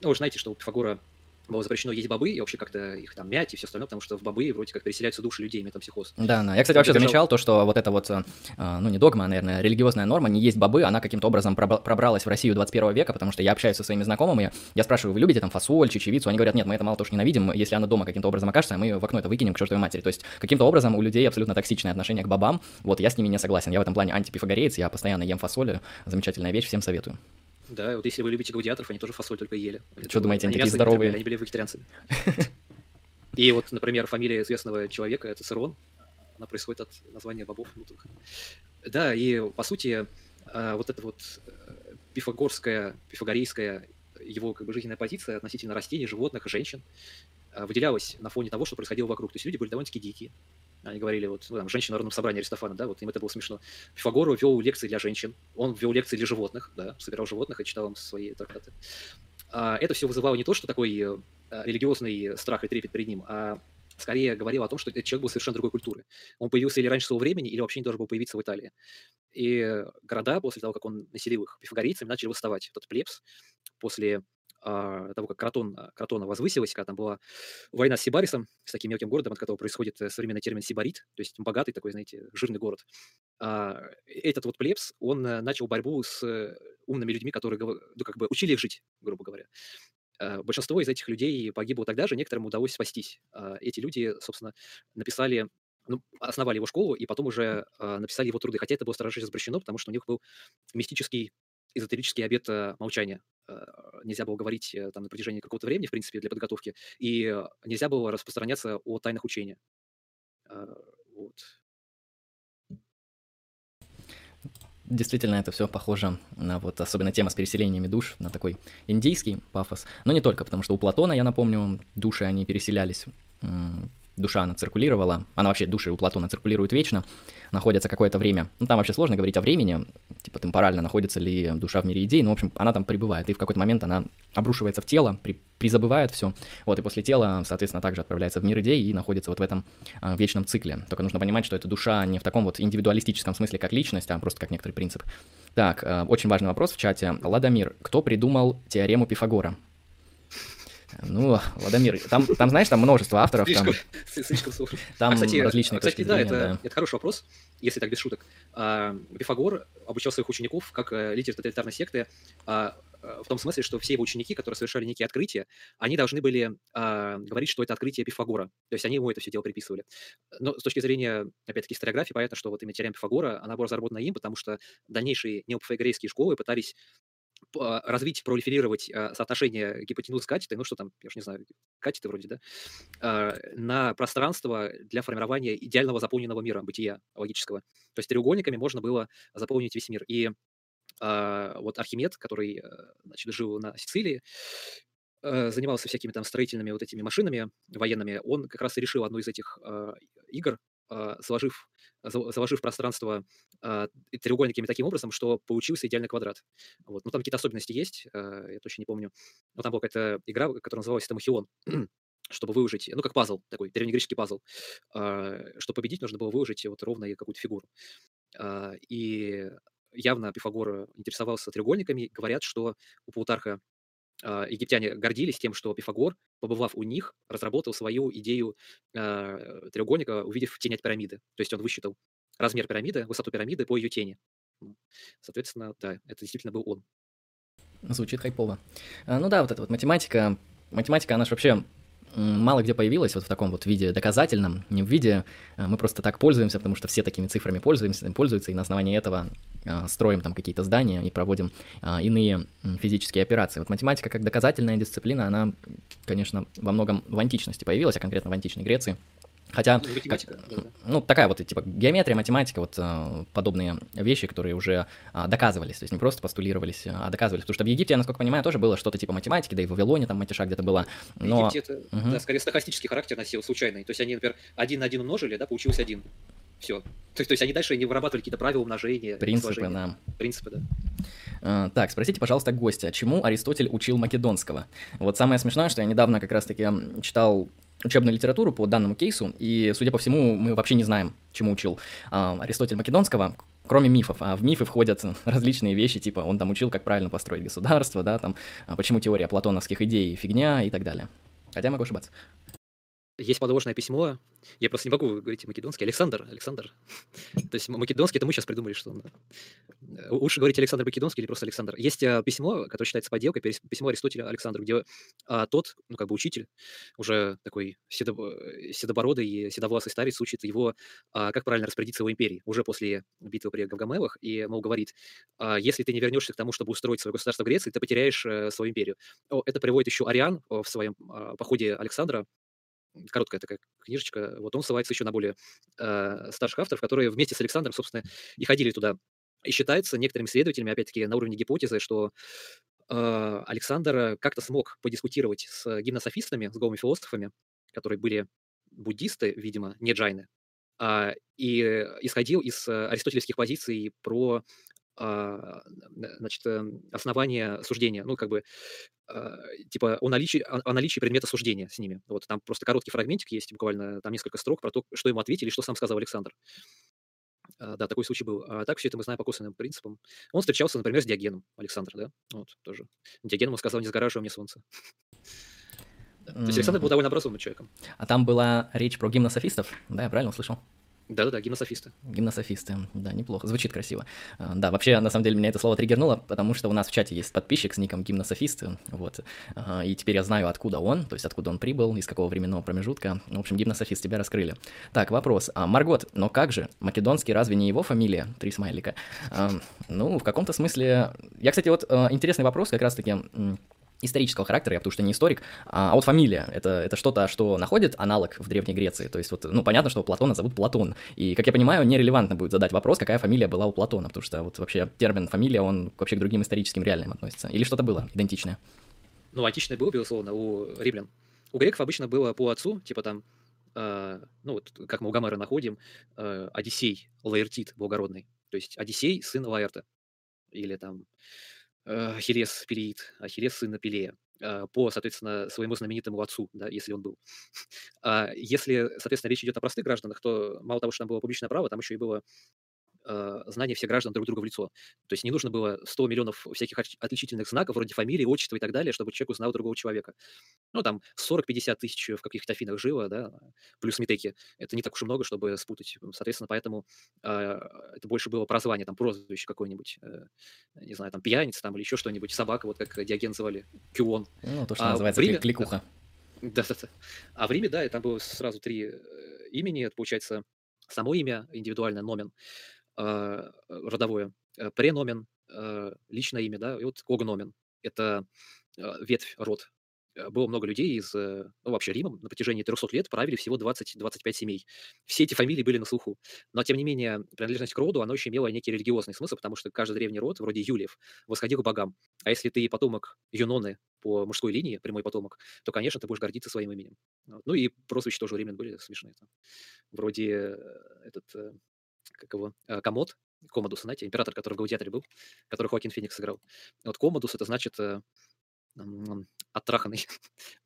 ну, вы знаете, что у Пифагора было запрещено есть бобы и вообще как-то их там мять и все остальное, потому что в бобы вроде как переселяются души людей, метапсихоз. Да, да. Я, кстати, вообще замечал то, что вот эта вот, э, ну не догма, а, наверное, религиозная норма, не есть бобы, она каким-то образом пробралась в Россию 21 века, потому что я общаюсь со своими знакомыми, я спрашиваю, вы любите там фасоль, чечевицу? Они говорят, нет, мы это мало тоже ненавидим, если она дома каким-то образом окажется, мы в окно это выкинем к чертовой матери. То есть каким-то образом у людей абсолютно токсичное отношение к бобам, вот я с ними не согласен. Я в этом плане антипифагореец, я постоянно ем фасоль, замечательная вещь, всем советую. Да, вот если вы любите гладиаторов, они тоже фасоль только ели. Что думаете, они, такие здоровые? Они были вегетарианцами. И вот, например, фамилия известного человека, это Церон, она происходит от названия бобов внутренних. Да, и по сути, а, вот эта вот э, пифагорская, пифагорейская его как бы жизненная позиция относительно растений, животных, женщин а, выделялась на фоне того, что происходило вокруг. То есть люди были довольно-таки дикие. Они говорили, вот, ну, там, женщина в народном собрании Аристофана, да, вот им это было смешно. Пифагор вел лекции для женщин, он вел лекции для животных, да, собирал животных и читал им свои трактаты. А это все вызывало не то, что такой э, религиозный страх и трепет перед ним, а скорее говорило о том, что этот человек был совершенно другой культуры. Он появился или раньше своего времени, или вообще не должен был появиться в Италии. И города, после того, как он населил их пифагорейцами, начали восставать. Этот плебс после того, как Кротон, а, Кротона возвысилась, когда там была война с Сибарисом, с таким мелким городом, от которого происходит э, современный термин Сибарит, то есть богатый такой, знаете, жирный город. А, этот вот плебс, он э, начал борьбу с э, умными людьми, которые ну, как бы учили их жить, грубо говоря. Большинство из этих людей погибло тогда же, некоторым удалось спастись. Эти люди, собственно, написали ну, основали его школу и потом уже э, написали его труды. Хотя это было строжайше запрещено, потому что у них был мистический эзотерический обет э, молчания. Э, нельзя было говорить э, там на протяжении какого-то времени, в принципе, для подготовки, и нельзя было распространяться о тайнах учения. Вот. действительно это все похоже на вот особенно тема с переселениями душ, на такой индийский пафос. Но не только, потому что у Платона, я напомню, души, они переселялись душа, она циркулировала, она вообще, души у Платона циркулируют вечно, находятся какое-то время, ну там вообще сложно говорить о времени, типа темпорально находится ли душа в мире идей, но в общем она там пребывает, и в какой-то момент она обрушивается в тело, при, призабывает все, вот, и после тела, соответственно, также отправляется в мир идей и находится вот в этом а, вечном цикле. Только нужно понимать, что эта душа не в таком вот индивидуалистическом смысле, как личность, а просто как некоторый принцип. Так, а, очень важный вопрос в чате. Ладомир, кто придумал теорему Пифагора? Ну, Владимир, там, там, знаешь, там множество авторов. Слишком, там, слишком [LAUGHS] сложно. [LAUGHS] Там а, кстати, различные кстати, точки да, зрения, это, да. это хороший вопрос, если так без шуток. А, Пифагор обучал своих учеников как э, лидер тоталитарной секты а, в том смысле, что все его ученики, которые совершали некие открытия, они должны были а, говорить, что это открытие Пифагора. То есть они ему это все дело приписывали. Но с точки зрения, опять-таки, историографии, понятно, что вот именно теорема Пифагора, она была разработана им, потому что дальнейшие неопифагорейские школы пытались а, развить, пролиферировать а, соотношение гипотенузы с ну что там, я уж не знаю, катеты вроде, да, а, на пространство для формирования идеального заполненного мира, бытия логического. То есть треугольниками можно было заполнить весь мир. И а, вот Архимед, который э, значит, жил на Сицилии, э, занимался всякими там строительными вот этими машинами военными, он как раз и решил одну из этих игр, заложив, за- заложив пространство э, треугольниками таким образом, что получился идеальный квадрат. Вот. Ну, там какие-то особенности есть, э, я точно не помню. Но там была какая-то игра, которая называлась Тамахион, [CLEARS THROAT] чтобы выложить, ну, как пазл такой, древнегреческий пазл. Чтобы победить, нужно было выложить вот ровно какую-то фигуру. И явно Пифагор интересовался треугольниками. Говорят, что у Плутарха а, египтяне гордились тем, что Пифагор, побывав у них, разработал свою идею а, треугольника, увидев тень от пирамиды. То есть он высчитал размер пирамиды, высоту пирамиды по ее тени. Соответственно, да, это действительно был он. Звучит хайпово. А, Ну да, вот эта вот математика, математика, она же вообще мало где появилась вот в таком вот виде доказательном, не в виде а, мы просто так пользуемся, потому что все такими цифрами пользуемся, пользуются, и на основании этого а, строим там какие-то здания и проводим а, иные физические операции. Вот математика как доказательная дисциплина, она, конечно, во многом в античности появилась, а конкретно в античной Греции. Хотя, Ну, математика, как- да, да. ну, такая вот, типа, геометрия, математика, вот э, подобные вещи, которые уже а, доказывались, то есть не просто постулировались, а доказывались. Потому что в Египте, я, насколько понимаю, тоже было что-то типа математики, да и в Вавилоне там матеша где-то была. В Но Египте это, Мгм. да, скорее стохастический характер носил, случайный. То есть они, например, один на один умножили, да, получилось один. Все. То есть, то есть они дальше не вырабатывали какие-то правила умножения, принципы, сложения. да. Принципы, да. Э, Так, спросите, пожалуйста, гостя, чему Аристотель учил македонского? Вот самое смешное, что я недавно как раз-таки читал учебную литературу по данному кейсу, и, судя по всему, мы вообще не знаем, чему учил а, Аристотель Македонского, кроме мифов. А в мифы входят [LAUGHS] различные вещи, типа он там учил, как правильно построить государство, да, там, а почему теория платоновских идей фигня и так далее. Хотя могу ошибаться. Есть подложное письмо. Я просто не могу говорить македонский. Александр, Александр. [LAUGHS] То есть македонский, это мы сейчас придумали, что он... э, Лучше говорить Александр Македонский или просто Александр. Есть э, письмо, которое считается подделкой, письмо Аристотеля Александру, где а, тот, ну, как бы учитель, уже такой седоб- э, седобородый и седовласый старец учит его, а, как правильно распорядиться его империей, уже после битвы при Гавгамелах, и, мол, говорит, а, если ты не вернешься к тому, чтобы устроить свое государство в Греции, ты потеряешь э, свою империю. Это приводит еще Ариан э, в своем а, походе Александра, короткая такая книжечка. Вот он ссылается еще на более э, старших авторов, которые вместе с Александром, собственно, и ходили туда. И считается некоторыми исследователями, опять-таки, на уровне гипотезы, что э, Александр как-то смог подискутировать с гимнософистами, с голыми философами, которые были буддисты, видимо, не джайны, а, и э, исходил из э, аристотелевских позиций про значит, э, основание суждения, ну, как бы, а, типа, о наличии, о, наличии предмета суждения с ними. Вот там просто короткий фрагментик есть, буквально там несколько строк про то, что ему ответили, что сам сказал Александр. А, Да, такой случай был. А так все это мы знаем по косвенным принципам. Он встречался, например, с Диогеном, Александр, да? Вот, тоже. Диоген ему сказал, не сгораживай мне солнце. То есть Александр был довольно образованным человеком. А там была речь про гимнософистов, да, я правильно услышал? Да-да-да, гимнософисты. Гимнософисты, да, неплохо, звучит красиво. А, Да, вообще, на самом деле, меня это слово триггернуло, потому что у нас в чате есть подписчик с ником гимнософист, вот, А, и теперь я знаю, откуда он, то есть откуда он прибыл, из какого временного промежутка. В общем, гимнософист, тебя раскрыли. Так, вопрос. А, Маргот, но как же? Македонский разве не его фамилия? Три смайлика. А, Ну, в каком-то смысле... Я, кстати, вот э, интересный вопрос как раз-таки исторического характера, я потому что не историк, а, а вот фамилия, это, это что-то, что находит аналог в Древней Греции, то есть вот, ну, понятно, что Платона зовут Платон, и, как я понимаю, нерелевантно будет задать вопрос, какая фамилия была у Платона, потому что вот вообще термин фамилия, он вообще к другим историческим реальным относится, или что-то было идентичное? Ну, античное было, безусловно, у римлян. У греков обычно было по отцу, типа там, э, ну, вот как мы у Гомера находим, э, Одиссей, Лаэртит благородный, то есть Одиссей, сын Лаэрта, или там э, Ахиллес Пелеид, Ахиллес сын Пелея, э, по, соответственно, своему знаменитому отцу, да, если он был. [LAUGHS] А если, соответственно, речь идет о простых гражданах, то мало того, что там было публичное право, там еще и было э, знание всех граждан друг друга в лицо. То есть не нужно было 100 миллионов всяких отличительных знаков, вроде фамилии, отчества и так далее, чтобы человек узнал другого человека. Ну, там 40-50 тысяч в каких-то Афинах жило, да, плюс метеки. Это не так уж и много, чтобы спутать. Соответственно, поэтому э, это больше было прозвание, там, прозвище какое-нибудь, э, не знаю, там, пьяница там, или еще что-нибудь, собака, вот как Диоген называли, Кюон. Ну, то, что а называется Риме, кликуха. Да, да, да. А в Риме, да, там было сразу три э, имени, это, получается, само имя, индивидуальное, номен, родовое, э, преномен, а, личное имя, да, и вот когномен. Это ветвь, род. Было много людей из, э, ну, вообще Рима на протяжении 300 лет правили всего 20-25 семей. Все эти фамилии были на слуху. Но, тем не менее, принадлежность к роду, она еще имела некий религиозный смысл, потому что каждый древний род, вроде Юлиев, восходил к богам. А если ты потомок Юноны по мужской линии, прямой потомок, то, конечно, ты будешь гордиться своим именем. Ну и прозвища тоже римлян были смешные. Вроде э, этот как его, э, Комод, Комодус, знаете, император, который в Гаудиаторе был, который Хоакин Феникс сыграл. Вот Комодус это значит э, оттраханный.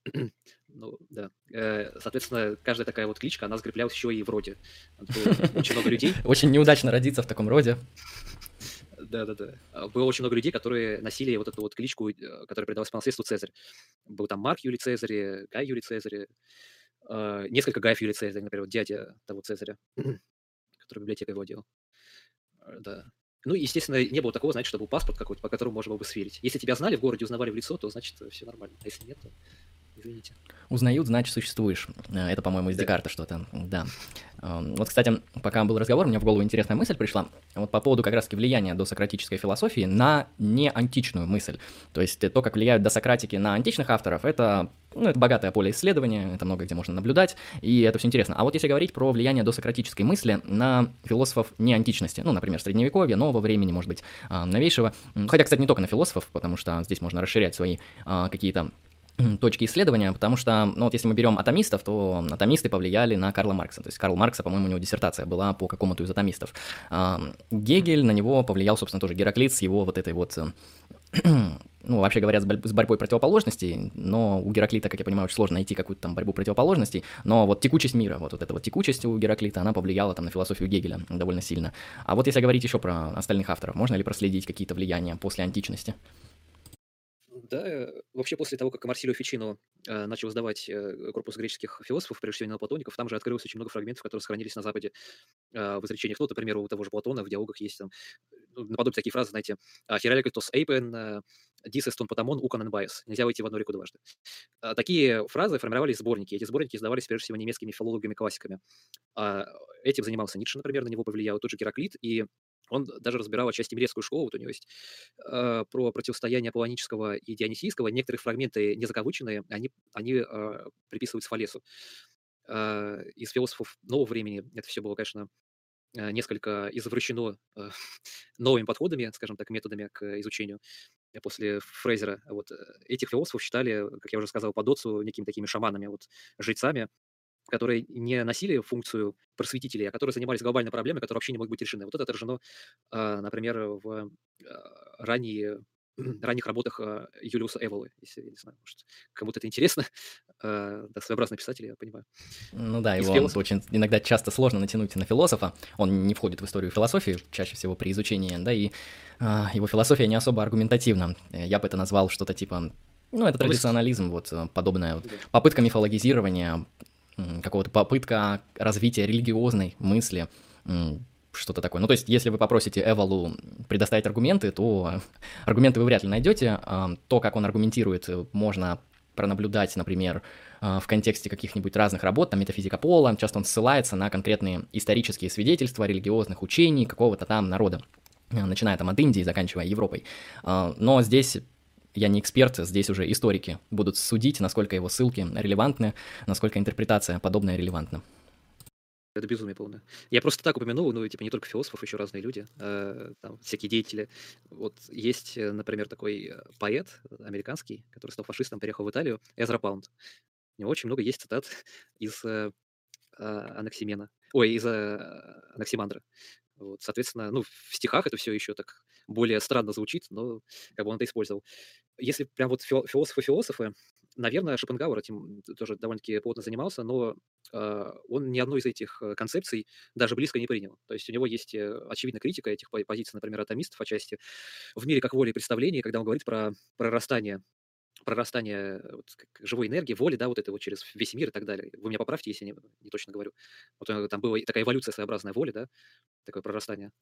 [COUGHS] ну, да. Э, соответственно, каждая такая вот кличка, она закреплялась еще и в роде. Очень много людей. [LAUGHS] Очень неудачно родиться в таком роде. Да-да-да. А, было очень много людей, которые носили вот эту вот кличку, которая передавалась по наследству Цезарь. Был там Марк Юлий Цезарь, Гай Юлий Цезарь, несколько Гаев Юлий Цезарь, например, вот дядя того Цезаря который библиотекой. Э, да. Ну, естественно, не было такого, знаете, чтобы паспорт какой-то, по которому можно было бы сверить. Если тебя знали в городе, узнавали в лицо, то значит все нормально. А если нет, то извините. Узнают, значит, существуешь. Э, это, по-моему, из да. Декарта что-то. Да. Вот, кстати, пока был разговор, мне в голову интересная мысль пришла. Вот по поводу как раз-таки влияния досократической философии на неантичную мысль. То есть то, как влияют досократики на античных авторов, это ну, это богатое поле исследования, это много где можно наблюдать, и это все интересно. А вот если говорить про влияние досократической мысли на философов не античности, ну, например, средневековья, нового времени, может быть, а, новейшего, хотя, кстати, не только на философов, потому что здесь можно расширять свои а, какие-то точки исследования, потому что, ну вот если мы берем атомистов, то атомисты повлияли на Карла Маркса. То есть Карл Маркса, по-моему, у него диссертация была по какому-то из атомистов. А, Гегель на него повлиял, собственно, тоже Гераклит с его вот этой вот [CLEARS THROAT] ну, вообще говоря, с, борь- с борьбой противоположностей, но у Гераклита, как я понимаю, очень сложно найти какую-то там борьбу противоположностей, но вот текучесть мира, вот, вот эта вот текучесть у Гераклита, она повлияла там на философию Гегеля довольно сильно. А вот если говорить еще про остальных авторов, можно ли проследить какие-то влияния после античности? Да, вообще после того, как Марсилио Фичино э, начал издавать э, корпус греческих философов, прежде всего неоплатоников, там же открылось очень много фрагментов, которые сохранились на Западе э, в изречениях. Ну, например, у того же Платона в диалогах есть там ну, наподобие такие фразы, знаете, «Ἡράκλειτος εἶπεν, δὶς ἐς τὸν ποταμὸν οὐκ ἂν ἐμβαίης». Нельзя выйти в одну реку дважды. А, такие фразы формировались сборники. Эти сборники издавались, прежде всего, немецкими филологами-классиками. А, этим занимался Ницше, например, на него повлиял тот же Гераклит, и он даже разбирал отчасти немецкую школу, вот у него есть э, про противостояние аполлонического и дионисийского. Некоторые фрагменты незаковыченные, они, они э, приписываются Фалесу. Э, из философов нового времени это все было, конечно, несколько извращено э, [LAUGHS] новыми подходами, скажем так, методами к изучению после Фрейзера. Вот этих философов считали, как я уже сказал, по Доцу некими такими шаманами, вот жрецами, которые не носили функцию просветителей, а которые занимались глобальной проблемой, которая вообще не могут быть решены. Вот это отражено, а, например, в а, ранние [CLEARS THROAT] ранних работах а, Юлиуса Эволы, если, я не знаю, может, кому-то это интересно. [LAUGHS] Да, своеобразный писатель, я понимаю. Ну да, его философ... очень иногда часто сложно натянуть на философа. Он не входит в историю философии, чаще всего при изучении, да, и его философия не особо аргументативна. Я бы это назвал что-то типа ну, это традиционализм, вот подобная вот попытка мифологизирования какого-то попытка развития религиозной мысли, что-то такое. Ну, то есть, если вы попросите Эвалу предоставить аргументы, то [LAUGHS] аргументы вы вряд ли найдете. А, то, как он аргументирует, можно пронаблюдать, например, а, в контексте каких-нибудь разных работ, там метафизика пола, часто он ссылается на конкретные исторические свидетельства религиозных учений какого-то там народа, начиная там от Индии, заканчивая Европой. А, но здесь я не эксперт, здесь уже историки будут судить, насколько его ссылки релевантны, насколько интерпретация подобная релевантна. Это безумие полное. Я просто так упомянул, ну, типа, не только философов, еще разные люди, э, там, всякие деятели. Вот есть, э, например, такой э, поэт американский, который стал фашистом, переехал в Италию, Эзра Паунд. У него очень много есть цитат из э, а, Анаксимена, ой, из э, Анаксимандра. Вот, соответственно, ну, в стихах это все еще так более странно звучит, но как бы он это использовал. Если прям вот философы-философы, наверное, Шопенгауэр этим тоже довольно-таки плотно занимался, но э, он ни одной из этих э, концепций даже близко не принял. То есть у него есть э, очевидная критика этих позиций, например, атомистов отчасти в мире как воли и представлений, когда он говорит про прорастание прорастание вот, живой энергии, воли, да, вот это вот через весь мир и так далее. Вы меня поправьте, если не, не точно говорю. Вот там была такая эволюция своеобразная воли, да, такое прорастание.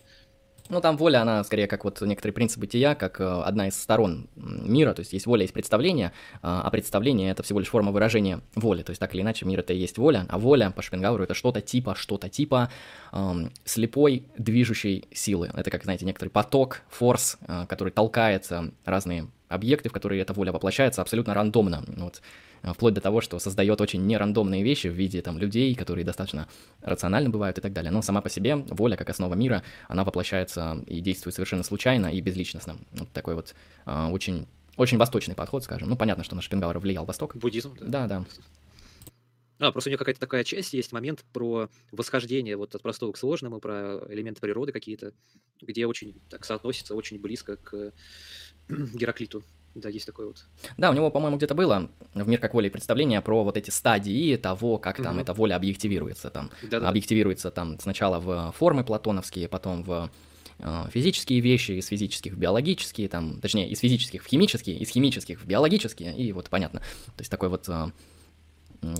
Ну, там воля, она скорее как вот некоторые принципы бытия, как э, одна из сторон мира, то есть есть воля, есть представление, э, а представление — это всего лишь форма выражения воли, то есть так или иначе мир — это и есть воля, а воля по Шопенгауэру — это что-то типа, что-то типа э, слепой движущей силы. Это как, знаете, некоторый поток, форс, э, который толкает разные объекты, в которые эта воля воплощается абсолютно рандомно. Вот а, вплоть до того, что создает очень нерандомные вещи в виде там людей, которые достаточно рациональны бывают и так далее. Но сама по себе воля как основа мира, она воплощается и действует совершенно случайно и безличностно. Вот такой вот э, очень, очень восточный подход, скажем. Ну, понятно, что на Шопенгауэра влиял Восток. Буддизм, да? Да, да. А, просто у нее какая-то такая часть есть, момент про восхождение вот от простого к сложному, про элементы природы какие-то, где очень так соотносится очень близко к [CLEARS THROAT] Гераклиту. Да, есть такой вот. Да, у него, по-моему, где-то было в «Мир как воля представление» про вот эти стадии того, как там угу. эта воля объективируется. Там, Да-да. объективируется там сначала в формы платоновские, потом в э, физические вещи, из физических в биологические, там, точнее, из физических в химические, из химических в биологические, и вот понятно. То есть такой вот э,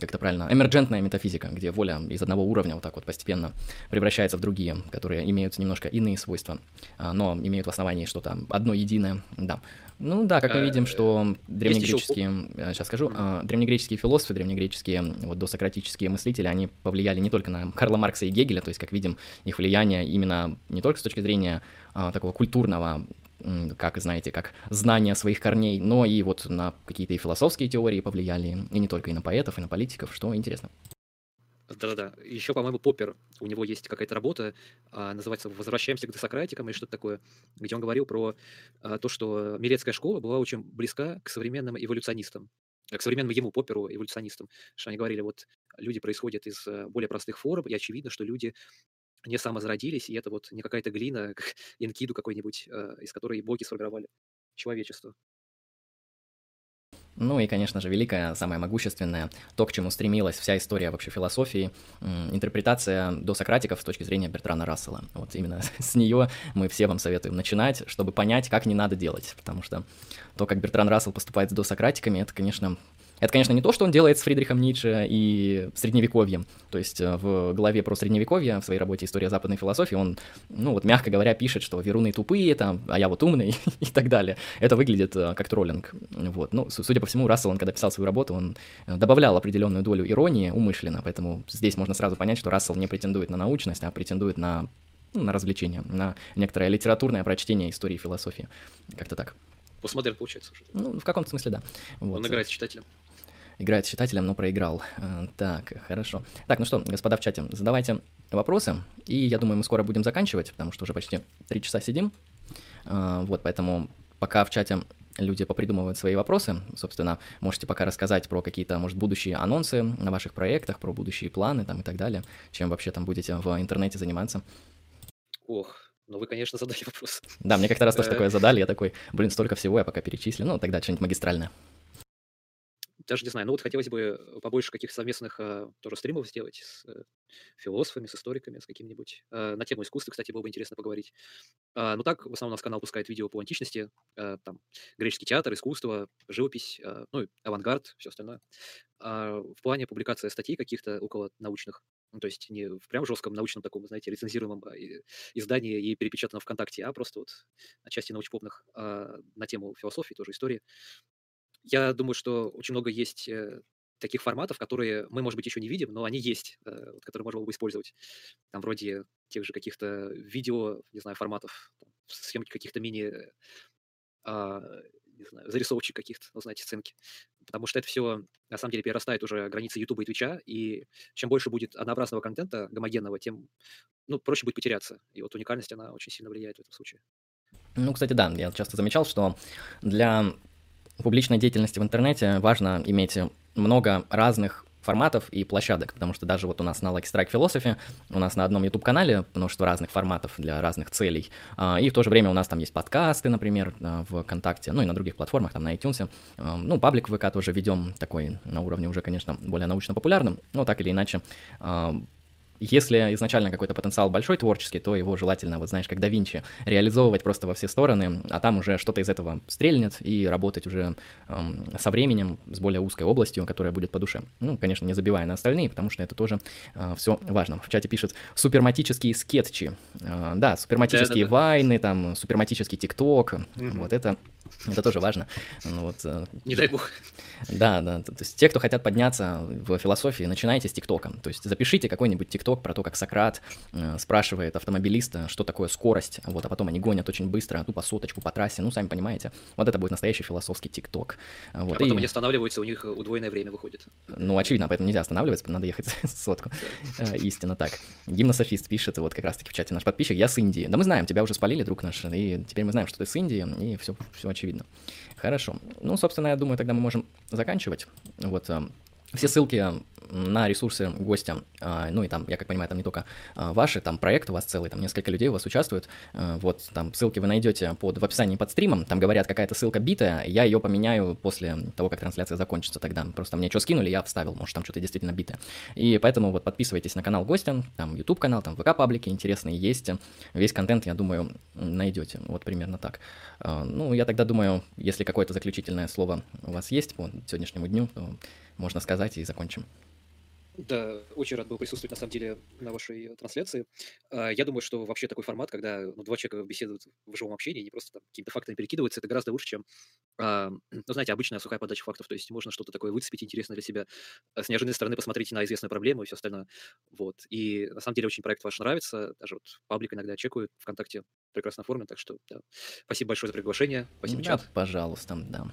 как это правильно, эмерджентная метафизика, где воля из одного уровня вот так вот постепенно превращается в другие, которые имеют немножко иные свойства, а, но имеют в основании что-то одно единое, да. Ну да, как мы видим, что древнегреческие, сейчас э, скажу, а, древнегреческие философы, древнегреческие вот досократические мыслители, они повлияли не только на Карла Маркса и Гегеля, то есть, как видим, их влияние именно не только с точки зрения такого культурного как, знаете, как знание своих корней, но и вот на какие-то и философские теории повлияли, и не только и на поэтов, и на политиков, что интересно. Да-да-да. Еще, по-моему, Поппер, у него есть какая-то работа, а, называется «Возвращаемся к десократикам» или что-то такое, где он говорил про а, то, что Милецкая школа была очень близка к современным эволюционистам, к современному ему, Попперу, эволюционистам. Что они говорили, вот люди происходят из э, более простых форм, и очевидно, что люди не самозародились, и это вот не какая-то глина, [LAUGHS] Инкиду какой-нибудь, э, из которой боги сформировали человечество. Ну и, конечно же, великая, самая могущественная, то, к чему стремилась вся история вообще философии, интерпретация до Сократиков с точки зрения Бертрана Рассела. Вот именно [LAUGHS] с нее мы все вам советуем начинать, чтобы понять, как не надо делать, потому что то, как Бертран Рассел поступает с досократиками, это, конечно, это, конечно, не то, что он делает с Фридрихом Ницше и Средневековьем. То есть э, в главе про Средневековье, в своей работе «История западной философии», он, ну вот, мягко говоря, пишет, что веруны тупые, там, а я вот умный [LAUGHS] и так далее. Это выглядит э, как троллинг. Вот. Ну, судя по всему, Рассел, он, когда писал свою работу, он э, добавлял определенную долю иронии умышленно, поэтому здесь можно сразу понять, что Рассел не претендует на научность, а претендует на, ну, на развлечение, на некоторое литературное прочтение истории философии. Как-то так. Постмодерн получается. Ну, в каком-то смысле, да. Вот. Он играет с читателем играет с читателем, но проиграл. Э, так, хорошо. Так, ну что, господа в чате, задавайте вопросы, и я думаю, мы скоро будем заканчивать, потому что уже почти три часа сидим. Э, вот, поэтому пока в чате люди попридумывают свои вопросы, собственно, можете пока рассказать про какие-то, может, будущие анонсы на ваших проектах, про будущие планы там и так далее, чем вообще там будете в интернете заниматься. Ох, ну вы, конечно, задали вопрос. Да, мне как-то раз тоже э. такое задали, я такой, блин, столько всего, я пока перечислю, ну, тогда что-нибудь магистральное даже не знаю, ну вот хотелось бы побольше каких-то совместных а, тоже стримов сделать с э, философами, с историками, с каким-нибудь. А, на тему искусства, кстати, было бы интересно поговорить. А, ну так, в основном у нас канал пускает видео по античности, а, там, греческий театр, искусство, живопись, а, ну, авангард, все остальное. А, в плане публикации статей каких-то около научных, ну, то есть не в прям жестком научном таком, знаете, рецензируемом а, издании и перепечатанном ВКонтакте, а просто вот отчасти научпопных а, на тему философии, тоже истории. Я думаю, что очень много есть э, таких форматов, которые мы, может быть, еще не видим, но они есть, э, которые можно было бы использовать. Там вроде тех же каких-то видео, не знаю, форматов, съемки каких-то мини а, не знаю, зарисовочек каких-то, ну, знаете, сценки. Потому что это все, на самом деле, перерастает уже границы Ютуба и Твича, и чем больше будет однообразного контента, гомогенного, тем, ну, проще будет потеряться. И вот уникальность, она очень сильно влияет в этом случае. Ну, кстати, да, я часто замечал, что для публичной деятельности в интернете важно иметь много разных форматов и площадок, потому что даже вот у нас на Lucky Strike Philosophy, у нас на одном YouTube-канале множество разных форматов для разных целей, а, и в то же время у нас там есть подкасты, например, а, в ВКонтакте, ну и на других платформах, там на iTunes, а, ну, паблик ВК тоже ведем такой на уровне уже, конечно, более научно-популярным, но так или иначе если изначально какой-то потенциал большой творческий, то его желательно, вот знаешь, как да Винчи, реализовывать просто во все стороны, а там уже что-то из этого стрельнет и работать уже эм, со временем с более узкой областью, которая будет по душе. Ну, конечно, не забивая на остальные, потому что это тоже э, все важно. В чате пишут суперматические скетчи. Э, да, суперматические да, да, да. вайны, там, суперматический тикток. Угу. Вот это это тоже важно. Ну, вот, э, Не дай бог. Да, да. То есть те, кто хотят подняться в философии, начинайте с ТикТока. То есть запишите какой-нибудь ТикТок про то, как Сократ э, спрашивает автомобилиста, что такое скорость, вот, а потом они гонят очень быстро, тупо соточку по трассе, ну, сами понимаете. Вот это будет настоящий философский ТикТок. Вот, а потом и... они останавливаются, у них удвоенное время выходит. Ну, очевидно, поэтому нельзя останавливаться, надо ехать [LAUGHS] сотку. Э, истинно так. Гимнософист пишет, вот как раз-таки в чате наш подписчик, я с Индии. Да мы знаем, тебя уже спалили, друг наш, и теперь мы знаем, что ты с Индии, и все, все очевидно. Хорошо. Ну, собственно, я думаю, тогда мы можем заканчивать. Вот э, все ссылки на ресурсы гостя, а, ну и там, я как понимаю, там не только а, ваши, там проект у вас целый, там несколько людей у вас участвуют, э, вот там ссылки вы найдете под, в описании под стримом, там говорят, какая-то ссылка битая, я ее поменяю после того, как трансляция закончится тогда, просто мне что скинули, я вставил, может там что-то действительно битое. И поэтому вот подписывайтесь на канал гостя, там YouTube канал, там ВК паблики интересные есть, весь контент, я думаю, найдете, вот примерно так. А, ну, я тогда думаю, если какое-то заключительное слово у вас есть по сегодняшнему дню, то можно сказать и закончим. Да, очень рад был присутствовать, на самом деле, на вашей э, трансляции. А, я думаю, что вообще такой формат, когда ну, два человека беседуют в живом общении, не просто там какими-то фактами перекидываются, это гораздо лучше, чем, ну, знаете, обычная сухая подача фактов. То есть можно что-то такое выцепить интересное для себя, а с неожиданной стороны посмотреть на известную проблему и все остальное. Вот. И на самом деле очень проект ваш нравится. Даже вот паблик иногда чекают ВКонтакте прекрасно оформлен, так что да. спасибо большое за приглашение. Спасибо, да, чат. пожалуйста, да.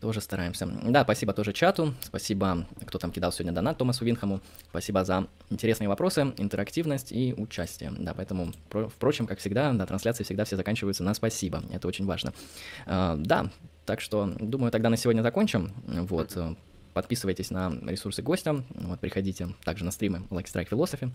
Тоже стараемся. Да, спасибо тоже чату. Спасибо, кто там кидал сегодня донат Томасу Винхаму. Спасибо за интересные вопросы, интерактивность и участие. Да, поэтому, впрочем, как всегда, да, трансляции всегда все заканчиваются на спасибо. Это очень важно. А, да, так что, думаю, тогда на сегодня закончим. Вот. Подписывайтесь на ресурсы гостя, вот, приходите также на стримы Like Strike Philosophy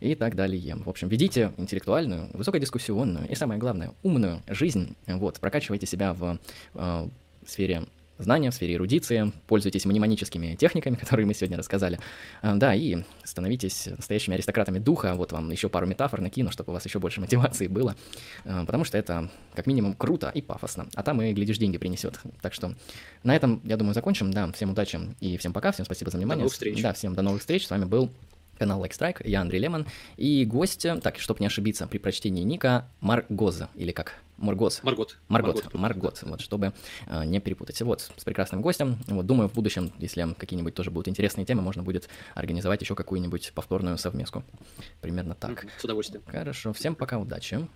и так далее. В общем, ведите интеллектуальную, высокодискуссионную и, самое главное, умную жизнь. Вот, прокачивайте себя в э, сфере знания в сфере эрудиции, пользуйтесь мнемоническими техниками, [LAUGHS] которые мы сегодня рассказали, а, да, и становитесь настоящими аристократами духа, вот вам еще пару метафор накину, чтобы у вас еще больше [LAUGHS] мотивации было, а, потому что это как минимум круто и пафосно, а там и, глядишь, деньги принесет. Так что на этом, я думаю, закончим, да, всем удачи и всем пока, всем спасибо за внимание. До новых встреч. Да, всем до новых встреч, с вами был канал Like Strike, я Андрей Лемон, и гость, так, чтобы не ошибиться, при прочтении ника Маргоза, или как? Маргот. Маргот. Маргот, Маргот, вот, чтобы э, не перепутать. Вот, с прекрасным гостем. Вот, думаю, в будущем, если какие-нибудь тоже будут интересные темы, можно будет организовать еще какую-нибудь повторную совместку. Примерно так. С удовольствием. Хорошо, всем пока, удачи.